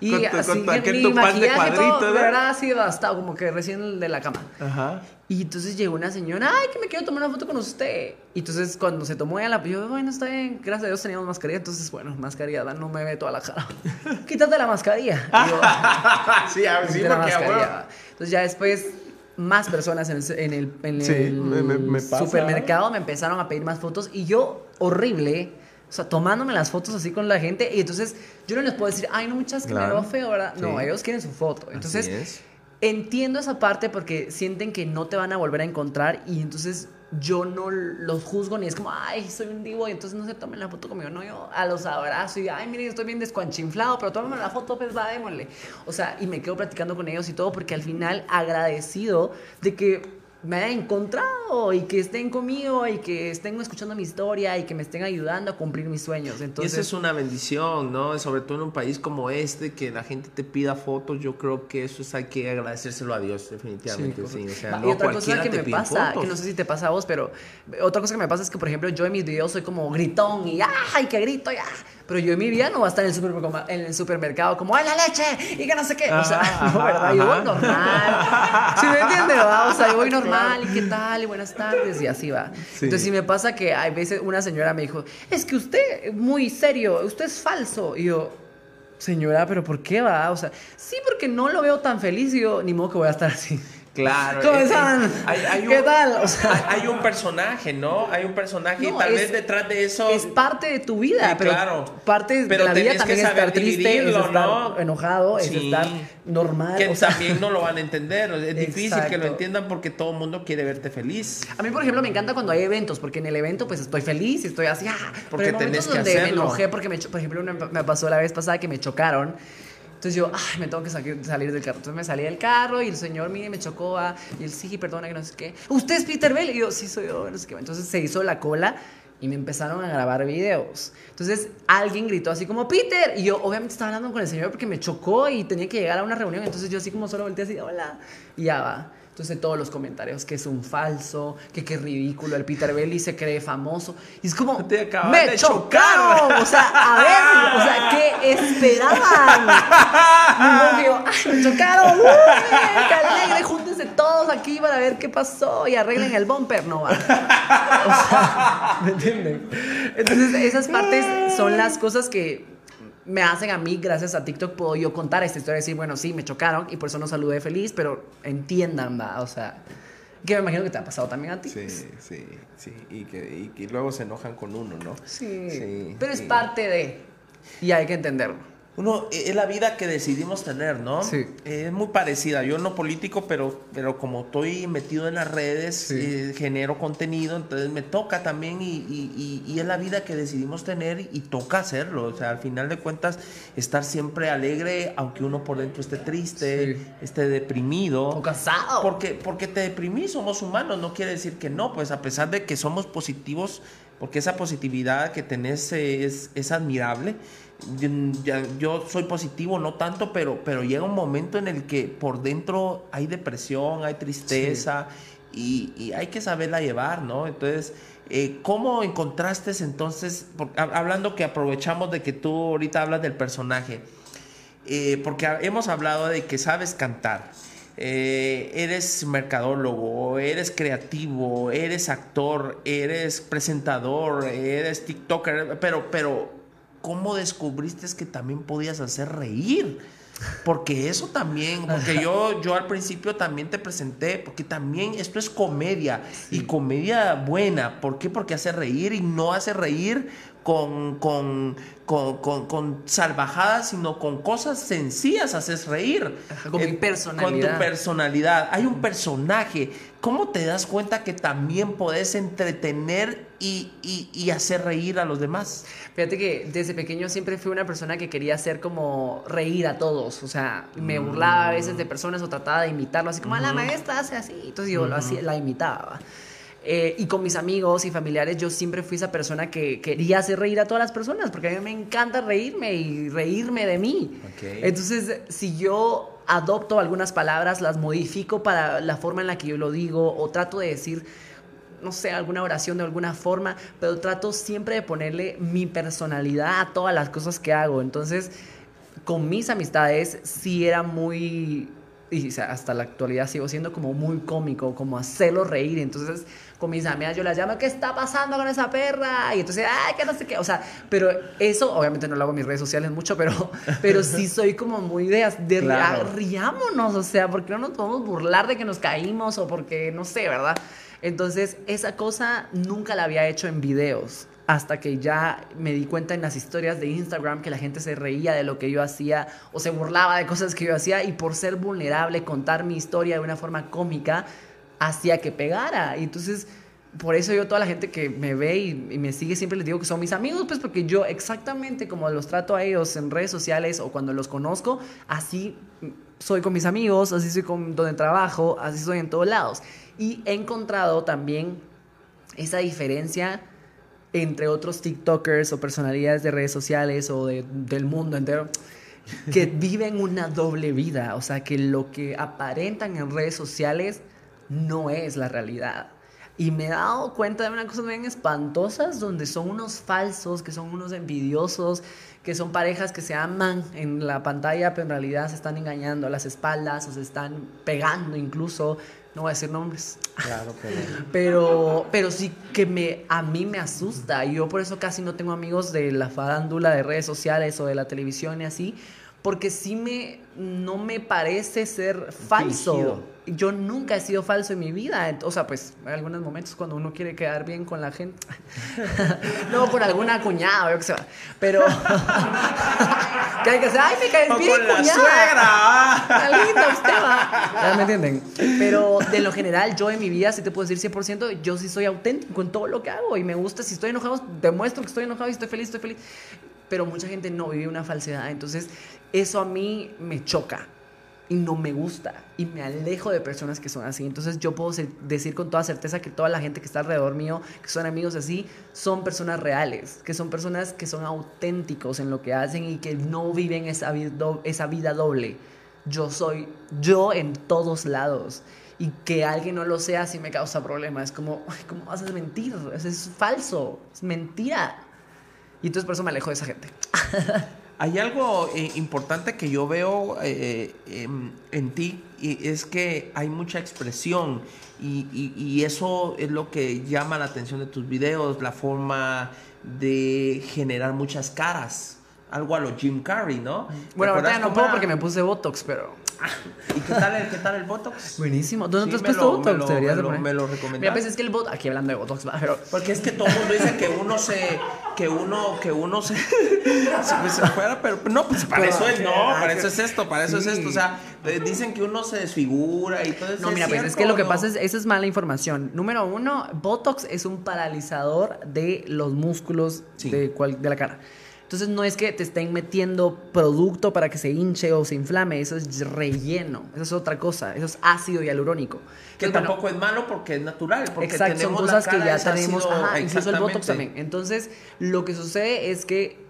Y Con tu- así con tu- que mi tu pan de maquillaje todo, verdad, así devastado, como que recién de la cama. Ajá. Y entonces llegó una señora, ay, que me quiero tomar una foto con usted. Y entonces cuando se tomó ella la yo, bueno, está bien, gracias a Dios teníamos mascarilla, entonces, bueno, mascarilla, no me ve toda la cara. [laughs] Quítate la mascarilla. Y yo, [laughs] sí, a ver, sí, porque. Entonces ya después más personas en el, en el, en Sí, el me- me- me pasa. supermercado me empezaron a pedir más fotos y yo horrible, o sea, tomándome las fotos así con la gente y entonces yo no les puedo decir, ay, no muchas que me veo feo, ¿verdad? No, ellos quieren su foto. Entonces entiendo esa parte porque sienten que no te van a volver a encontrar y entonces yo no los juzgo ni es como, ay, soy un divo y entonces no se tomen la foto conmigo. No, yo a los abrazo y, ay, miren, estoy bien descuanchinflado, pero tómame la foto, pues va, démosle. O sea, y me quedo platicando con ellos y todo porque al final agradecido de que me hayan encontrado y que estén conmigo y que estén escuchando mi historia y que me estén ayudando a cumplir mis sueños. Y Entonces, eso es una bendición, ¿no? Sobre todo en un país como este, que la gente te pida fotos, yo creo que eso es hay que agradecérselo a Dios, definitivamente, sí. O sea, no y otra cosa que me pasa, fotos. que no sé si te pasa a vos, pero otra cosa que me pasa es que, por ejemplo, yo en mis videos soy como gritón y ¡ay, que grito ya! Pero yo en mi vida no voy a estar en el supermercado, en el supermercado como ¡ay, la leche! Y que no sé qué. O sea, Ajá, [laughs] no, ¿verdad? Yo voy normal. ¿Sí me entiendes? va? O sea, yo voy [laughs] normal y qué tal y buenas tardes y así va. Sí. Entonces, sí me pasa que hay veces una señora me dijo, es que usted, muy serio, usted es falso. Y yo, señora, ¿pero por qué va? O sea, sí, porque no lo veo tan feliz y yo, ni modo que voy a estar así. Claro. ¿Cómo están? hay- hay ¿Qué un- tal? O sea, hay, hay un personaje, ¿no? Hay un personaje y tal es- vez detrás de eso... es parte de tu vida, Sí, pero claro. parte Pero de la vida también es estar saber triste, es dividirlo, estar ¿no? enojado, es Sí. estar normal. que o sea, también no lo van a entender. Es [laughs] difícil que lo entiendan porque todo el mundo quiere verte feliz. A mí, por ejemplo, me encanta cuando hay eventos, porque en el evento pues estoy feliz y estoy así, ah, Porque pero hay tenés que donde me hacerlo. enojé porque, me, por ejemplo, me pasó la vez pasada que me chocaron. Entonces yo, ay, me tengo que salir, del carro. Entonces me salí del carro y el señor, me chocó. ah, y él, sí, perdona, que no sé qué. ¿Usted es Peter Bell? Y yo, sí, soy yo, no sé qué. Entonces se hizo la cola y me empezaron a grabar videos. Entonces alguien gritó así como, Peter. Y yo, obviamente, estaba hablando con el señor porque me chocó y tenía que llegar a una reunión. Entonces yo así como solo volteé así, hola. Y ya va. Entonces todos los comentarios que es un falso, que qué ridículo, el Peter Belli se cree famoso. Y es como, Te acaban me de chocaron. chocar. O sea, a ver, o sea, ¿qué esperaban? Y luego ay, me chocaron. Uy, qué alegre, júntense todos aquí para ver qué pasó y arreglen el bumper. No va. O sea, ¿me entienden? Entonces esas partes son las cosas que me hacen a mí, gracias a TikTok, puedo yo contar esta historia y decir, bueno, sí, me chocaron y por eso no saludé feliz, pero entiendan, va, o sea, que me imagino que te ha pasado también a ti. Sí, sí, sí. Y que, y que luego se enojan con uno, ¿no? Sí, Sí, pero es parte de, y hay que entenderlo. Uno, eh, es la vida que decidimos tener, ¿no? Sí. Eh, Es muy parecida. Yo no político, pero, pero como estoy metido en las redes, Sí. eh, genero contenido, entonces me toca también y, y- y- y es la vida que decidimos tener y toca hacerlo. O sea, al final de cuentas, estar siempre alegre, aunque uno por dentro esté triste, Sí. esté deprimido. O casado. Porque, porque te deprimís, somos humanos, no quiere decir que no, pues a pesar de que somos positivos, porque esa positividad que tenés eh, es, es admirable. Yo, soy positivo, no tanto, pero, pero llega un momento en el que por dentro hay depresión, hay tristeza y, y hay que saberla llevar, ¿no? Entonces, eh, ¿cómo encontraste entonces, por- hablando que aprovechamos de que tú ahorita hablas del personaje, eh, porque hemos hablado de que sabes cantar, eh, eres mercadólogo, eres creativo, eres actor, eres presentador, eres TikToker, pero, pero, ¿cómo descubriste que también podías hacer reír? Porque eso también, porque yo, yo al principio también te presenté, porque también esto es comedia y comedia buena. ¿Por qué? Porque hace reír y no hace reír con, con, con, con- con salvajadas, sino con cosas sencillas haces reír. Ajá, con mi Eh, Con personalidad. tu personalidad. Hay un personaje. ¿Cómo te das cuenta que también podés entretener y, y- y hacer reír a los demás? Fíjate que desde pequeño siempre fui una persona que quería hacer como reír a todos. O sea, me burlaba a veces de personas o trataba de imitarlo, así como, "Ah, la maestra hace así. Entonces yo lo hacía, la imitaba. Eh, y con mis amigos y familiares yo siempre fui esa persona que quería hacer reír a todas las personas, porque a mí me encanta reírme y reírme de mí. Entonces, si yo adopto algunas palabras, las modifico para la forma en la que yo lo digo o trato de decir no sé, alguna oración de alguna forma, pero trato siempre de ponerle mi personalidad a todas las cosas que hago. Entonces, con mis amistades sí era muy, y hasta la actualidad sigo siendo como muy cómico, como hacerlo reír. Entonces, con mis amigas yo las llamo, ¿qué está pasando con esa perra? Y entonces, ay, que no sé qué. O sea, pero eso, obviamente no lo hago en mis redes sociales mucho, pero, [laughs] pero sí soy como muy de, de Claro. riámonos, o sea, porque no nos podemos burlar de que nos caímos o porque, no sé, ¿verdad? Entonces, esa cosa nunca la había hecho en videos. Hasta que ya me di cuenta en las historias de Instagram que la gente se reía de lo que yo hacía o se burlaba de cosas que yo hacía y por ser vulnerable, contar mi historia de una forma cómica, hacía que pegara. Y entonces por eso yo toda la gente que me ve y, y me sigue siempre les digo que son mis amigos, pues porque yo exactamente como los trato a ellos en redes sociales o cuando los conozco, así soy con mis amigos, así soy con donde trabajo, así soy en todos lados. Y he encontrado también esa diferencia entre otros TikTokers o personalidades de redes sociales o de- del mundo entero que [laughs] viven una doble vida, o sea, que lo que aparentan en redes sociales no es la realidad. Y me he dado cuenta de una cosa bien espantosas, donde son unos falsos, que son unos envidiosos, que son parejas que se aman en la pantalla, pero en realidad se están engañando a las espaldas o se están pegando incluso. No voy a decir nombres. Claro, pero. [laughs] Pero, pero sí que me, a mí me asusta. Yo por eso casi no tengo amigos de la farándula de redes sociales o de la televisión y así. Porque sí me, no me parece ser falso. Fingido. Yo nunca he sido falso en mi vida. O sea, pues en algunos momentos cuando uno quiere quedar bien con la gente. [laughs] no, con alguna cuñada o yo qué sé. Pero. [laughs] que hay que hacer, ay, me caes bien, con la cuñada". suegra. [laughs] linda usted, va. Me entienden. Pero de lo general, yo en mi vida, si te puedo decir 100%, yo sí soy auténtico en todo lo que hago. Y me gusta, si estoy enojado, demuestro que estoy enojado y estoy feliz, estoy feliz. Pero mucha gente no vive una falsedad. Entonces, eso a mí me choca. Y no me gusta. Y me alejo de personas que son así. Entonces, yo puedo decir con toda certeza que toda la gente que está alrededor mío, que son amigos así, son personas reales. Que son personas que son auténticos en lo que hacen y que no viven esa, vida doble yo soy yo en todos lados. Y que alguien no lo sea sí me causa problemas. Es como, ¿cómo vas a mentir? Eso es falso, es mentira. Y entonces por eso me alejo de esa gente. [laughs] Hay algo eh, importante que yo veo eh, em, en ti y es que hay mucha expresión y, y- y eso es lo que llama la atención de tus videos, la forma de generar muchas caras. Algo a lo Jim Carrey, ¿no? ¿Te Bueno, ahorita ya no puedo porque me puse Botox, pero... ¿Y qué tal el, qué tal el Botox? Buenísimo. ¿Dónde Sí, te has puesto lo- me Botox? lo- Deberías me lo- me lo. Mira, pues es que el Botox... Aquí hablando de Botox, va, pero... Porque es que todo el mundo dice que uno se. que uno, que uno se. [laughs] se, pues, se fuera, pero no, pues para eso es, no, para eso es esto, para eso es esto. O sea, dicen que uno se desfigura y todo eso. No, mira, pues es que lo que pasa es, esa es mala información. Número uno, Botox es un paralizador de los músculos Sí. de, cual- de la cara. Entonces no es que te estén metiendo producto para que se hinche o se inflame, eso es relleno, eso es otra cosa, eso es ácido hialurónico. Que Entonces, bueno, tampoco es malo porque es natural. Porque Exacto, son tenemos la cosas que ya tenemos, ajá, incluso el Botox también. Entonces, lo que sucede es que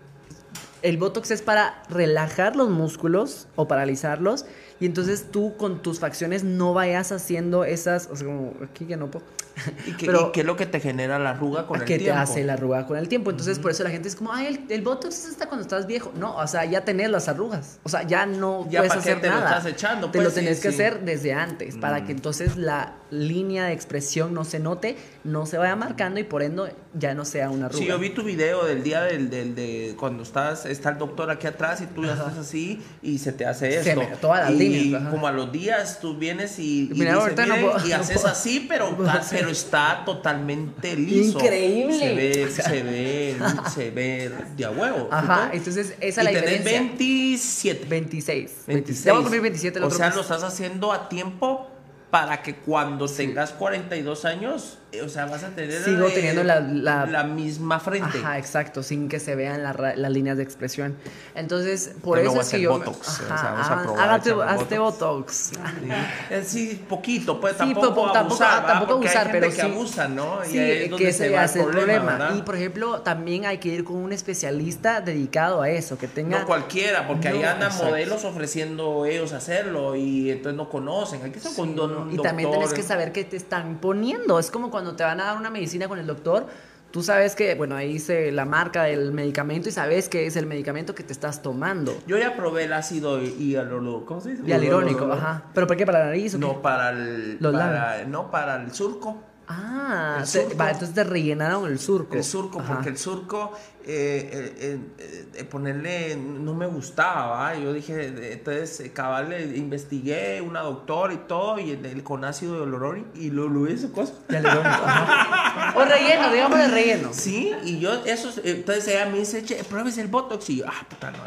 el Botox es para relajar los músculos o paralizarlos y entonces tú con tus facciones no vayas haciendo esas, o sea, como aquí que no puedo. [laughs] ¿Y qué, Pero- y qué es lo que te genera la arruga con el que te tiempo? hace la arruga con el tiempo. Entonces, por eso la gente es como, ay, el, el Botox es hasta cuando estás viejo. No, o sea, ya tenés las arrugas. O sea, ya no Ya puedes qué hacer te lo nada. estás echando, te pues, lo sí, tenés que sí. hacer desde antes para que entonces la línea de expresión no se note, no se vaya marcando y por ende ya no sea una arruga. Sí, yo vi tu video del día del, del de cuando estás, está el doctor aquí atrás y tú ya estás así y se te hace Se esto. me- todas las y líneas, ajá. como a los días tú vienes y, y Mira, dices, no puedo- y no haces puedo. así, pero, [laughs] hacer. Pero está totalmente liso. Increíble. Se ve, O sea. se ve, se ve de a huevo. Ajá, entonces esa es la tenés diferencia. 27. 26. 26. Ya voy a cumplir 27 el o otro sea, mes. lo estás haciendo a tiempo para que cuando tengas 42 años, o sea, vas a tener Sigo eh, teniendo la- la- misma frente. Ajá, exacto, sin que se vean la las líneas de expresión. Entonces, por me eso es que yo. Botox, Ajá, o sea, vamos a haga- probar hágate, hazte Botox. Botox. Sí. [laughs] Eh, sí, poquito, pues Sí, tampoco po- tampoco- abusar, ¿va? tampoco Porque hay abusar, gente pero que sí. abusa, ¿no? Y Sí, ahí es donde que se ese va hace el problema. ¿verdad? Y por ejemplo, también hay que ir con un especialista dedicado a eso, que tenga. No cualquiera, porque ahí No, andan exacto. modelos ofreciendo ellos hacerlo y entonces no conocen. Aquí son con don- y también tienes que saber qué te están poniendo. Es como cuando te van a dar una medicina con el doctor. Tú sabes que, bueno, ahí dice la marca del medicamento y sabes que es el medicamento que te estás tomando. Yo ya probé el ácido hialurónico. ¿Cómo se dice? Hialurónico, ajá. ¿Pero por qué? ¿Para la nariz o qué? No, para el. Los para- no, para el surco. Ah, te- va, entonces te rellenaron el surco. El surco, Ajá. porque el surco, eh, eh, eh, eh, ponerle, no me gustaba, ¿va? Yo dije, entonces, eh, cabal, le investigué, una doctora y todo, y el, el- con ácido hialurónico, y lo, lo hice cosa. Hialurónico, ajá. O relleno, digamos de relleno. Sí, y yo, eso, entonces ella me dice, che, pruebes el Botox, y yo, ah, puta, no,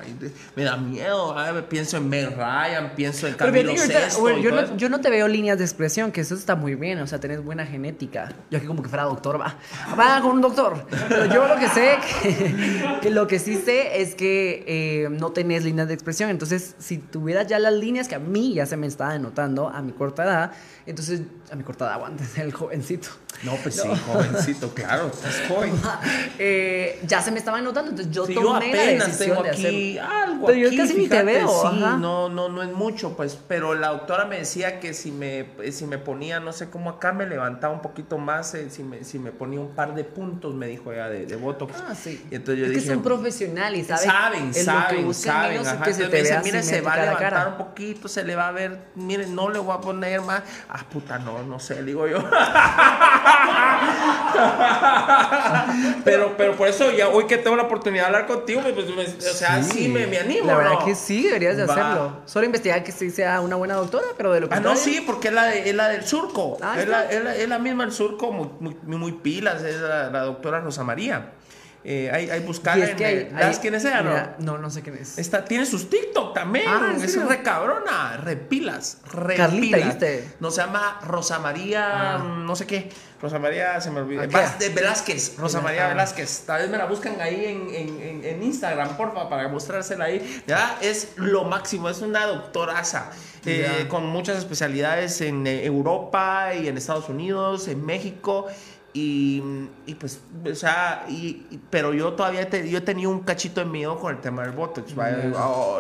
me da miedo, ah, pienso en Meg Ryan, pienso en Pero Camilo ahorita, Sesto, bueno, yo, no, yo no te veo líneas de expresión, que eso está muy bien, o sea, tenés buena genética. Yo aquí como que fuera doctor, va. Va con un doctor. Pero yo lo que sé, que, [laughs] que lo que sí sé es que eh, no tenés líneas de expresión. Entonces, si tuvieras ya las líneas que a mí ya se me estaba denotando a mi corta edad, entonces, a mi corta edad, el jovencito. No, pues sí, jovencito, claro, estás joven. [laughs] Eh, ya se me estaba notando, entonces yo Sí, yo tomé la apenas decisión tengo de aquí hacer. algo Pero yo aquí, casi ni te veo, Sí, ajá. no, no, no es mucho, pues, pero la doctora me decía que si me, si me ponía, no sé cómo acá me levantaba un poquito más, eh, si, me, si me ponía un par de puntos, me dijo ella, de, de Botox. Ah, sí. Y entonces yo es dije, que son profesionales, ¿saben? Saben, Es lo que saben, saben. ajá. que se te me dice, mire, se va a levantar cara. un poquito, se le va a ver, miren, no le voy a poner más. Ah, puta, no, no sé, digo yo. [laughs] [laughs] pero, pero por eso ya hoy que tengo la oportunidad de hablar contigo, pues, o sea, sí, me, me animo. La verdad ¿no? que sí, deberías de Va. hacerlo. Solo investigar que sí sea una buena doctora, pero de lo que Ah, no, sí, porque es la, de- es la del surco. Ah, es, la, es, la, es la misma del surco, muy, muy, muy pilas, es la, la doctora Rosa María. Eh, hay, hay buscarla Y es que hay- el- ¿Sabes hay- quién es ella, no? no, no sé quién es. Está, tiene sus TikTok también. Ah, ¿en es re cabrona. Repilas. Repilas. Carlita, ¿viste? No se llama Rosa María, Ah. no sé qué. Rosa María, se me olvidó. De Velázquez. Rosa. María Velázquez. Tal vez me la buscan ahí en, en- Instagram, porfa, para mostrársela ahí. Ya es lo máximo. Es una doctoraza. eh, con muchas especialidades en eh, Europa y en Estados Unidos, en México. Y, y pues, o sea, y, y- pero yo todavía te- yo he tenido un cachito de miedo con el tema del Botox. vaya, oh,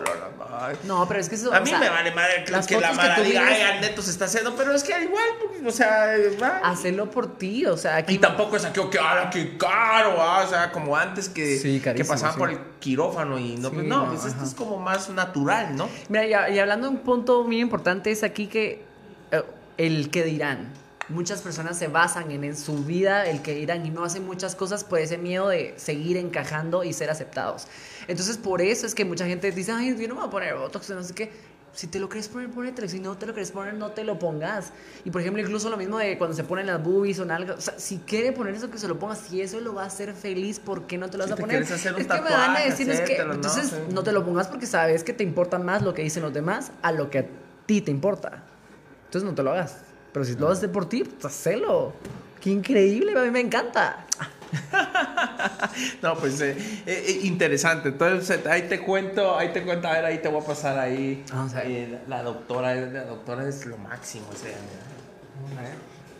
no, ay. Pero es que eso. A mí sea, me vale madre que, las que la tú diga, ay, Neto se está haciendo, pero es que igual, pues, o sea, va. Hacerlo por ti, o sea, y aquí. tampoco es aquello que, ah, qué caro, ah", o sea, como antes que, Sí, que pasaban sí. por el quirófano y no, Sí, pues no, no, pues esto es como más natural, ¿no? Mira, y, y hablando de un punto muy importante es aquí que eh, el que dirán. Muchas personas se basan en, en su vida, el que dirán, y no hacen muchas cosas por ese miedo de seguir encajando y ser aceptados. Entonces, por eso es que mucha gente dice, ay, yo no me voy a poner botox, no sé qué. Si te lo quieres poner, ponételo. Si no te lo quieres poner, no te lo pongas. Y por ejemplo, incluso lo mismo de cuando se ponen las boobies o algo. O sea, si quiere poner eso, que se lo ponga. Si eso lo va a hacer feliz, ¿por qué no te lo Si vas a te poner? es que me van a decir, es que. hacértelo, ¿no? Entonces, Sí. no te lo pongas porque sabes que te importa más lo que dicen los demás a lo que a ti te importa. Entonces, no te lo hagas. Pero si lo haces por ti, pues hacelo. Qué increíble, a mí me encanta. [laughs] No, pues eh, eh, eh, interesante. Entonces, ahí te cuento, ahí te cuento, a ver, ahí te voy a pasar ahí. Vamos a ver. eh, la, la doctora, la doctora es lo máximo, o sea.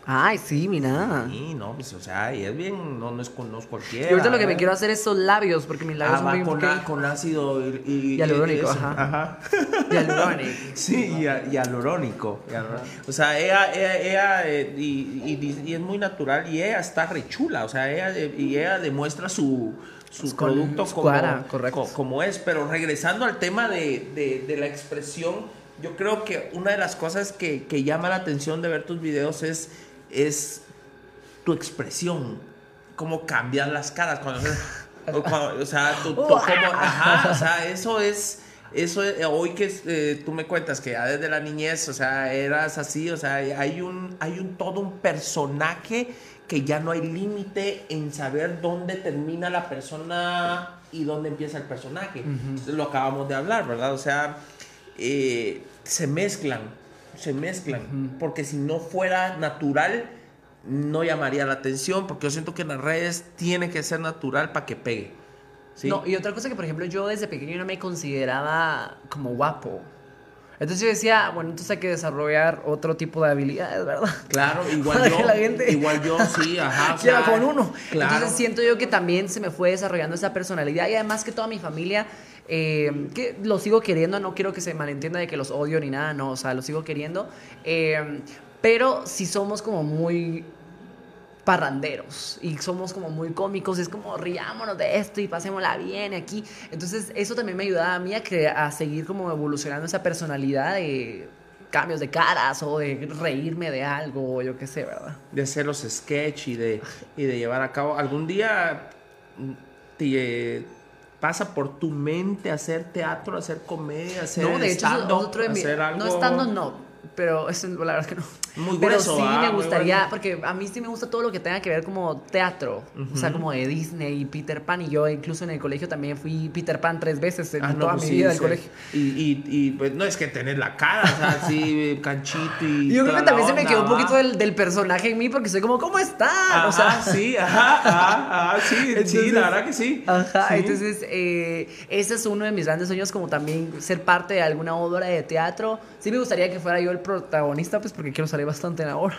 Ay, sí, mira. Sí, no, pues, o sea, y es bien, no, no es, con- no es cualquiera. Y ahorita lo que me ¿verdad? quiero hacer es esos labios, porque mis labios Ah, son va muy con, con ácido y, y- Hialurónico, eso, ajá. [laughs] Hialurónico. [laughs] Sí, y, hialurónico. O sea, ella, ella, ella, eh, y, y- es muy natural y ella está rechula. O sea, ella, eh, y ella demuestra su, su Pues producto como, cara, correcto. co- como es. Pero regresando al tema de, de- de la expresión, yo creo que una de las cosas que, que llama la atención de ver tus videos es, es tu expresión. Cómo cambian las caras cuando... o cuando- o sea, tu, tu- cómo- ajá, o sea, eso es... Eso es- hoy que eh, tú me cuentas que ya desde la niñez, o sea, eras así, o sea, hay un, hay un todo un personaje que ya no hay límite en saber dónde termina la persona y dónde empieza el personaje. Lo acabamos de hablar, ¿verdad? O sea, eh, se mezclan, se mezclan, porque si no fuera natural, no llamaría la atención, porque yo siento que en las redes tiene que ser natural para que pegue. ¿sí? No, y otra cosa que, por ejemplo, yo desde pequeño no me consideraba como guapo. Entonces yo decía, bueno, entonces hay que desarrollar otro tipo de habilidades, ¿verdad? Claro, [laughs] igual yo, que la gente igual yo, sí, [laughs] ajá. o quiera sea, con uno. Claro. Entonces siento yo que también se me fue desarrollando esa personalidad y además que toda mi familia, eh, que lo sigo queriendo, no quiero que se malentienda de que los odio ni nada, no, o sea, los sigo queriendo, eh, pero sí somos como muy parranderos y somos como muy cómicos, es como riámonos de esto y pasémosla bien aquí. Entonces eso también me ayudaba a mí a, seguir como evolucionando esa personalidad de cambios de caras o de reírme de algo o yo qué sé, ¿verdad? de hacer los sketch y de, y de llevar a cabo. ¿Algún día mm, te pasa por tu mente hacer teatro, hacer comedia, hacer No, de hecho, eso es stand-up, otro de mi- hacer algo? No estando, no. Pero eso, la verdad es que no. Muy Pero grueso, sí ah, me muy gustaría, bueno. porque a mí sí me gusta todo lo que tenga que ver como teatro, o sea, como de Disney y Peter Pan. Y yo incluso en el colegio también fui Peter Pan tres veces en Ah, no, toda pues mi sí, vida del sí. colegio. Y, y, y, pues no es que tener la cara, o sea, así [laughs] canchito y. Yo creo que también se me quedó un poquito del, del personaje en mí porque soy como, ¿cómo están? Ajá, o sea, sí, ajá, ajá, ajá, sí, sí, la verdad que sí. Ajá, Sí. entonces eh, ese es uno de mis grandes sueños, como también ser parte de alguna obra de teatro. Sí me gustaría que fuera yo el protagonista, pues porque quiero salir bastante en la obra.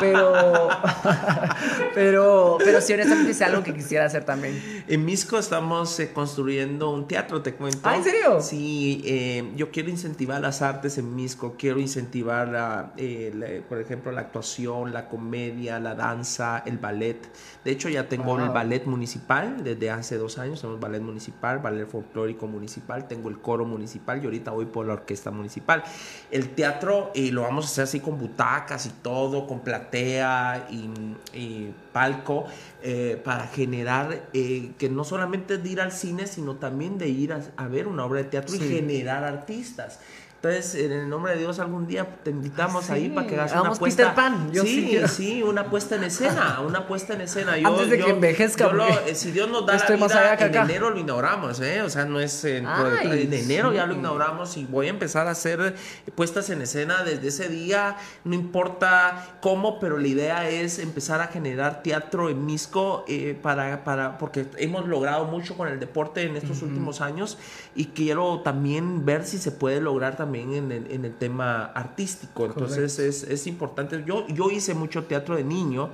Pero, [laughs] pero, pero sí, honestamente sea algo que quisiera hacer también. En Misco estamos eh, construyendo un teatro, te cuento. Ah, ¿en serio? Sí, eh, yo quiero incentivar las artes en Misco, quiero incentivar, la, eh, la- por ejemplo, la actuación, la comedia, la danza, el ballet. De hecho, ya tengo Wow. el ballet municipal desde hace dos años, tenemos ballet municipal, ballet folclórico municipal, tengo el coro municipal y ahorita voy por la orquesta municipal. El teatro eh, lo vamos a hacer así con butacas y todo, con platea y, y palco, eh, para generar eh, que no solamente de ir al cine, sino también de ir a, a ver una obra de teatro y generar artistas. Entonces, en el nombre de Dios, algún día te invitamos Ah, ahí sí. para que hagas una Hagamos puesta. Peter Pan, yo sí sí, sí, una puesta en escena, una puesta en escena. Yo, Antes de que yo- envejezca, yo lo- eh, si Dios nos da la vida, que en acá. enero lo inauguramos, ¿eh? O sea, no es en, Ay, en enero ya lo sí. inauguramos y voy a empezar a hacer puestas en escena desde ese día, no importa cómo, pero la idea es empezar a generar teatro en Misco eh, para, para, porque hemos logrado mucho con el deporte en estos últimos años y quiero también ver si se puede lograr también en el, en el tema artístico. Entonces es, es importante. Yo, yo hice mucho teatro de niño.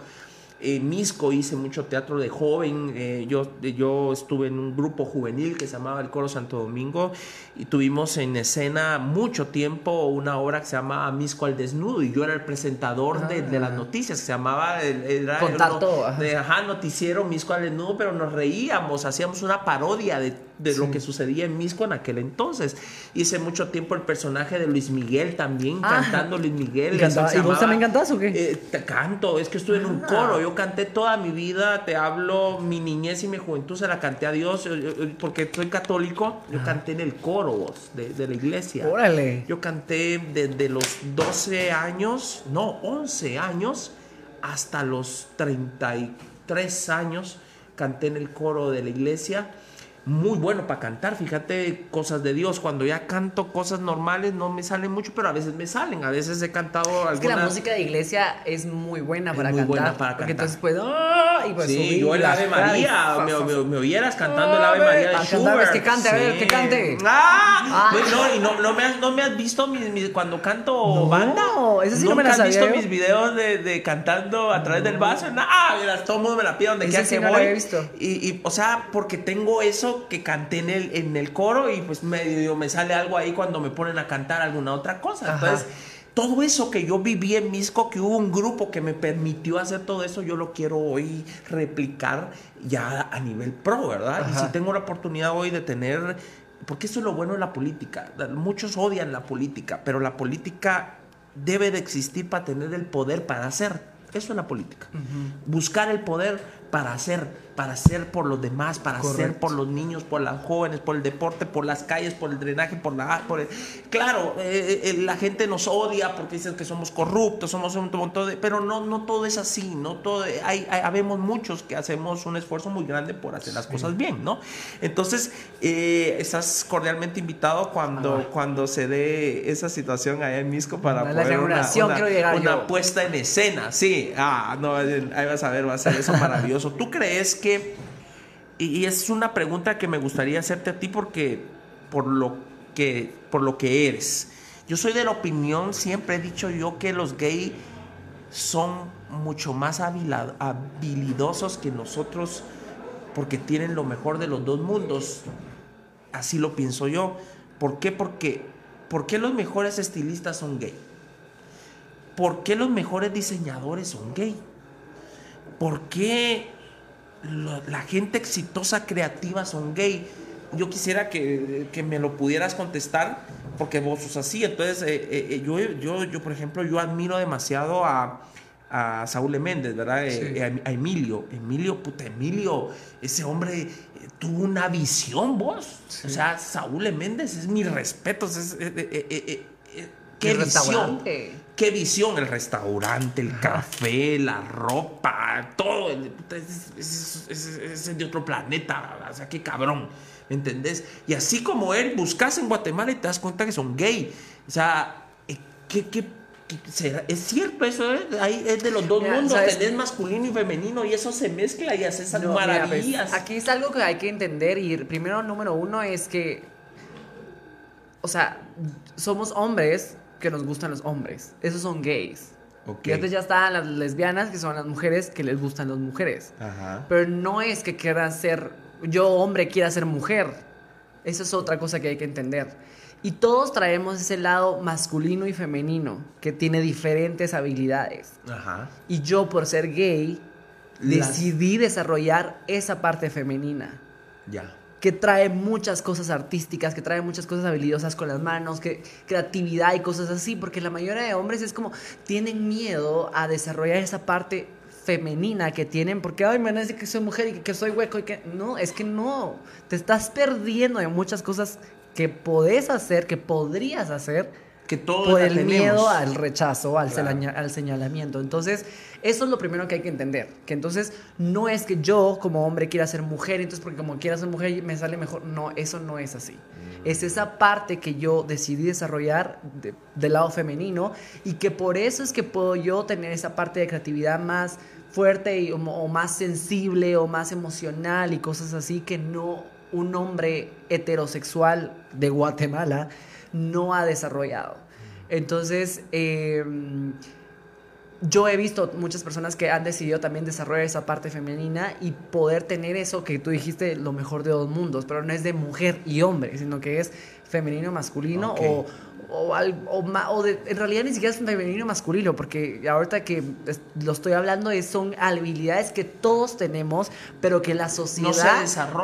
En Misco hice mucho teatro de joven. eh, yo, yo estuve en un grupo juvenil que se llamaba el Coro Santo Domingo y tuvimos en escena mucho tiempo una obra que se llamaba Misco al Desnudo y yo era el presentador de, de las Ah. noticias. Se llamaba era no- ajá. de, ajá, noticiero Misco al Desnudo, pero nos reíamos, hacíamos una parodia de, de lo que sucedía en Misco en aquel entonces. Hice mucho tiempo el personaje de Luis Miguel también, Ah. cantando Luis Miguel. ¿Y y vos también cantás o qué? eh, te canto, es que estuve en un Ah. coro, yo canté toda mi vida, te hablo, mi niñez y mi juventud se la canté a Dios, yo- yo- porque soy católico, yo canté en el coro vos, de, de la iglesia. Órale. Yo canté desde los 12 años, no, 11 años, hasta los 33 años, canté en el coro de la iglesia. Muy bueno para cantar, fíjate, cosas de Dios. Cuando ya canto cosas normales no me salen mucho, pero a veces me salen. A veces he cantado algunas... Es que la música de iglesia es muy buena Es para muy cantar. buena para Porque cantar. entonces puedo. ¡ah! Y pues Sí, yo el las Ave y María, me, me- cantando el Ave María de Ah, cantaba, Schubert. que cante, a ver, que cante. ¡Ah! Ah. No, no, y no, no me has, no me has visto mis- mis- cuando canto No, banda. esa sí no me la ¿Nunca has visto yo. mis videos de, de cantando a través del vaso? Ah, todo el mundo me la pide donde quiera sí que no voy. había visto. Y, y, o sea, porque tengo eso que canté en el, en el coro y pues medio me sale algo ahí cuando me ponen a cantar alguna otra cosa. Ajá. Entonces, todo eso que yo viví en Misco, que hubo un grupo que me permitió hacer todo eso, yo lo quiero hoy replicar ya a nivel pro, ¿verdad? Y si tengo la oportunidad hoy de tener, porque eso es lo bueno de la política. Muchos odian la política, pero la política debe de existir para tener el poder para hacer. Eso es la política. Buscar el poder para hacer, para hacer por los demás, para hacer por los niños, por las jóvenes, por el deporte, por las calles, por el drenaje, por la... Por el- Claro, eh, eh, la gente nos odia porque dicen que somos corruptos, somos un montón de... Pero no, no todo es así, no todo... Hay, hay- habemos muchos que hacemos un esfuerzo muy grande por hacer las cosas bien, ¿no? Entonces, eh, estás cordialmente invitado cuando, cuando se dé esa situación allá en Misco para La poder una- una, una puesta en escena, sí. Ah, no, ahí vas a ver, va a ser eso maravilloso. ¿Tú crees que, y, es una pregunta que me gustaría hacerte a ti porque, por lo que, por lo que eres, yo soy de la opinión, siempre he dicho yo que los gays son mucho más habilidosos que nosotros porque tienen lo mejor de los dos mundos. Así lo pienso yo. ¿Por qué? Porque, ¿por qué los mejores estilistas son gay? ¿Por qué los mejores diseñadores son gay? ¿Por qué la gente exitosa creativa son gay? Yo quisiera que, que me lo pudieras contestar porque vos sos así. Entonces, eh, eh, eh, yo, yo, yo, por ejemplo, yo admiro demasiado a, a Saúl E. Méndez, ¿verdad? Sí. eh, a, a Emilio. Emilio, puta, Emilio, ese hombre tuvo una visión, vos. O sea, Saúl E. Méndez es mi respeto. Es, eh, qué visión. Qué visión, el restaurante, el café, la ropa, todo. Es, es- es- es de otro planeta, o sea, qué cabrón, ¿me entendés? Y así como él, buscas en Guatemala y te das cuenta que son gay. O sea, eh, ¿qué, qué, será? ¿Es cierto eso? eh? Ahí es de los dos Mira, mundos, ¿sabes? tenés masculino y femenino y eso se mezcla y hace esas No, mira, pues, maravillas. aquí es algo que hay que entender y primero número uno es que, o sea, somos hombres que nos gustan los hombres. Esos son gays. Ok. Y antes ya estaban las lesbianas, que son las mujeres que les gustan las mujeres. Ajá. Pero no es que quieran ser, yo hombre quiera ser mujer. Eso es otra cosa que hay que entender. Y todos traemos ese lado masculino y femenino, que tiene diferentes habilidades. Ajá. Y yo por ser gay, Las- decidí desarrollar esa parte femenina Ya. Que trae muchas cosas artísticas, que trae muchas cosas habilidosas con las manos, que creatividad y cosas así, porque la mayoría de hombres es como tienen miedo a desarrollar esa parte femenina que tienen porque ay me van a decir que soy mujer y que, soy hueco y que no, es que no, te estás perdiendo de muchas cosas que podés hacer, que podrías hacer Que todos por el tenemos. miedo al rechazo, al, Claro. señala- al señalamiento. Entonces, eso es lo primero que hay que entender. Que entonces no es que yo como hombre quiera ser mujer, entonces porque como quiera ser mujer me sale mejor. No, eso no es así. Es esa parte que yo decidí desarrollar de- del lado femenino y que por eso es que puedo yo tener esa parte de creatividad más fuerte y, o, o más sensible o más emocional y cosas así que no un hombre heterosexual de Guatemala no ha desarrollado. Entonces, eh, yo he visto muchas personas que han decidido también desarrollar esa parte femenina y poder tener eso que tú dijiste, lo mejor de dos mundos, pero no es de mujer y hombre, sino que es femenino masculino o, o, al- o ma- o de- en realidad ni siquiera es femenino masculino, porque ahorita que es- lo estoy hablando es, son habilidades que todos tenemos, pero que la sociedad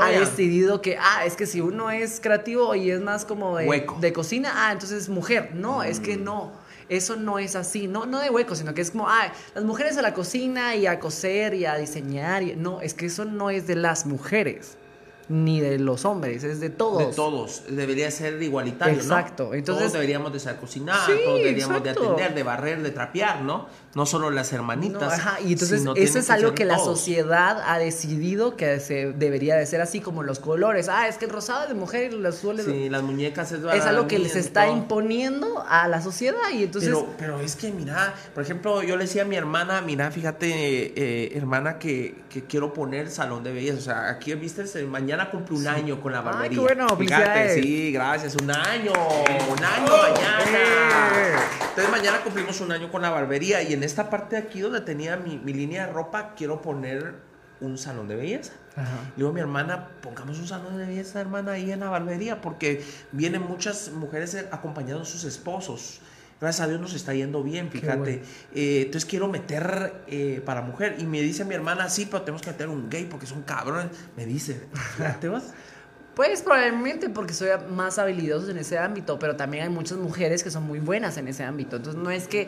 ha decidido que, ah, es que si uno es creativo y es más como de, de cocina, ah, entonces es mujer. No, es que no. Eso no es así, no, no de hueco, sino que es como, ah, las mujeres a la cocina y a coser y a diseñar. y- no, es que eso no es de las mujeres, ni de los hombres, es de todos. De todos. Debería ser igualitario, Exacto, ¿no? entonces- todos deberíamos de saber cocinar, Sí, todos deberíamos de exacto. atender, de barrer, de trapear, ¿no? No solo las No, hermanitas. ajá, y entonces eso es algo que la sociedad ha decidido que se debería de ser así como los colores. Ah, es que el rosado es de mujer y el azul es. Sí, las muñecas es Es algo que les está imponiendo a la sociedad y entonces... pero, pero es que, mira, por ejemplo, yo le decía a mi hermana, mira, fíjate, eh, hermana, que, que quiero poner salón de belleza. O sea, aquí, viste, mañana cumple un año con la Ay, barbería. qué bueno, Fíjate, sí, gracias, un año, un año Eh. mañana. Entonces, mañana cumplimos un año con la barbería y en esta parte de aquí donde tenía mi, mi línea de ropa, quiero poner un salón de belleza. Ajá. Le digo a mi hermana, pongamos un salón de belleza, hermana, ahí en la barbería, porque vienen muchas mujeres eh, acompañando a sus esposos. Gracias a Dios nos está yendo bien, fíjate. bueno. Eh, entonces quiero meter eh, para mujer. Y me dice mi hermana, sí, pero tenemos que meter un gay porque son cabrones. Me dice, fíjate vos. Pues probablemente porque soy más habilidoso en ese ámbito, pero también hay muchas mujeres que son muy buenas en ese ámbito. Entonces no es que,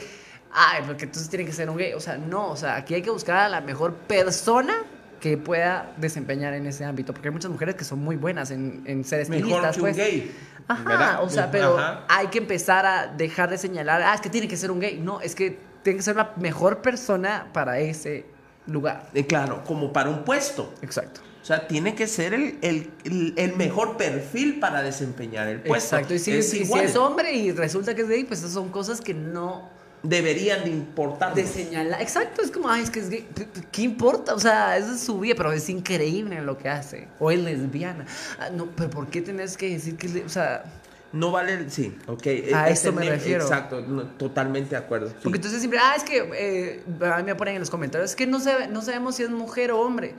ay, porque entonces tiene que ser un gay. O sea, no, o sea, aquí hay que buscar a la mejor persona que pueda desempeñar en ese ámbito, porque hay muchas mujeres que son muy buenas en, en ser Mejor estilistas. que un pues. gay. Ajá, ¿verdad? o sea, pero Ajá. hay que empezar a dejar de señalar, ah, es que tiene que ser un gay. No, es que tiene que ser la mejor persona para ese lugar. Eh, claro, como para un puesto. Exacto. O sea, tiene que ser el, el- el- mejor perfil para desempeñar el puesto. Exacto. Y si es y si es hombre y resulta que es gay, pues esas son cosas que no Deberían de importar. de señalar. Exacto, es como, ay, es que es gay. ¿Qué importa? O sea, esa es su vida, pero es increíble lo que hace. O es lesbiana. Ah, no, pero ¿por qué tenés que decir que es O sea, No vale, sí, ok. A Es eso me refiero. Exacto, no, totalmente de acuerdo. sí. porque entonces siempre, ah, es que eh, a mí me ponen en los comentarios, es que no, sabe- no sabemos si es mujer o hombre.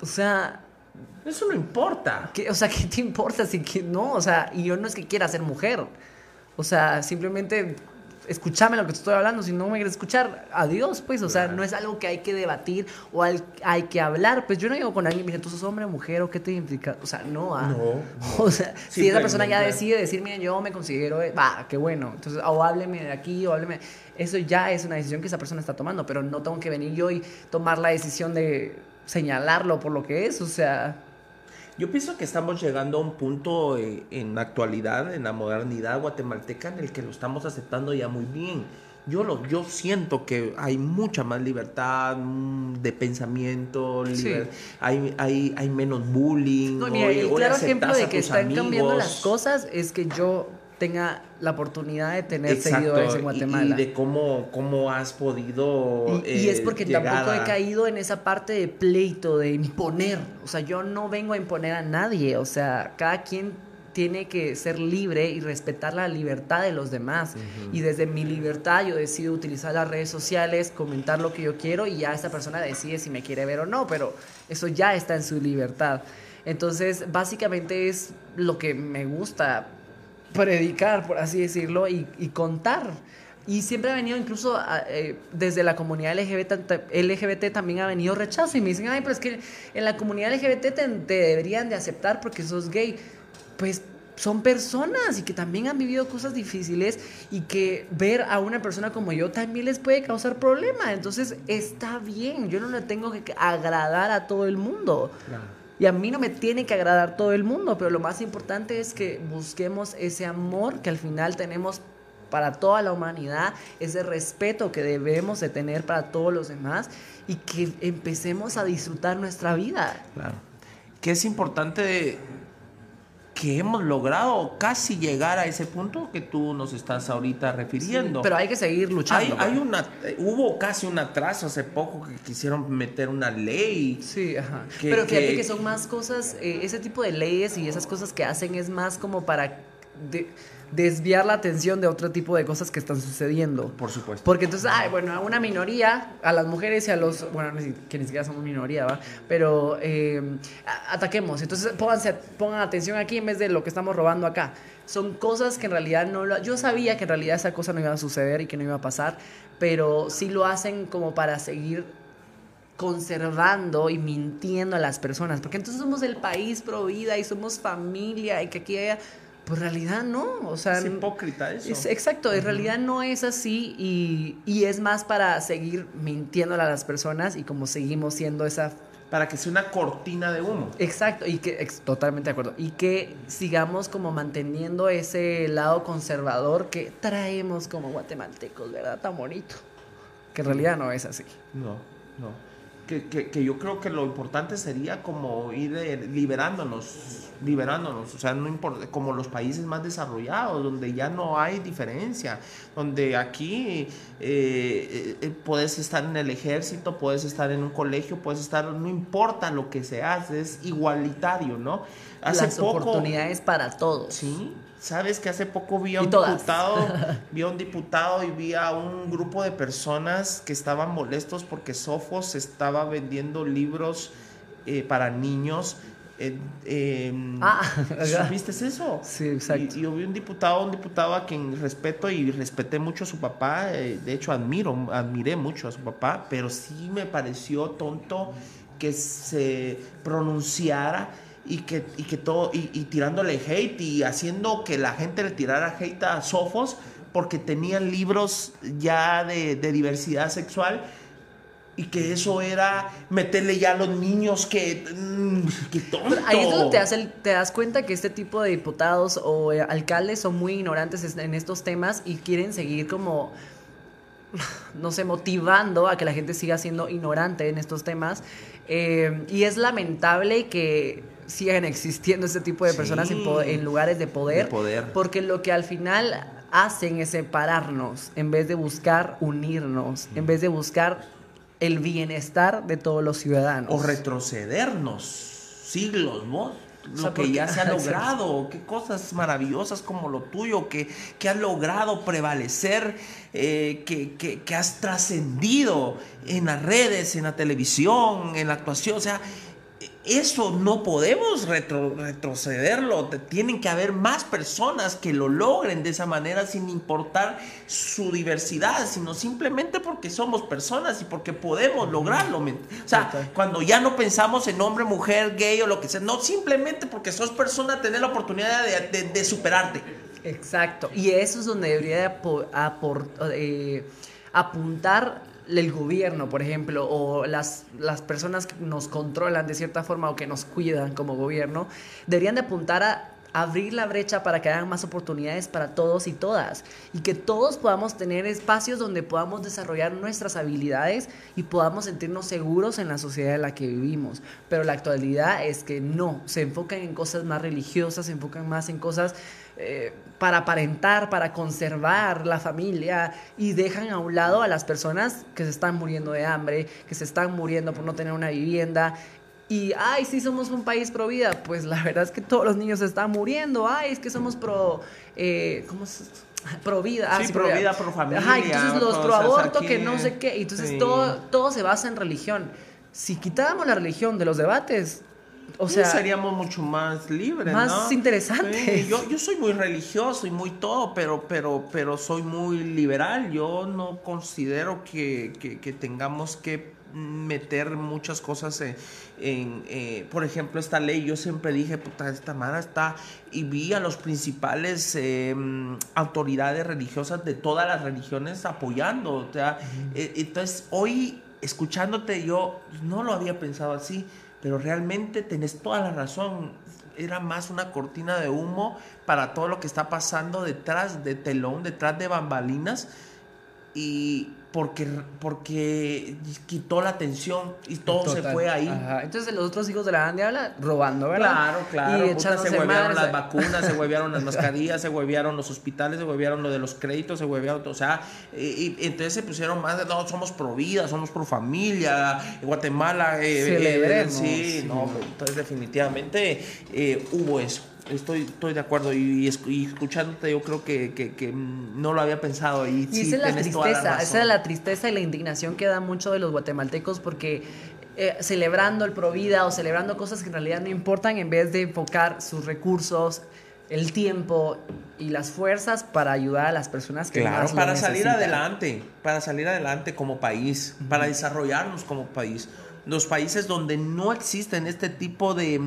O sea, Eso no importa. ¿qué, o sea, ¿qué te importa si que no? O sea, y yo no es que quiera ser mujer. O sea, simplemente escúchame lo que te estoy hablando. Si no me quieres escuchar, adiós, pues. O sea, no es algo que hay que debatir o al- hay que hablar. Pues yo no digo con alguien, mira, tú sos hombre mujer o qué te identifica. O sea, no. ah. No, [laughs] O sea, si esa persona ya decide decir, miren, yo me considero, va, qué bueno. Entonces, o hábleme de aquí o hábleme. Eso ya es una decisión que esa persona está tomando, pero no tengo que venir yo y tomar la decisión de señalarlo por lo que es. O sea, Yo pienso que estamos llegando a un punto eh, en la actualidad, en la modernidad guatemalteca, en el que lo estamos aceptando ya muy bien. yo, lo, yo siento que hay mucha más libertad mm, de pensamiento, Sí. liber- hay, hay, hay menos bullying. No, mira, hoy- el hoy claro ejemplo de que están cambiando amigos. las cosas es que yo tenga la oportunidad de tener Exacto, seguidores en Guatemala. Y, de cómo, cómo has podido. Y, y es eh, porque tampoco he caído en esa parte de pleito, de imponer. O sea, yo no vengo a imponer a nadie. O sea, cada quien tiene que ser libre y respetar la libertad de los demás. Y desde mi libertad yo decido utilizar las redes sociales, comentar lo que yo quiero y ya esa persona decide si me quiere ver o no, pero eso ya está en su libertad. Entonces, básicamente es lo que me gusta predicar, por así decirlo, y, contar. Y siempre ha venido incluso eh, desde la comunidad LGBT, ta- LGBT también ha venido rechazo y me dicen, ay, pero es que en la comunidad LGBT te, te deberían de aceptar porque sos gay. Pues son personas y que también han vivido cosas difíciles y que ver a una persona como yo también les puede causar problema. Entonces está bien, yo no le tengo que agradar a todo el mundo. Claro. Y a mí no me tiene que agradar todo el mundo, pero lo más importante es que busquemos ese amor que al final tenemos para toda la humanidad, ese respeto que debemos de tener para todos los demás y que empecemos a disfrutar nuestra vida. Claro. Que es importante que hemos logrado casi llegar a ese punto que tú nos estás ahorita refiriendo. Pero hay que seguir luchando. hay, hay pues. una, hubo casi un atraso hace poco que quisieron meter una ley. Sí, ajá. Que- Pero fíjate que- que, son más cosas, eh, ese tipo de leyes y esas cosas que hacen es más como para de- desviar la atención de otro tipo de cosas que están sucediendo. Por supuesto. Porque entonces, ay, bueno, a una minoría, a las mujeres y a los, bueno, que ni siquiera somos minoría, ¿va? Pero eh, a- ataquemos. Entonces, pónganse, pongan atención aquí en vez de lo que estamos robando acá. Son cosas que en realidad no lo... Yo sabía que en realidad esa cosa no iba a suceder y que no iba a pasar, pero sí lo hacen como para seguir conservando y mintiendo a las personas, porque entonces somos el país pro vida y somos familia y que aquí haya, pues en realidad no, o sea, Es hipócrita eso. es- exacto, en realidad no es así y, y es más para seguir mintiéndole a las personas y como seguimos siendo esa... Para que sea una cortina de humo. Exacto, y que, ex- totalmente de acuerdo, y que sigamos como manteniendo ese lado conservador que traemos como guatemaltecos, ¿verdad? Tan bonito, que en realidad no es así. No, no. Que, que, que yo creo que lo importante sería como ir eh, liberándonos, liberándonos, o sea, no importa, como los países más desarrollados, donde ya no hay diferencia, donde aquí eh, eh, puedes estar en el ejército, puedes estar en un colegio, puedes estar, no importa lo que se hace, es igualitario, ¿no? Las oportunidades para todos. Sí, sabes que hace poco vi a un diputado, [laughs] vi a un diputado y vi a un grupo de personas que estaban molestos porque Sofos estaba vendiendo libros eh, para niños. eh, em, Ah. [laughs] ¿Viste eso? Sí, exacto. Y, y yo vi un diputado, un diputado a quien respeto y respeté mucho a su papá. eh, de hecho, admiro, admiré mucho a su papá, pero sí me pareció tonto que se pronunciara y que, y que todo, y, y tirándole hate y haciendo que la gente le tirara hate a Sofos porque tenían libros ya de, de diversidad sexual y que eso era meterle ya a los niños que, mm, que tonto. Ahí es donde te das, el- te das cuenta que este tipo de diputados o eh, alcaldes son muy ignorantes es- en estos temas y quieren seguir como, no sé, motivando a que la gente siga siendo ignorante en estos temas. Eh, y es lamentable que sigan existiendo este tipo de personas en, po- Sí. en lugares de poder, De poder. porque lo que al final hacen es separarnos en vez de buscar unirnos, en vez de buscar el bienestar de todos los ciudadanos. o retrocedernos siglos, ¿no? Lo O sea, que ya se ha [laughs] logrado, qué cosas maravillosas como lo tuyo, que, que has logrado prevalecer, eh, que, que- que has trascendido en las redes, en la televisión, en la actuación, o sea, eso no podemos retro- retrocederlo, tienen que haber más personas que lo logren de esa manera sin importar su diversidad, sino simplemente porque somos personas y porque podemos lograrlo. ¿me- O sea, cuando ya no pensamos en hombre, mujer, gay o lo que sea, no simplemente porque sos persona, tener la oportunidad de, de- de superarte. Exacto. Y eso es donde debería de eh, apuntar el gobierno, por ejemplo, o las, las personas que nos controlan de cierta forma o que nos cuidan como gobierno, deberían de apuntar a, abrir la brecha para que hayan más oportunidades para todos y todas y que todos podamos tener espacios donde podamos desarrollar nuestras habilidades y podamos sentirnos seguros en la sociedad en la que vivimos. Pero la actualidad es que no, se enfocan en cosas más religiosas, se enfocan más en cosas eh, para aparentar, para conservar la familia y dejan a un lado a las personas que se están muriendo de hambre, que se están muriendo por no tener una vivienda y, ay, sí somos un país pro vida, pues la verdad es que todos los niños están muriendo, ay, es que somos pro, eh, ¿cómo se pro vida, ah, sí, pro, vida, pro familia. Ajá, entonces los pro aborto, que no sé qué, entonces todo, todo se basa en religión. Si quitáramos la religión de los debates, o sea, seríamos mucho más libres, más interesantes. yo, yo soy muy religioso y muy todo, pero, pero, pero soy muy liberal. Yo no considero que, que, que tengamos que meter muchas cosas en, eh, por ejemplo, esta ley. Yo siempre dije, puta, esta mara está, y vi a los principales em, autoridades religiosas de todas las religiones apoyando. O sea, eh, entonces, hoy, escuchándote, yo no lo había pensado así, pero realmente tenés toda la razón. Era más una cortina de humo para todo lo que está pasando detrás de telón, detrás de bambalinas. Y, porque, porque quitó la atención y todo se fue ahí. Entonces los otros hijos de la Andia habla robando, ¿verdad? Claro, claro. Y se huevearon las vacunas, se huevearon las [laughs] mascarillas, se huevearon los hospitales, se huevearon lo de los créditos, se huevearon, o sea, y, entonces se pusieron más, no, somos pro vida, somos pro familia, Guatemala, eh, eh sí, no, entonces definitivamente eh, hubo eso. Estoy, estoy de acuerdo y, escuchándote yo creo que, no lo había pensado y, y esa es la tristeza, esa es la tristeza y la indignación que da mucho de los guatemaltecos porque eh, celebrando el Provida o celebrando cosas que en realidad no importan en vez de enfocar sus recursos, el tiempo y las fuerzas para ayudar a las personas que claro, más para salir adelante, para salir adelante como país, para desarrollarnos como país los países donde no existen este tipo de,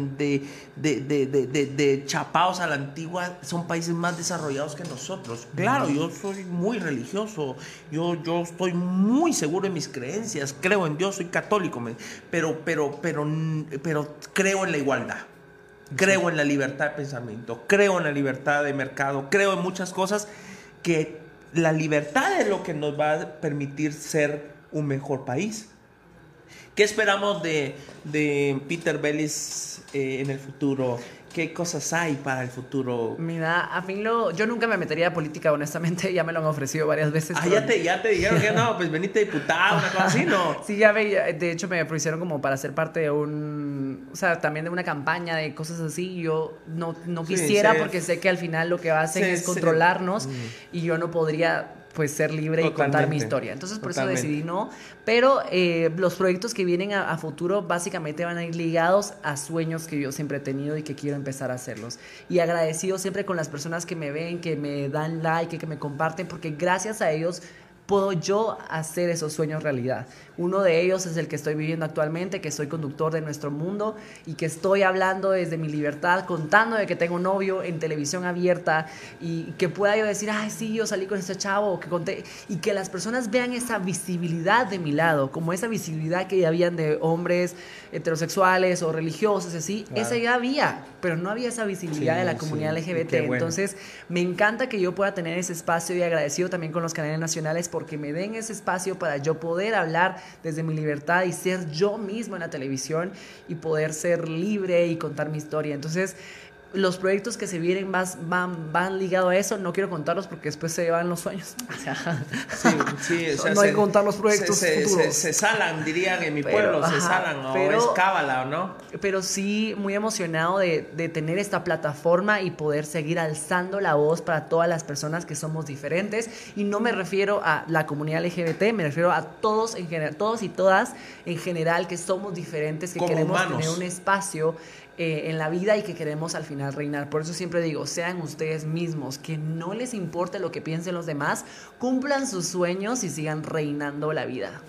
de, chapados a la antigua son países más desarrollados que nosotros. Claro, yo soy muy religioso, yo, yo estoy muy seguro de mis creencias, creo en Dios, soy católico, pero, pero, pero, pero creo en la igualdad. Creo en la libertad de pensamiento, creo en la libertad de mercado, creo en muchas cosas que la libertad es lo que nos va a permitir ser un mejor país. ¿Qué esperamos de, de Peter Bellis eh, en el futuro? ¿Qué cosas hay para el futuro? Mira, a fin lo, yo nunca me metería a política, honestamente, [laughs] ya me lo han ofrecido varias veces. Ah, ya, te, ya te dijeron que no, [laughs] pues veniste diputado, una cosa así, ¿no? sí, ya veía, de hecho me ofrecieron como para ser parte de un, o sea, también de una campaña de cosas así, yo no, no quisiera porque sé que al final lo que a hacer es controlarnos y yo no podría pues ser libre y contar mi historia. Entonces por eso decidí no. Pero eh, los proyectos que vienen a, futuro básicamente van a ir ligados a sueños que yo siempre he tenido y que quiero empezar a hacerlos. Y agradecido siempre con las personas que me ven, que me dan like, que me comparten, porque gracias a ellos puedo yo hacer esos sueños realidad. Uno de ellos es el que estoy viviendo actualmente, que soy conductor de nuestro mundo y que estoy hablando desde mi libertad, contando de que tengo novio en televisión abierta y que pueda yo decir, ay, sí, yo salí con este chavo, que conté, y que las personas vean esa visibilidad de mi lado, como esa visibilidad que ya habían de hombres heterosexuales o religiosos, así, esa ya había, pero no había esa visibilidad de la comunidad LGBT. Entonces, me encanta que yo pueda tener ese espacio y agradecido también con los canales nacionales porque me den ese espacio para yo poder hablar desde mi libertad y ser yo mismo en la televisión y poder ser libre y contar mi historia. Entonces, los proyectos que se vienen más van, van ligados a eso. No quiero contarlos porque después se van los sueños. [laughs] sí, sí, no hay que contar los proyectos se, futuros. Se, salan, dirían en mi pueblo, se salan, o pero, es cábala, ¿no? Pero sí, muy emocionado de, de, tener esta plataforma y poder seguir alzando la voz para todas las personas que somos diferentes. Y no me refiero a la comunidad LGBT, me refiero a todos en general, todos y todas en general que somos diferentes, que queremos tener un espacio eh, en la vida y que queremos al final reinar. Por eso siempre digo, sean ustedes mismos, que no les importe lo que piensen los demás, cumplan sus sueños y sigan reinando la vida.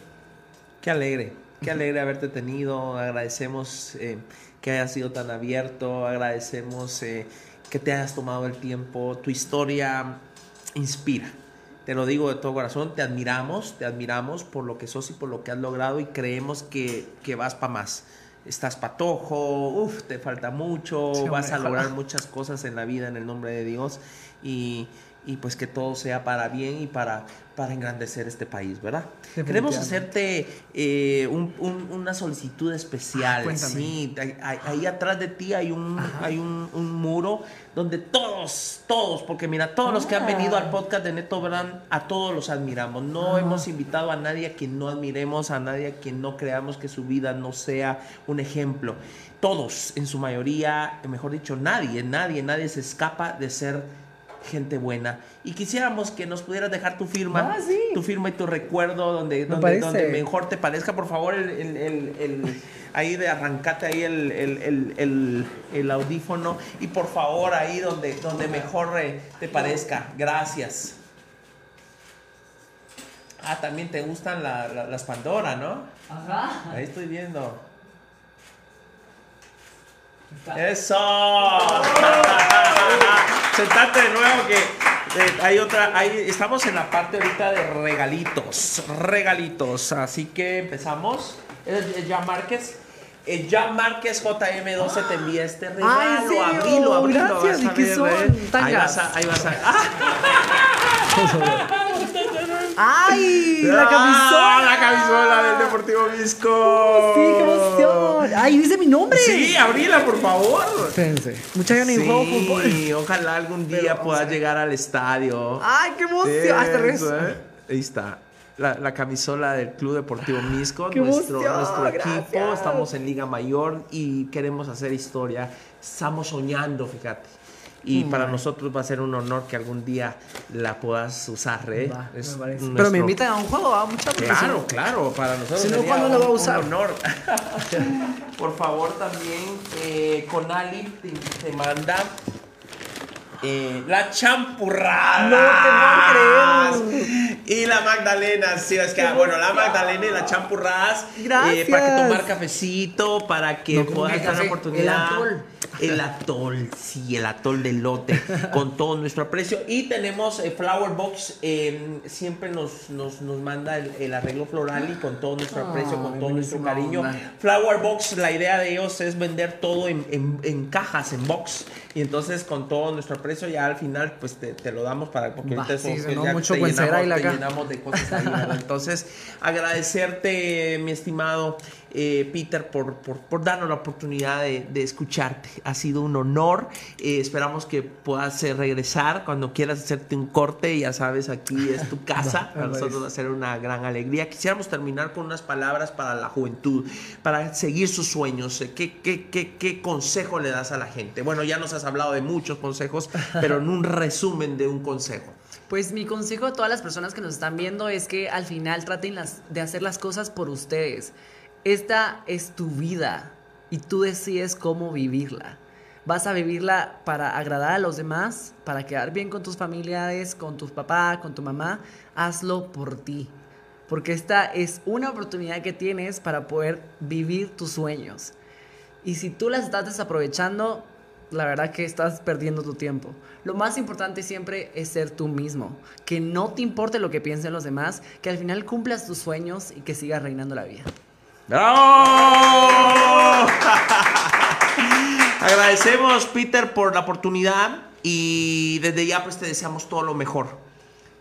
Qué alegre, qué alegre haberte tenido. Agradecemos eh, que hayas sido tan abierto, agradecemos eh, que te hayas tomado el tiempo. Tu historia inspira. Te lo digo de todo corazón, te admiramos, te admiramos por lo que sos y por lo que has logrado y creemos que, que vas para más estás patojo, uf, te falta mucho, Sí, vas a lograr [laughs] muchas cosas en la vida en el nombre de Dios. Y, y pues que todo sea para bien y para, para engrandecer este país, ¿verdad? Queremos hacerte eh, un- un- una solicitud especial. Ah, sí, ahí, ahí- atrás de ti hay un, hay un, un muro donde todos, todos, porque mira, todos los que han venido al podcast de Neto Brand, a todos los admiramos. No hemos invitado a nadie a quien no admiremos, a nadie a quien no creamos que su vida no sea un ejemplo. Todos, en su mayoría, mejor dicho, nadie, nadie, nadie se escapa de ser gente buena. Y quisiéramos que nos pudieras dejar tu firma, Ah, sí. tu firma y tu recuerdo donde, donde, donde mejor te parezca. Por favor, el, el- el- el- ahí de arrancate ahí el, el- el- el- el audífono y por favor ahí donde, donde mejor eh, te parezca. Gracias. Ah, también te gustan la- la- las Pandora, ¿no? Ajá. Ahí estoy viendo. ¡Eso! [laughs] Sentate de nuevo que eh, hay otra, hay, estamos en la parte ahorita de regalitos, regalitos, así que empezamos. Es, es Jan Márquez. Eh, Jan Márquez JM12 te envía este regalo. Ay, ¿en serio? abrilo, abrilo. Gracias, vas ¿y qué ver, son? eh. Ahí vas a, ahí vas a. ¡Ah! [laughs] [laughs] ¡Ay! ¡La ¡Ah! camisola! La camisola del Deportivo Visco. ¡Sí! ¡Ay, dice mi nombre! Sí, abrila, por favor. Espérense. Mucha ganas ni juego fútbol. Sí, ojalá algún día Pero puedas llegar al estadio. ¡Ay, qué emoción! Hasta revés. Eso, ¿eh? Ahí está. La, la camisola del Club Deportivo Misco, ¡Qué nuestro, equipo. Gracias. Estamos en Liga Mayor y queremos hacer historia. Estamos soñando, fíjate. Y Mm, para nosotros va a ser un honor que algún día la puedas usar, ¿eh? Va, me Es parece. nuestro- Pero me invitan a un juego, ¿ah? Mucha Claro, claro, para nosotros. Si no, sería ¿cuándo lo va a usar? Un honor. [laughs] Por favor, también eh, Conali te, te manda eh, la champurrada. No te. Y la Magdalena, sí, es que, bueno, la Magdalena y la champurradas. Gracias. para que tomar cafecito, para que No, ¿cómo puedas dar la oportunidad. El atol. El atol, sí, el atol de lote, con todo nuestro aprecio. Y tenemos eh, Flower Box, eh, siempre nos, nos, nos manda el, el arreglo floral y con todo nuestro aprecio, con todo nuestro cariño. onda. Flower Box, la idea de ellos es vender todo en, en- en cajas, en box. Y entonces con todo nuestro aprecio ya al final pues te, te lo damos para porque Va, ahorita sí, pues, no, ya mucho te llenamos, te llenamos de cosas ahí. [laughs] Entonces agradecerte mi estimado eh, Peter por, por, por darnos la oportunidad de, de escucharte. Ha sido un honor. Eh, esperamos que puedas eh, regresar cuando quieras hacerte un corte. Ya sabes, aquí es tu [laughs] casa. Para nosotros va a ser una gran alegría. Quisiéramos terminar con unas palabras para la juventud, para seguir sus sueños. ¿Qué, qué, qué, qué consejo le das a la gente? Bueno, ya nos has hablado de muchos consejos, [laughs] pero en un resumen de un consejo. Pues mi consejo a todas las personas que nos están viendo es que al final traten las, de hacer las cosas por ustedes. Esta es tu vida y tú decides cómo vivirla. Vas a vivirla para agradar a los demás, para quedar bien con tus familiares, con tu papá, con tu mamá. Hazlo por ti. Porque esta es una oportunidad que tienes para poder vivir tus sueños. Y si tú las estás desaprovechando, la verdad que estás perdiendo tu tiempo. Lo más importante siempre es ser tú mismo. Que no te importe lo que piensen los demás, que al final cumplas tus sueños y que sigas reinando la vida. ¡Bravo! [laughs] Agradecemos, Peter, por la oportunidad y desde ya pues te deseamos todo lo mejor.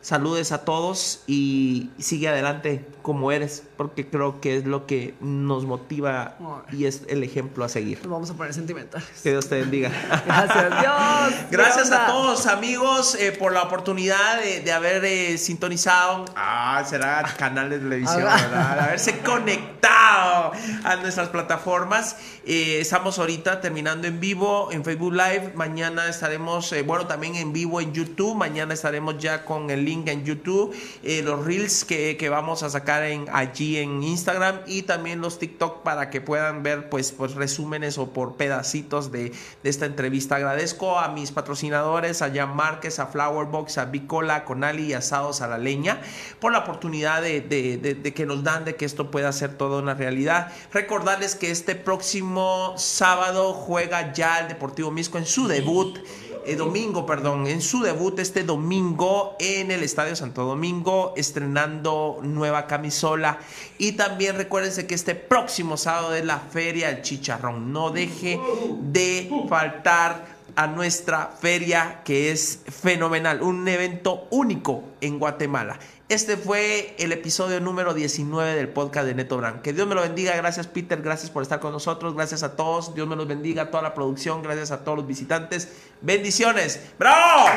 Saludes a todos y sigue adelante como eres, porque creo que es lo que nos motiva y es el ejemplo a seguir. Nos vamos a poner sentimentales. Que Dios te bendiga. [laughs] Gracias, Dios. [laughs] Gracias ¿Qué a todos amigos eh, por la oportunidad de, de haber eh, sintonizado. Ah, será canal de televisión. ¿verdad? De haberse conectado a nuestras plataformas. Eh, estamos ahorita terminando en vivo en Facebook Live. Mañana estaremos, bueno, también en vivo en YouTube. Mañana estaremos ya con el link en YouTube. los reels que, que vamos a sacar en, allí en Instagram y también los TikTok para que puedan ver pues, pues resúmenes o por pedacitos de, de esta entrevista. Agradezco a mis patrocinadores, a Jan Márquez, a Flowerbox, a Bicola, a Conali y Asados a la Leña por la oportunidad de, de- que nos dan de que esto pueda ser toda una realidad. Recordarles que este próximo sábado juega ya el Deportivo Misco en su debut. Eh, domingo, perdón, en su debut este domingo en el Estadio Santo Domingo, estrenando nueva camisola. Y también recuérdense que este próximo sábado es la Feria del Chicharrón. No deje de faltar a nuestra feria que es fenomenal, un evento único en Guatemala. Este fue el episodio número 19 del podcast de Neto Brand. Que Dios me lo bendiga. Gracias Peter, gracias por estar con nosotros. Gracias a todos. Dios me los bendiga, a toda la producción. Gracias a todos los visitantes. Bendiciones. ¡Bravo!